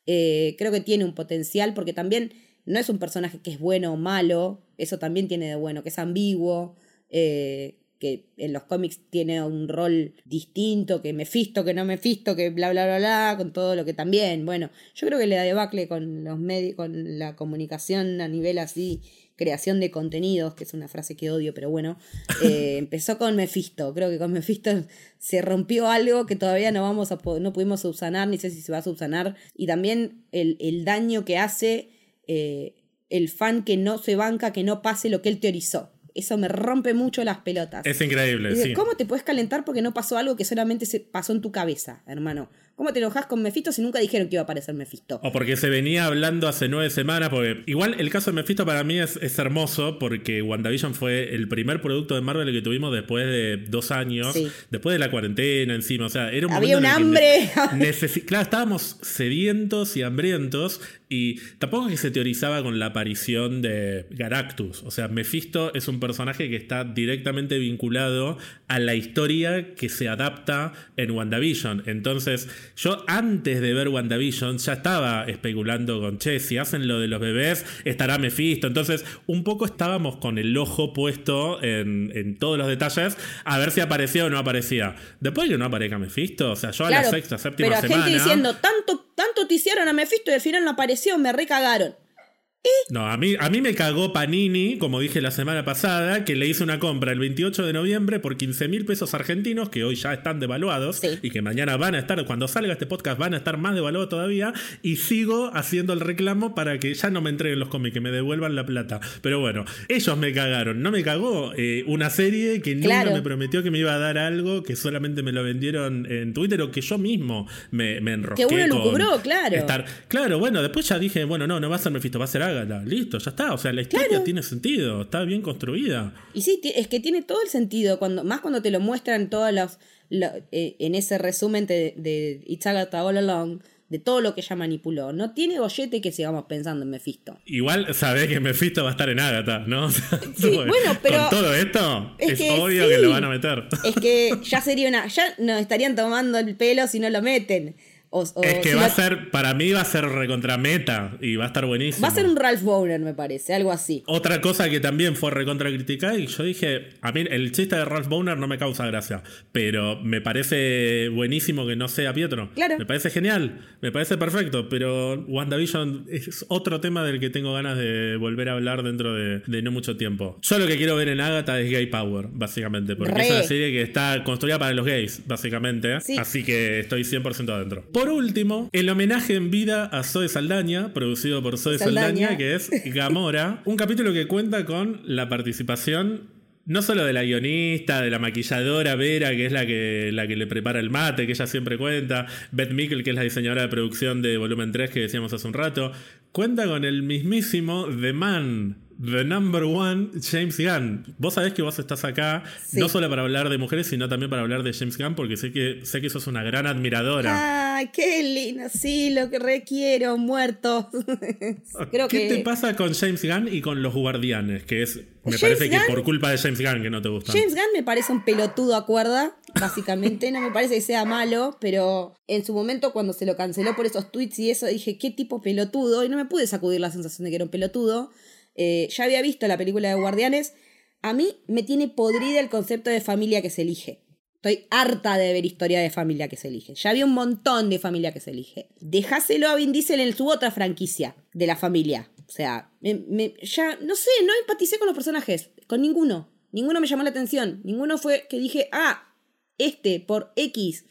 Speaker 2: Eh, creo que tiene un potencial porque también no es un personaje que es bueno o malo, eso también tiene de bueno, que es ambiguo, eh, que en los cómics tiene un rol distinto, que me fisto, que no me fisto, que bla bla bla bla, con todo lo que también. Bueno, yo creo que le da debacle con los medios, con la comunicación a nivel así creación de contenidos, que es una frase que odio, pero bueno, eh, empezó con Mephisto. Creo que con Mephisto se rompió algo que todavía no, vamos a no pudimos subsanar, ni sé si se va a subsanar. Y también el, daño que hace eh, el fan que no se banca, que no pase lo que él teorizó. Eso me rompe mucho las pelotas.
Speaker 1: Es increíble. sí.
Speaker 2: ¿Cómo te puedes calentar porque no pasó algo que solamente se pasó en tu cabeza, hermano? ¿Cómo te enojas con Mephisto si nunca dijeron que iba a aparecer Mephisto?
Speaker 1: O porque se venía hablando hace nueve semanas, porque igual el caso de Mephisto para mí es, hermoso, porque WandaVision fue el primer producto de Marvel que tuvimos después de dos años, después de la cuarentena encima, o sea, era un
Speaker 2: Había un hambre.
Speaker 1: claro, estábamos sedientos y hambrientos, y tampoco es que se teorizaba con la aparición de Galactus, o sea, Mephisto es un personaje que está directamente vinculado a la historia que se adapta en WandaVision, entonces yo antes de ver WandaVision ya estaba especulando con, che, si hacen lo de los bebés, estará Mephisto. Entonces, un poco estábamos con el ojo puesto en, todos los detalles a ver si aparecía o no aparecía. Después de que no aparezca Mephisto, o sea, yo a la sexta, séptima pero semana...
Speaker 2: gente diciendo, tanto, tanto te hicieron a Mephisto y al final no apareció, me recagaron.
Speaker 1: No, a mí, a mí me cagó Panini, como dije la semana pasada, que le hice una compra el 28 de noviembre por 15 mil pesos argentinos, que hoy ya están devaluados y que mañana van a estar, cuando salga este podcast, van a estar más devaluados todavía. Y sigo haciendo el reclamo para que ya no me entreguen los cómics, que me devuelvan la plata. Pero bueno, ellos me cagaron. No me cagó eh, una serie que nunca me prometió que me iba a dar algo, que solamente me lo vendieron en Twitter o que yo mismo me, me enrosqué.
Speaker 2: Que uno lo cubrió, claro.
Speaker 1: Estar. Claro, bueno, después ya dije, bueno, no, no va a ser Mephisto, va a ser Listo, ya está. O sea, la historia tiene sentido, está bien construida.
Speaker 2: Y sí, es que tiene todo el sentido, cuando, más cuando te lo muestran todos los, eh, en ese resumen de, de It's Agatha All Along, de todo lo que ella manipuló. No tiene bollete que sigamos pensando en Mephisto.
Speaker 1: Igual sabés que Mephisto va a estar en Agatha, ¿no?
Speaker 2: sí, bueno, pero.
Speaker 1: Con todo esto, es, obvio que lo van a meter.
Speaker 2: Es que ya sería una. Ya nos estarían tomando el pelo si no lo meten
Speaker 1: es que va a ser, para mí va a ser recontra meta y va a estar buenísimo.
Speaker 2: Va a ser un Ralph Bowner, me parece, algo así.
Speaker 1: Otra cosa que también fue recontra criticada y yo dije, a mí el chiste de Ralph Bowner no me causa gracia, pero me parece buenísimo que no sea Pietro.
Speaker 2: Claro.
Speaker 1: Me parece genial, me parece perfecto, pero WandaVision es otro tema del que tengo ganas de volver a hablar dentro de, no mucho tiempo. Yo lo que quiero ver en Agatha es Gay Power, básicamente, porque es una serie que está construida para los gays, básicamente. Así que estoy 100% adentro. Por último, el homenaje en vida a Zoe Saldaña, producido por Zoe Saldaña, que es Gamora, un capítulo que cuenta con la participación no solo de la guionista, de la maquilladora Vera, que es la que, la que le prepara el mate, que ella siempre cuenta, Beth Mikkel, que es la diseñadora de producción de Volumen 3 que decíamos hace un rato, cuenta con el mismísimo The Man, The Number One, James Gunn. Vos sabés que vos estás acá no solo para hablar de mujeres, sino también para hablar de James Gunn, porque sé que, sé que sos una gran admiradora.
Speaker 2: Ay, qué lindo, sí, lo que requiero, muerto.
Speaker 1: Creo ¿Qué te pasa con James Gunn y con los guardianes? Que es, me parece que por culpa de James Gunn que no te gusta.
Speaker 2: James Gunn me parece un pelotudo, acuerda, básicamente. no me parece que sea malo, pero en su momento cuando se lo canceló por esos tweets y eso, dije, qué tipo pelotudo, y no me pude sacudir la sensación de que era un pelotudo. Eh, ya había visto la película de Guardianes. A mí me tiene podrida el concepto de familia que se elige. Estoy harta de ver historia de familia que se elige. Ya había un montón de familia que se elige. Dejáselo a Vin Diesel en su otra franquicia de la familia. O sea, ya no sé, no empaticé con los personajes, con ninguno. Ninguno me llamó la atención. Ninguno fue que dije, ah, este por X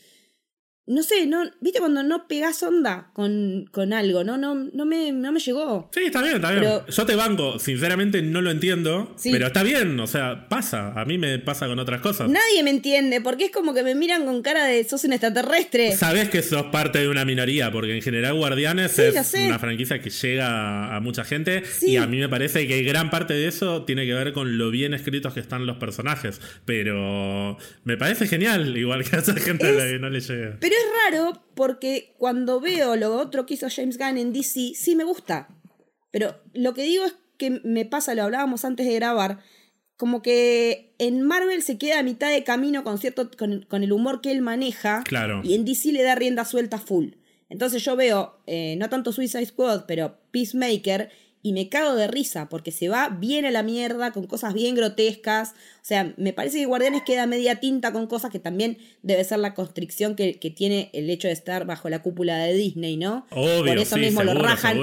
Speaker 2: no sé, no, ¿viste cuando no pegás onda con, con algo? No, no, no, me, no me llegó.
Speaker 1: Sí, está bien, está bien. Yo te banco, sinceramente no lo entiendo, pero está bien, o sea, pasa. A mí me pasa con otras cosas.
Speaker 2: Nadie me entiende, porque es como que me miran con cara de sos un extraterrestre.
Speaker 1: Sabes que sos parte de una minoría, porque en general Guardianes es una franquicia que llega a mucha gente y a mí me parece que gran parte de eso tiene que ver con lo bien escritos que están los personajes. Pero me parece genial, igual que a esa gente a la que no le llega.
Speaker 2: Pero es raro porque cuando veo lo otro que hizo James Gunn en DC, sí me gusta. Pero lo que digo es que me pasa, lo hablábamos antes de grabar, como que en Marvel se queda a mitad de camino con, cierto, con, el humor que él maneja.
Speaker 1: Claro.
Speaker 2: Y en DC le da rienda suelta full. Entonces yo veo, eh, no tanto Suicide Squad, pero Peacemaker, y me cago de risa porque se va bien a la mierda con cosas bien grotescas. O sea, me parece que Guardianes queda media tinta con cosas que también debe ser la constricción que, tiene el hecho de estar bajo la cúpula de Disney, ¿no?
Speaker 1: Obvio, Por eso mismo lo rajan.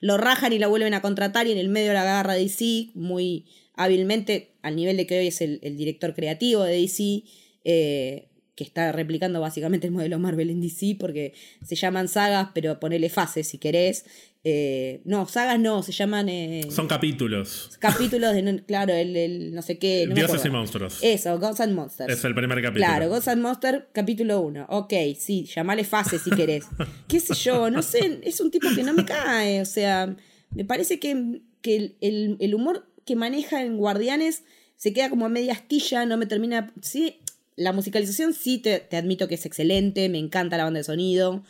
Speaker 2: Lo rajan y lo vuelven a contratar y en el medio la agarra DC muy hábilmente, al nivel de que hoy es el, director creativo de DC. Eh, que está replicando básicamente el modelo Marvel en DC, porque se llaman sagas, pero ponele fases si querés. Eh, no, sagas no, se llaman. Eh,
Speaker 1: Son capítulos.
Speaker 2: Capítulos de, claro, el, no sé qué.
Speaker 1: Dioses y monstruos.
Speaker 2: Eso, Gods and Monsters.
Speaker 1: Es el primer capítulo.
Speaker 2: Claro, Gods and Monsters, capítulo 1. Ok, sí, llamale fase si querés. ¿Qué sé yo? No sé, es un tipo que no me cae. O sea, me parece que, que el, el humor que maneja en Guardianes se queda como a media astilla, no me termina. Sí, la musicalización sí te, admito que es excelente, me encanta la banda de sonido,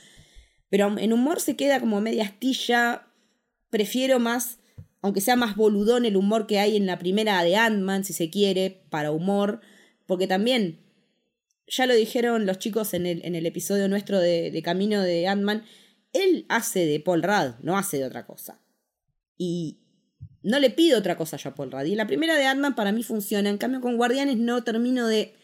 Speaker 2: pero en humor se queda como media astilla, prefiero más, aunque sea más boludón el humor que hay en la primera de Ant-Man, si se quiere, para humor, porque también, ya lo dijeron los chicos en el, episodio nuestro de, Camino de Ant-Man, él hace de Paul Rudd, no hace de otra cosa. Y no le pido otra cosa yo a Paul Rudd. Y la primera de Ant-Man para mí funciona, en cambio con Guardianes no termino de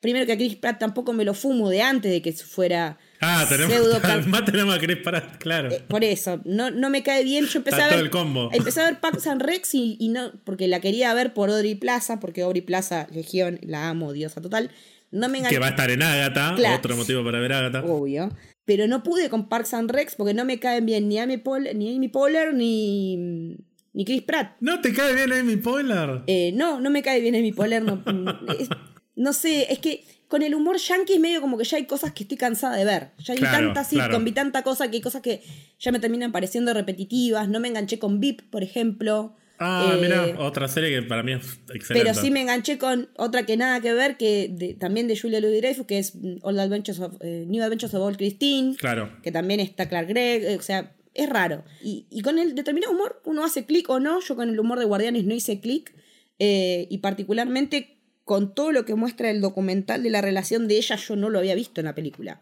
Speaker 2: Primero que a Chris Pratt tampoco me lo fumo de antes de que fuera.
Speaker 1: Ah, tenemos, más tenemos a Chris Pratt, claro.
Speaker 2: Eh, por eso, no, no me cae bien. Yo empecé a ver.
Speaker 1: el combo.
Speaker 2: Empecé a ver Pax and Rex y, no. Porque la quería ver por Audrey Plaza, porque Audrey Plaza, Legión, la amo, diosa total. No me
Speaker 1: Que va a estar en Agatha, otro motivo para ver Agatha.
Speaker 2: Obvio. Pero no pude con Parks and Rex porque no me caen bien ni Amy, Paul, ni Amy Poehler ni, ni Chris Pratt.
Speaker 1: ¿No te cae bien Amy Poehler?
Speaker 2: Eh, no, no me cae bien Amy Poehler. No, no sé, es que con el humor yankee es medio como que ya hay cosas que estoy cansada de ver. Ya hay tanta sitcom vi tanta cosa que hay cosas que ya me terminan pareciendo repetitivas. No me enganché con VIP, por ejemplo.
Speaker 1: Ah, eh, mira, otra serie que para mí es excelente.
Speaker 2: Pero sí me enganché con otra que nada que ver, que también de Julia louis dreyfus que es All Adventures of, eh, New Adventures of Old Christine.
Speaker 1: Claro.
Speaker 2: Que también está Clark Gregg. Eh, o sea, es raro. Y, y con el determinado humor uno hace clic o no. Yo con el humor de Guardianes no hice clic. y particularmente con todo lo que muestra el documental de la relación de ella, yo no lo había visto en la película.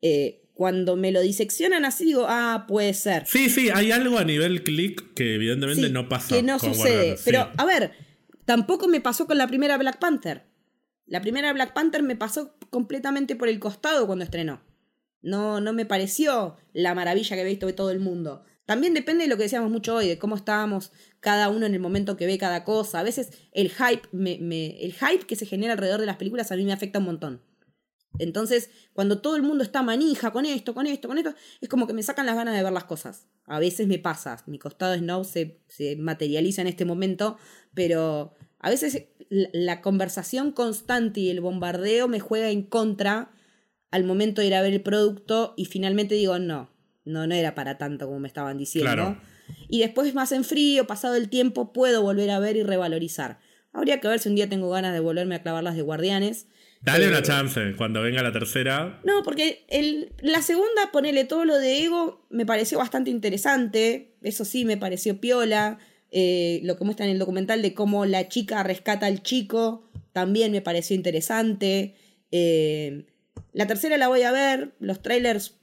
Speaker 2: Eh, cuando me lo diseccionan así, digo, ah, puede ser.
Speaker 1: Sí, sí, hay algo a nivel click que evidentemente no pasa.
Speaker 2: Que no sucede. Pero, a ver, tampoco me pasó con la primera Black Panther. La primera Black Panther me pasó completamente por el costado cuando estrenó. No, no me pareció la maravilla que había visto de todo el mundo. También depende de lo que decíamos mucho hoy, de cómo estábamos cada uno en el momento que ve cada cosa. A veces el hype, el hype que se genera alrededor de las películas a mí me afecta un montón. Entonces, cuando todo el mundo está manija con esto, con esto, con esto, es como que me sacan las ganas de ver las cosas. A veces me pasa, mi costado Snow se, se materializa en este momento, pero a veces la conversación constante y el bombardeo me juega en contra al momento de ir a ver el producto y finalmente digo, no, no, no era para tanto como me estaban diciendo. Y después, más en frío, pasado el tiempo, puedo volver a ver y revalorizar. Habría que ver si un día tengo ganas de volverme a clavar las de Guardianes.
Speaker 1: Dale una chance cuando venga la tercera.
Speaker 2: No, porque el, la segunda, ponele todo lo de Ego, me pareció bastante interesante. Eso sí, me pareció piola. Eh, lo que muestra en el documental de cómo la chica rescata al chico, también me pareció interesante. Eh, la tercera la voy a ver. Los trailers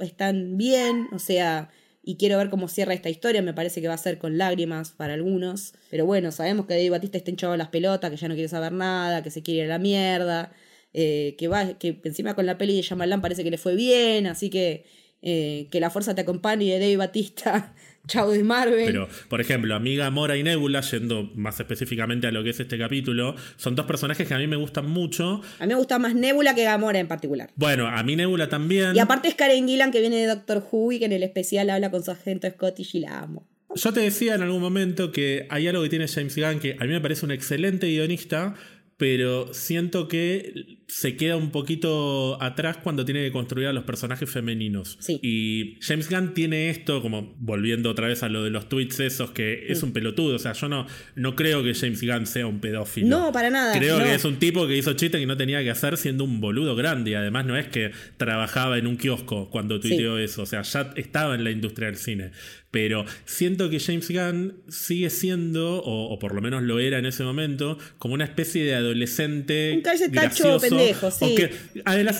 Speaker 2: están bien, o sea, y quiero ver cómo cierra esta historia, me parece que va a ser con lágrimas para algunos, pero bueno, sabemos que David Batista está hinchado las pelotas, que ya no quiere saber nada, que se quiere ir a la mierda, eh, que va, que encima con la peli de Shyamalan parece que le fue bien, así que eh, que la fuerza te acompañe de David Batista Chau de Marvel.
Speaker 1: Pero, por ejemplo, Amiga Mora y Nebula, yendo más específicamente a lo que es este capítulo, son dos personajes que a mí me gustan mucho.
Speaker 2: A mí me gusta más Nebula que Gamora en particular.
Speaker 1: Bueno, a mí Nebula también.
Speaker 2: Y aparte es Karen Gillan que viene de Doctor Who y que en el especial habla con su agente Scottish y la amo.
Speaker 1: Yo te decía en algún momento que hay algo que tiene James Gunn que a mí me parece un excelente guionista, pero siento que se queda un poquito atrás cuando tiene que construir a los personajes femeninos.
Speaker 2: Sí.
Speaker 1: Y James Gunn tiene esto, como volviendo otra vez a lo de los tweets esos, que es un pelotudo. O sea, yo no, no creo que James Gunn sea un pedófilo.
Speaker 2: No, para nada.
Speaker 1: Creo
Speaker 2: no.
Speaker 1: que es un tipo que hizo chiste que no tenía que hacer siendo un boludo grande. Y además no es que trabajaba en un kiosco cuando tuiteó eso. O sea, ya estaba en la industria del cine. Pero siento que James Gunn sigue siendo, o, o por lo menos lo era en ese momento, como una especie de adolescente.
Speaker 2: Un
Speaker 1: gracioso,
Speaker 2: pendejo, sí.
Speaker 1: o que-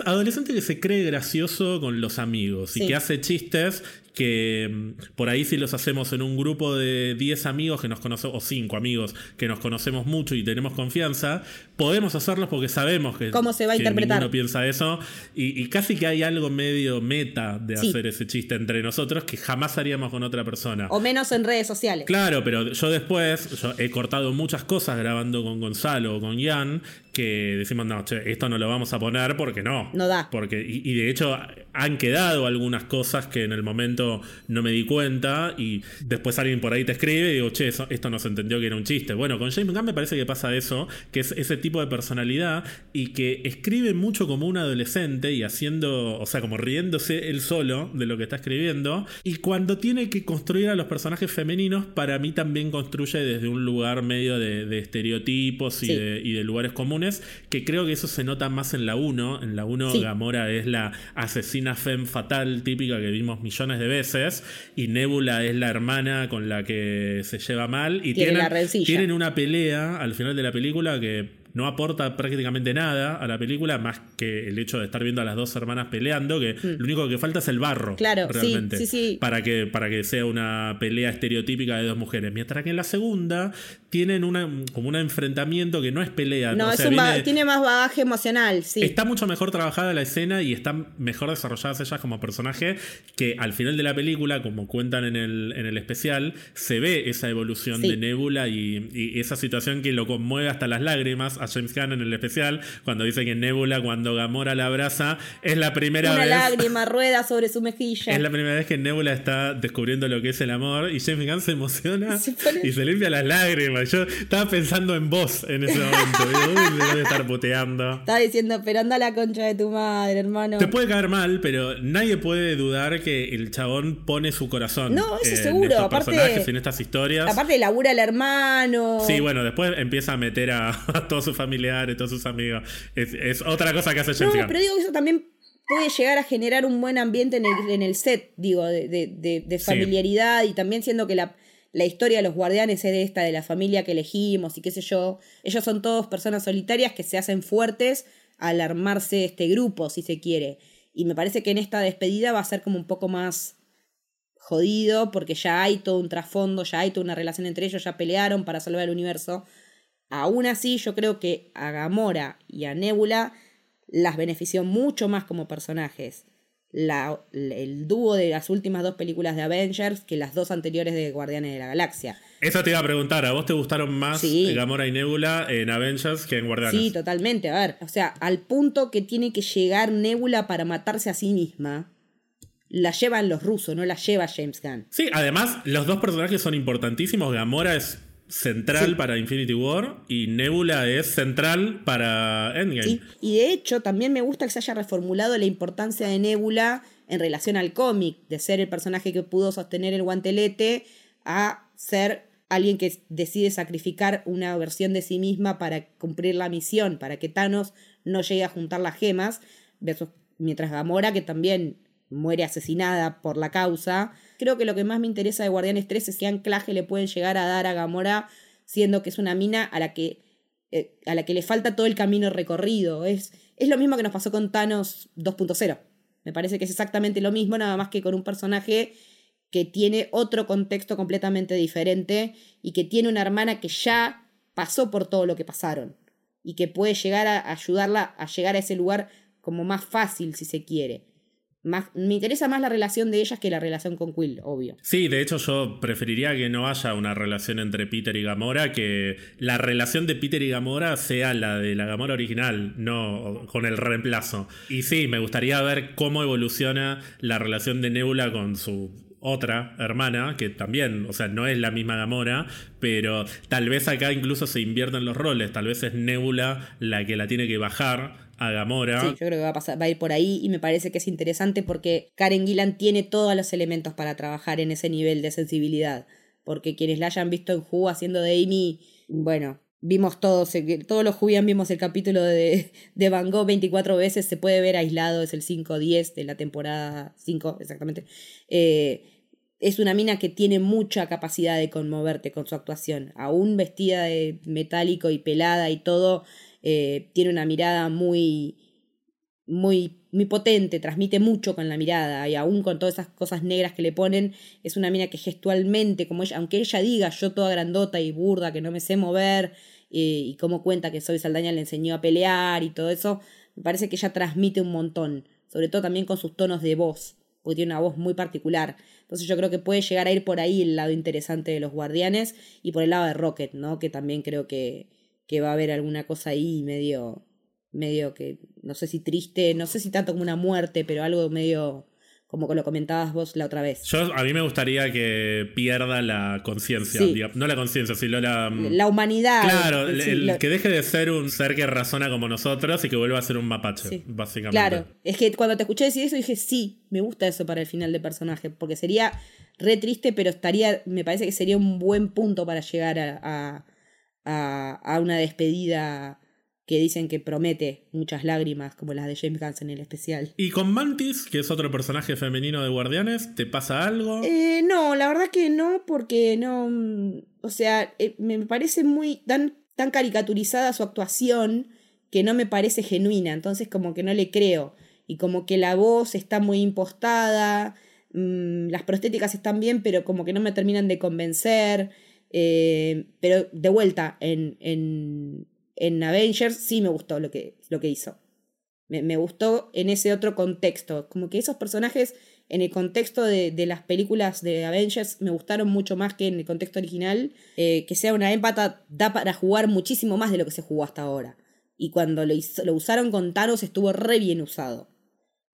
Speaker 1: adolescente que se cree gracioso con los amigos y
Speaker 2: Sí.
Speaker 1: que hace chistes que mm, por ahí si los hacemos en un grupo de 10 amigos que nos conocemos, o 5 amigos que nos conocemos mucho y tenemos confianza, podemos hacerlos porque sabemos que,
Speaker 2: ¿Cómo se va a
Speaker 1: que
Speaker 2: interpretar?
Speaker 1: ninguno piensa eso y, y casi que hay algo medio meta de
Speaker 2: Sí.
Speaker 1: hacer ese chiste entre nosotros que jamás haríamos con otra persona.
Speaker 2: O menos en redes sociales.
Speaker 1: Claro, pero yo después yo he cortado muchas cosas grabando con Gonzalo o con Jan que decimos, no, che, esto no lo vamos a poner porque no.
Speaker 2: No da.
Speaker 1: Porque, y, y de hecho han quedado algunas cosas que en el momento no me di cuenta y después alguien por ahí te escribe y digo, che, eso- esto no se entendió que era un chiste. Bueno, con James Gunn me parece que pasa eso, que es ese tipo de personalidad y que escribe mucho como un adolescente y haciendo, o sea, como riéndose él solo de lo que está escribiendo. Y cuando tiene que construir a los personajes femeninos, para mí también construye desde un lugar medio de, de estereotipos y,
Speaker 2: Sí.
Speaker 1: de, y de lugares comunes, que creo que eso se nota más en la 1. En la 1
Speaker 2: Sí.
Speaker 1: Gamora es la asesina femme fatal típica que vimos millones de veces y Nebula es la hermana con la que se lleva mal y
Speaker 2: Tiene
Speaker 1: tienen, tienen una pelea al final de la película que no aporta prácticamente nada a la película más que el hecho de estar viendo a las dos hermanas peleando, que lo único que falta es el barro.
Speaker 2: Mm. Claro, sí,
Speaker 1: realmente,
Speaker 2: sí, sí.
Speaker 1: Para, que, para que sea una pelea estereotípica de dos mujeres. Mientras que en la segunda tienen una, como un enfrentamiento que no es pelea.
Speaker 2: No,
Speaker 1: o
Speaker 2: es un
Speaker 1: viene-
Speaker 2: tiene más bagaje emocional, sí.
Speaker 1: Está mucho mejor trabajada la escena y están mejor desarrolladas ellas como personaje que al final de la película, como cuentan en el, en el especial, se ve esa evolución
Speaker 2: Sí.
Speaker 1: de Nebula y, y esa situación que lo conmueve hasta las lágrimas a James Gunn en el especial, cuando dice que Nebula, cuando Gamora la abraza, es la primera
Speaker 2: Una
Speaker 1: vez...
Speaker 2: lágrima rueda sobre su mejilla.
Speaker 1: Es la primera vez que Nebula está descubriendo lo que es el amor y James Gunn se emociona
Speaker 2: Se pone-
Speaker 1: y se limpia las lágrimas. Yo estaba pensando en vos en ese momento. Digo, uy, a estar puteando.
Speaker 2: Estaba diciendo, pero anda la concha de tu madre, hermano.
Speaker 1: Te puede caer mal, pero nadie puede dudar que el chabón pone su corazón.
Speaker 2: No, eso
Speaker 1: en
Speaker 2: seguro,
Speaker 1: estos
Speaker 2: aparte-
Speaker 1: personajes, en estas historias.
Speaker 2: Aparte labura el hermano.
Speaker 1: Sí, bueno, después empieza a meter a, a todos sus familiares, todos sus amigos. Es, es otra cosa que hace
Speaker 2: No,
Speaker 1: James Gunn.
Speaker 2: pero digo que eso también puede llegar a generar un buen ambiente en el, en el set, digo, de, de- de- de
Speaker 1: Sí.
Speaker 2: familiaridad y también siendo que la, la historia de los guardianes es de esta, de la familia que elegimos y qué sé yo. Ellos son todos personas solitarias que se hacen fuertes al armarse este grupo, si se quiere. Y me parece que en esta despedida va a ser como un poco más jodido porque ya hay todo un trasfondo, ya hay toda una relación entre ellos, ya pelearon para salvar el universo. Aún así, yo creo que a Gamora y a Nebula las benefició mucho más como personajes la- el dúo de las últimas dos películas de Avengers que las dos anteriores de Guardianes de la Galaxia.
Speaker 1: Eso te iba a preguntar, ¿a vos te gustaron más
Speaker 2: Sí.
Speaker 1: Gamora y Nebula en Avengers que en Guardianes?
Speaker 2: Sí, totalmente. A ver, o sea, al punto que tiene que llegar Nebula para matarse a sí misma, la llevan los rusos, no la lleva James Gunn.
Speaker 1: Sí, además, los dos personajes son importantísimos. Gamora es central
Speaker 2: Sí.
Speaker 1: para Infinity War y Nebula es central para Endgame.
Speaker 2: ¿sí? Y de hecho, también me gusta que se haya reformulado la importancia de Nebula en relación al cómic, de ser el personaje que pudo sostener el guantelete a ser alguien que decide sacrificar una versión de sí misma para cumplir la misión, para que Thanos no llegue a juntar las gemas, versus mientras Gamora, que también muere asesinada por la causa. Creo que lo que más me interesa de Guardianes 3 es qué anclaje le pueden llegar a dar a Gamora, siendo que es una mina a la que eh, a la que le falta todo el camino recorrido. Es, es lo mismo que nos pasó con Thanos 2.0. Me parece que es exactamente lo mismo, nada más que con un personaje que tiene otro contexto completamente diferente y que tiene una hermana que ya pasó por todo lo que pasaron y que puede llegar a ayudarla a llegar a ese lugar como más fácil si se quiere. Me interesa más la relación de ellas que la relación con Quill, obvio.
Speaker 1: Sí, de hecho yo preferiría que no haya una relación entre Peter y Gamora, que la relación de Peter y Gamora sea la de la Gamora original, no con el reemplazo. Y sí, me gustaría ver cómo evoluciona la relación de Nebula con su otra hermana, que también, o sea, no es la misma Gamora, pero tal vez acá incluso se invierten los roles, tal vez es Nebula la que la tiene que bajar a Gamora.
Speaker 2: Sí, yo creo que va a, pasar, va a ir por ahí y me parece que es interesante porque Karen Gillan tiene todos los elementos para trabajar en ese nivel de sensibilidad. Porque quienes la hayan visto en Who haciendo de Amy, bueno, vimos todos, todos los Jubian vimos el capítulo de, de Van Gogh 24 veces, se puede ver aislado, es el 5-10 de la temporada 5, exactamente. Eh, es una mina que tiene mucha capacidad de conmoverte con su actuación, aún vestida de metálico y pelada y todo, eh, tiene una mirada muy, muy, muy potente, transmite mucho con la mirada y aún con todas esas cosas negras que le ponen, es una mina que gestualmente, como ella, aunque ella diga yo toda grandota y burda, que no me sé mover eh, y cómo cuenta que Soy Saldaña le enseñó a pelear y todo eso, me parece que ella transmite un montón, sobre todo también con sus tonos de voz, porque tiene una voz muy particular. Entonces yo creo que puede llegar a ir por ahí el lado interesante de los guardianes y por el lado de Rocket, ¿no? Que también creo que, que va a haber alguna cosa ahí medio, medio que, no sé si triste, no sé si tanto como una muerte, pero algo medio como lo comentabas vos la otra vez.
Speaker 1: Yo, a mí me gustaría que pierda la conciencia, no la conciencia, sino la...
Speaker 2: Mm, la humanidad.
Speaker 1: Claro, el, que deje de ser un ser que razona como nosotros y que vuelva a ser un mapache, básicamente.
Speaker 2: Claro, es que cuando te escuché decir eso dije, sí, me gusta eso para el final de personaje, porque sería re triste, pero estaría, me parece que sería un buen punto para llegar a a, una despedida que dicen que promete muchas lágrimas, como las de James Gunn en el especial.
Speaker 1: ¿Y con Mantis, que es otro personaje femenino de Guardianes, te pasa algo?
Speaker 2: Eh, no, la verdad que no, porque no. Mm, o sea, eh, me parece muy tan, tan caricaturizada su actuación que no me parece genuina, entonces como que no le creo. Y como que la voz está muy impostada, mm, las prostéticas están bien, pero como que no me terminan de convencer. Eh, pero de vuelta, en, en, en, Avengers sí me gustó lo que, lo que hizo. Me, me, gustó en ese otro contexto. Como que esos personajes en el contexto de, de, las películas de Avengers me gustaron mucho más que en el contexto original. Eh, que sea una empata da para jugar muchísimo más de lo que se jugó hasta ahora. Y cuando lo, lo usaron con Thanos estuvo re bien usado.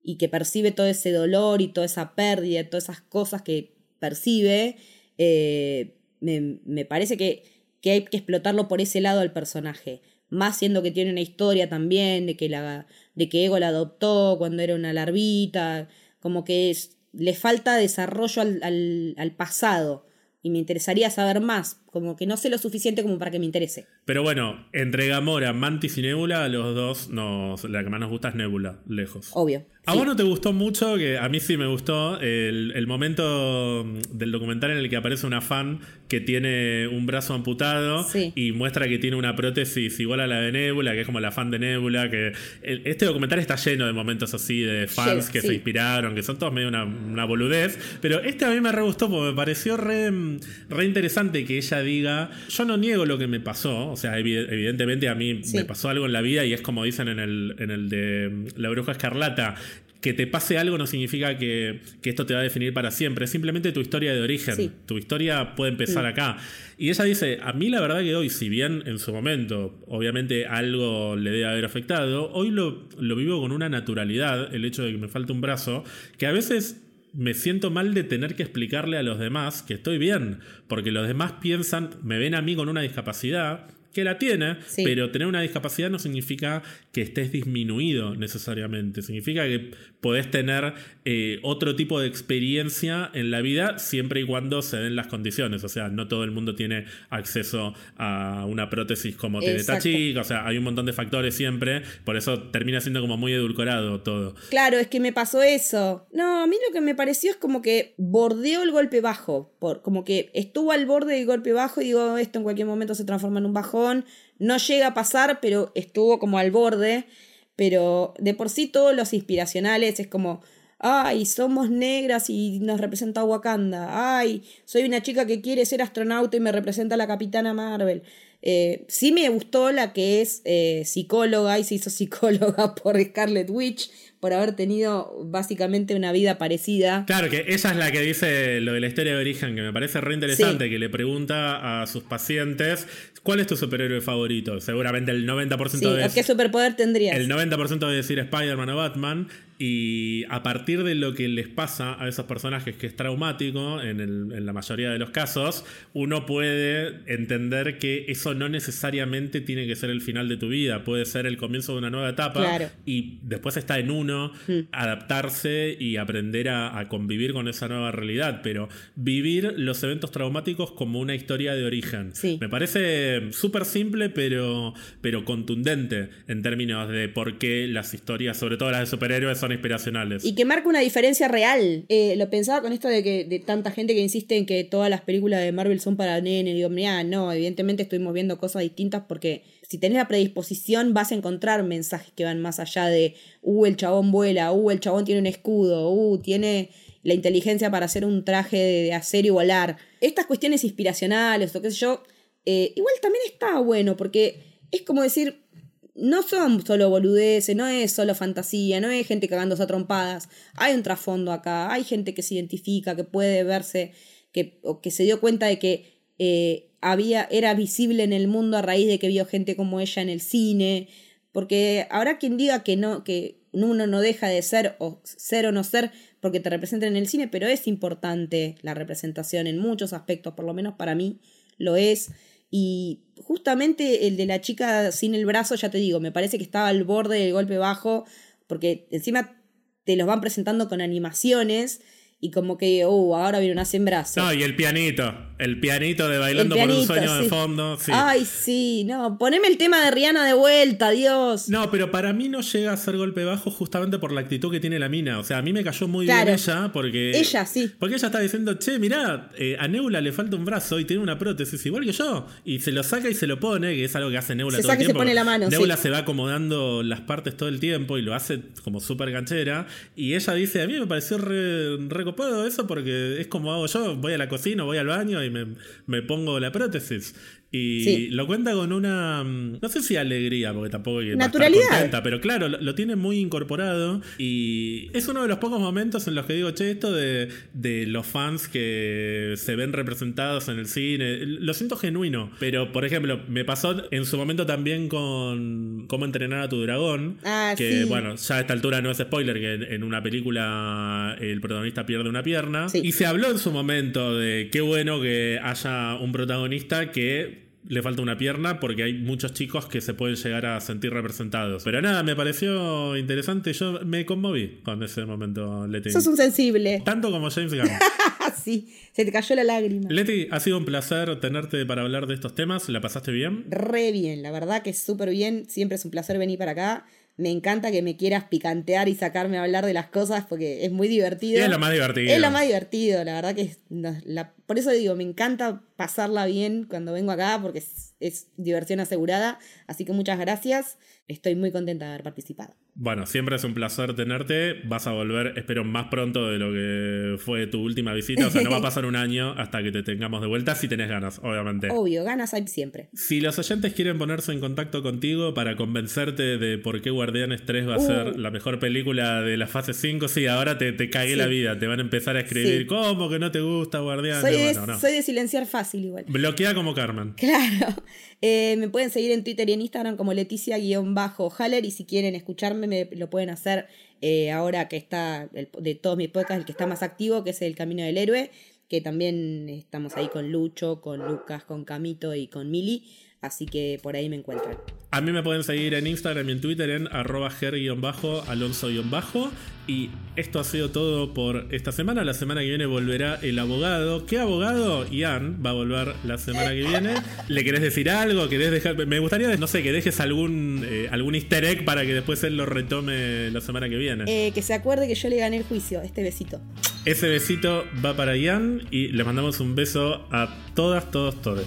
Speaker 2: Y que percibe todo ese dolor y toda esa pérdida, todas esas cosas que percibe. Eh, me, parece que, que, hay que explotarlo por ese lado al personaje. Más siendo que tiene una historia también de que, la, de que Ego la adoptó cuando era una larvita. Como que le falta desarrollo al, al pasado. Y me interesaría saber más. Como que no sé lo suficiente como para que me interese.
Speaker 1: Pero bueno, entre Gamora, Mantis y Nebula, los dos nos, la que más nos gusta es Nebula, lejos.
Speaker 2: Obvio.
Speaker 1: ¿A vos no te gustó mucho? Que a mí sí me gustó el, momento del documental en el que aparece una fan que tiene un brazo amputado y muestra que tiene una prótesis igual a la de Nebula, que es como la fan de Nebula. que Este documental está lleno de momentos así de fans que se inspiraron, que son todos medio una, boludez. Pero este a mí me re gustó porque me pareció re, re interesante que ella diga, yo no niego lo que me pasó, o sea, evidentemente a mí me pasó algo en la vida y es como dicen en el, en el de La Bruja Escarlata, que te pase algo no significa que, esto te va a definir para siempre, es simplemente tu historia de origen, tu historia puede empezar acá. Y ella dice, a mí la verdad que hoy, si bien en su momento obviamente algo le debe haber afectado, hoy lo, lo vivo con una naturalidad, el hecho de que me falte un brazo, que a veces me siento mal de tener que explicarle a los demás que estoy bien, porque los demás piensan, me ven a mí con una discapacidad, que la tiene, pero tener una discapacidad no significa que estés disminuido necesariamente, significa que podés tener eh, otro tipo de experiencia en la vida siempre y cuando se den las condiciones, o sea, no todo el mundo tiene acceso a una prótesis como tiene esta chica, o sea, hay un montón de factores siempre, por eso termina siendo como muy edulcorado todo.
Speaker 2: Claro, es que me pasó eso. No, a mí lo que me pareció es como que bordeó el golpe bajo, por, como que estuvo al borde del golpe bajo y digo, esto en cualquier momento se transforma en un no llega a pasar, pero estuvo como al borde. Pero de por sí todos los inspiracionales es como, ay, somos negras y nos representa Wakanda, ay, soy una chica que quiere ser astronauta y me representa la Capitana Marvel. Eh, sí me gustó la que es eh, psicóloga y se hizo psicóloga por Scarlet Witch, por haber tenido básicamente una vida parecida.
Speaker 1: Claro, que ella es la que dice lo de la historia de origen, que me parece re interesante, que le pregunta a sus pacientes, ¿cuál es tu superhéroe favorito? Seguramente el 90%
Speaker 2: sí,
Speaker 1: de...
Speaker 2: ¿Qué superpoder tendrías?
Speaker 1: El 90% de decir Spider-Man o Batman, y a partir de lo que les pasa a esos personajes que es traumático, en, en, la mayoría de los casos, uno puede entender que eso no necesariamente tiene que ser el final de tu vida, puede ser el comienzo de una nueva etapa y después está en uno hmm. adaptarse y aprender a, a, convivir con esa nueva realidad, pero vivir los eventos traumáticos como una historia de origen. Me parece súper simple pero, pero contundente en términos de por qué las historias, sobre todo las de superhéroes, son inspiracionales.
Speaker 2: Y que marca una diferencia real. Eh, lo pensaba con esto de que de tanta gente que insiste en que todas las películas de Marvel son para nene. Digo, mira, no, evidentemente estuvimos viendo cosas distintas porque si tenés la predisposición vas a encontrar mensajes que van más allá de, uh, el chabón vuela, uh, el chabón tiene un escudo, uh, tiene la inteligencia para hacer un traje de, acero y volar. Estas cuestiones inspiracionales o qué sé yo, eh, igual también está bueno porque es como decir, no son solo boludeces, no es solo fantasía, no es gente cagándose a trompadas. Hay un trasfondo acá, hay gente que se identifica, que puede verse, que, o que se dio cuenta de que eh, había, era visible en el mundo a raíz de que vio gente como ella en el cine. Porque habrá quien diga que no, que uno no deja de ser o ser o no ser porque te representan en el cine, pero es importante la representación en muchos aspectos, por lo menos para mí lo es. Y justamente el de la chica sin el brazo, ya te digo, me parece que estaba al borde del golpe bajo, porque encima te los van presentando con animaciones y como que, oh, ahora viene una sin brazo.
Speaker 1: No, y el pianito. El pianito de Bailando por un sueño de fondo.
Speaker 2: Ay, sí, no. Poneme el tema de Rihanna de vuelta, Dios.
Speaker 1: No, pero para mí no llega a ser golpe bajo justamente por la actitud que tiene la mina. O sea, a mí me cayó muy bien ella porque.
Speaker 2: Ella, sí.
Speaker 1: Porque ella está diciendo, che, mirá, eh, a Neula le falta un brazo y tiene una prótesis igual que yo. Y se lo saca y se lo pone, que es algo que hace Neula todo el tiempo.
Speaker 2: se pone la mano.
Speaker 1: Neula se va acomodando las partes todo el tiempo y lo hace como súper ganchera. Y ella dice, a mí me pareció re, recopado eso porque es como hago yo, voy a la cocina, voy al baño y me, me pongo la prótesis. Y lo cuenta con una, mm, no sé si alegría, porque tampoco hay que
Speaker 2: Naturalidad.
Speaker 1: Estar contenta, pero claro, lo, tiene muy incorporado y es uno de los pocos momentos en los que digo, che, esto de, de, los fans que se ven representados en el cine, lo siento genuino, pero por ejemplo, me pasó en su momento también con Cómo entrenar a tu dragón,
Speaker 2: ah,
Speaker 1: que bueno, ya a esta altura no es spoiler, que en una película el protagonista pierde una pierna, y se habló en su momento de qué bueno que haya un protagonista que le falta una pierna porque hay muchos chicos que se pueden llegar a sentir representados. Pero nada, me pareció interesante. Yo me conmoví con ese momento, Leti.
Speaker 2: Sos un sensible.
Speaker 1: Tanto como James Gunn.
Speaker 2: sí, se te cayó la lágrima.
Speaker 1: Leti, ha sido un placer tenerte para hablar de estos temas. ¿La pasaste bien?
Speaker 2: Re bien, la verdad que es súper bien. Siempre es un placer venir para acá. Me encanta que me quieras picantear y sacarme a hablar de las cosas porque es muy divertido.
Speaker 1: es lo más divertido.
Speaker 2: Es lo más divertido, la verdad que es la, por eso digo, me encanta pasarla bien cuando vengo acá porque es diversión asegurada. Así que muchas gracias. Estoy muy contenta de haber participado.
Speaker 1: Bueno, siempre es un placer tenerte. Vas a volver, espero, más pronto de lo que fue tu última visita. O sea, no va a pasar un año hasta que te tengamos de vuelta, si tenés ganas, obviamente.
Speaker 2: Obvio, ganas hay siempre.
Speaker 1: Si los oyentes quieren ponerse en contacto contigo para convencerte de por qué Guardianes 3 va a ser uh. la mejor película de la fase 5, sí, ahora te, te cagué la vida. Te van a empezar a escribir, ¿cómo que no te gusta Guardianes?
Speaker 2: Soy, de, soy de silenciar fácil igual.
Speaker 1: Bloquea como Carmen.
Speaker 2: Claro. Eh, me pueden seguir en Twitter y en Instagram como Leticia-Haller y si quieren escucharme me lo pueden hacer eh, ahora que está de todos mis podcasts el que está más activo, que es El Camino del Héroe, que también estamos ahí con Lucho, con Lucas, con Camito y con Mili. Así que por ahí me encuentran.
Speaker 1: A mí me pueden seguir en Instagram y en Twitter en arroba ger-alonso-bajo. Y esto ha sido todo por esta semana. La semana que viene volverá el abogado. ¿Qué abogado? Ian va a volver la semana que viene. ¿Le querés decir algo? ¿Querés dejar? Me gustaría, no sé, que dejes algún, eh, algún easter egg para que después él lo retome la semana que viene.
Speaker 2: Eh, que se acuerde que yo le gané el juicio, este besito.
Speaker 1: Ese besito va para Ian y le mandamos un beso a todas, todos, todos.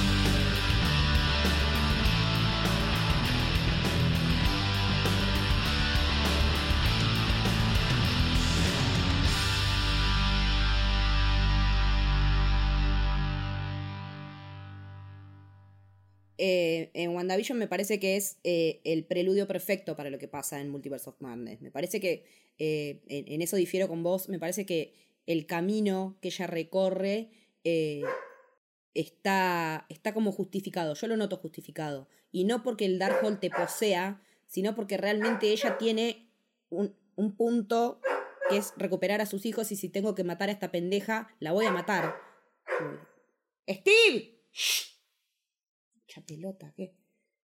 Speaker 2: Eh, en WandaVision me parece que es eh, el preludio perfecto para lo que pasa en Multiverse of Madness. Me parece que, eh, en, eso difiero con vos, me parece que el camino que ella recorre está, está como justificado. Yo lo noto justificado. Y no porque el Darkhold te posea, sino porque realmente ella tiene un, un punto que es recuperar a sus hijos y si tengo que matar a esta pendeja, la voy a matar. ¡Steve! Pelota, ¿qué?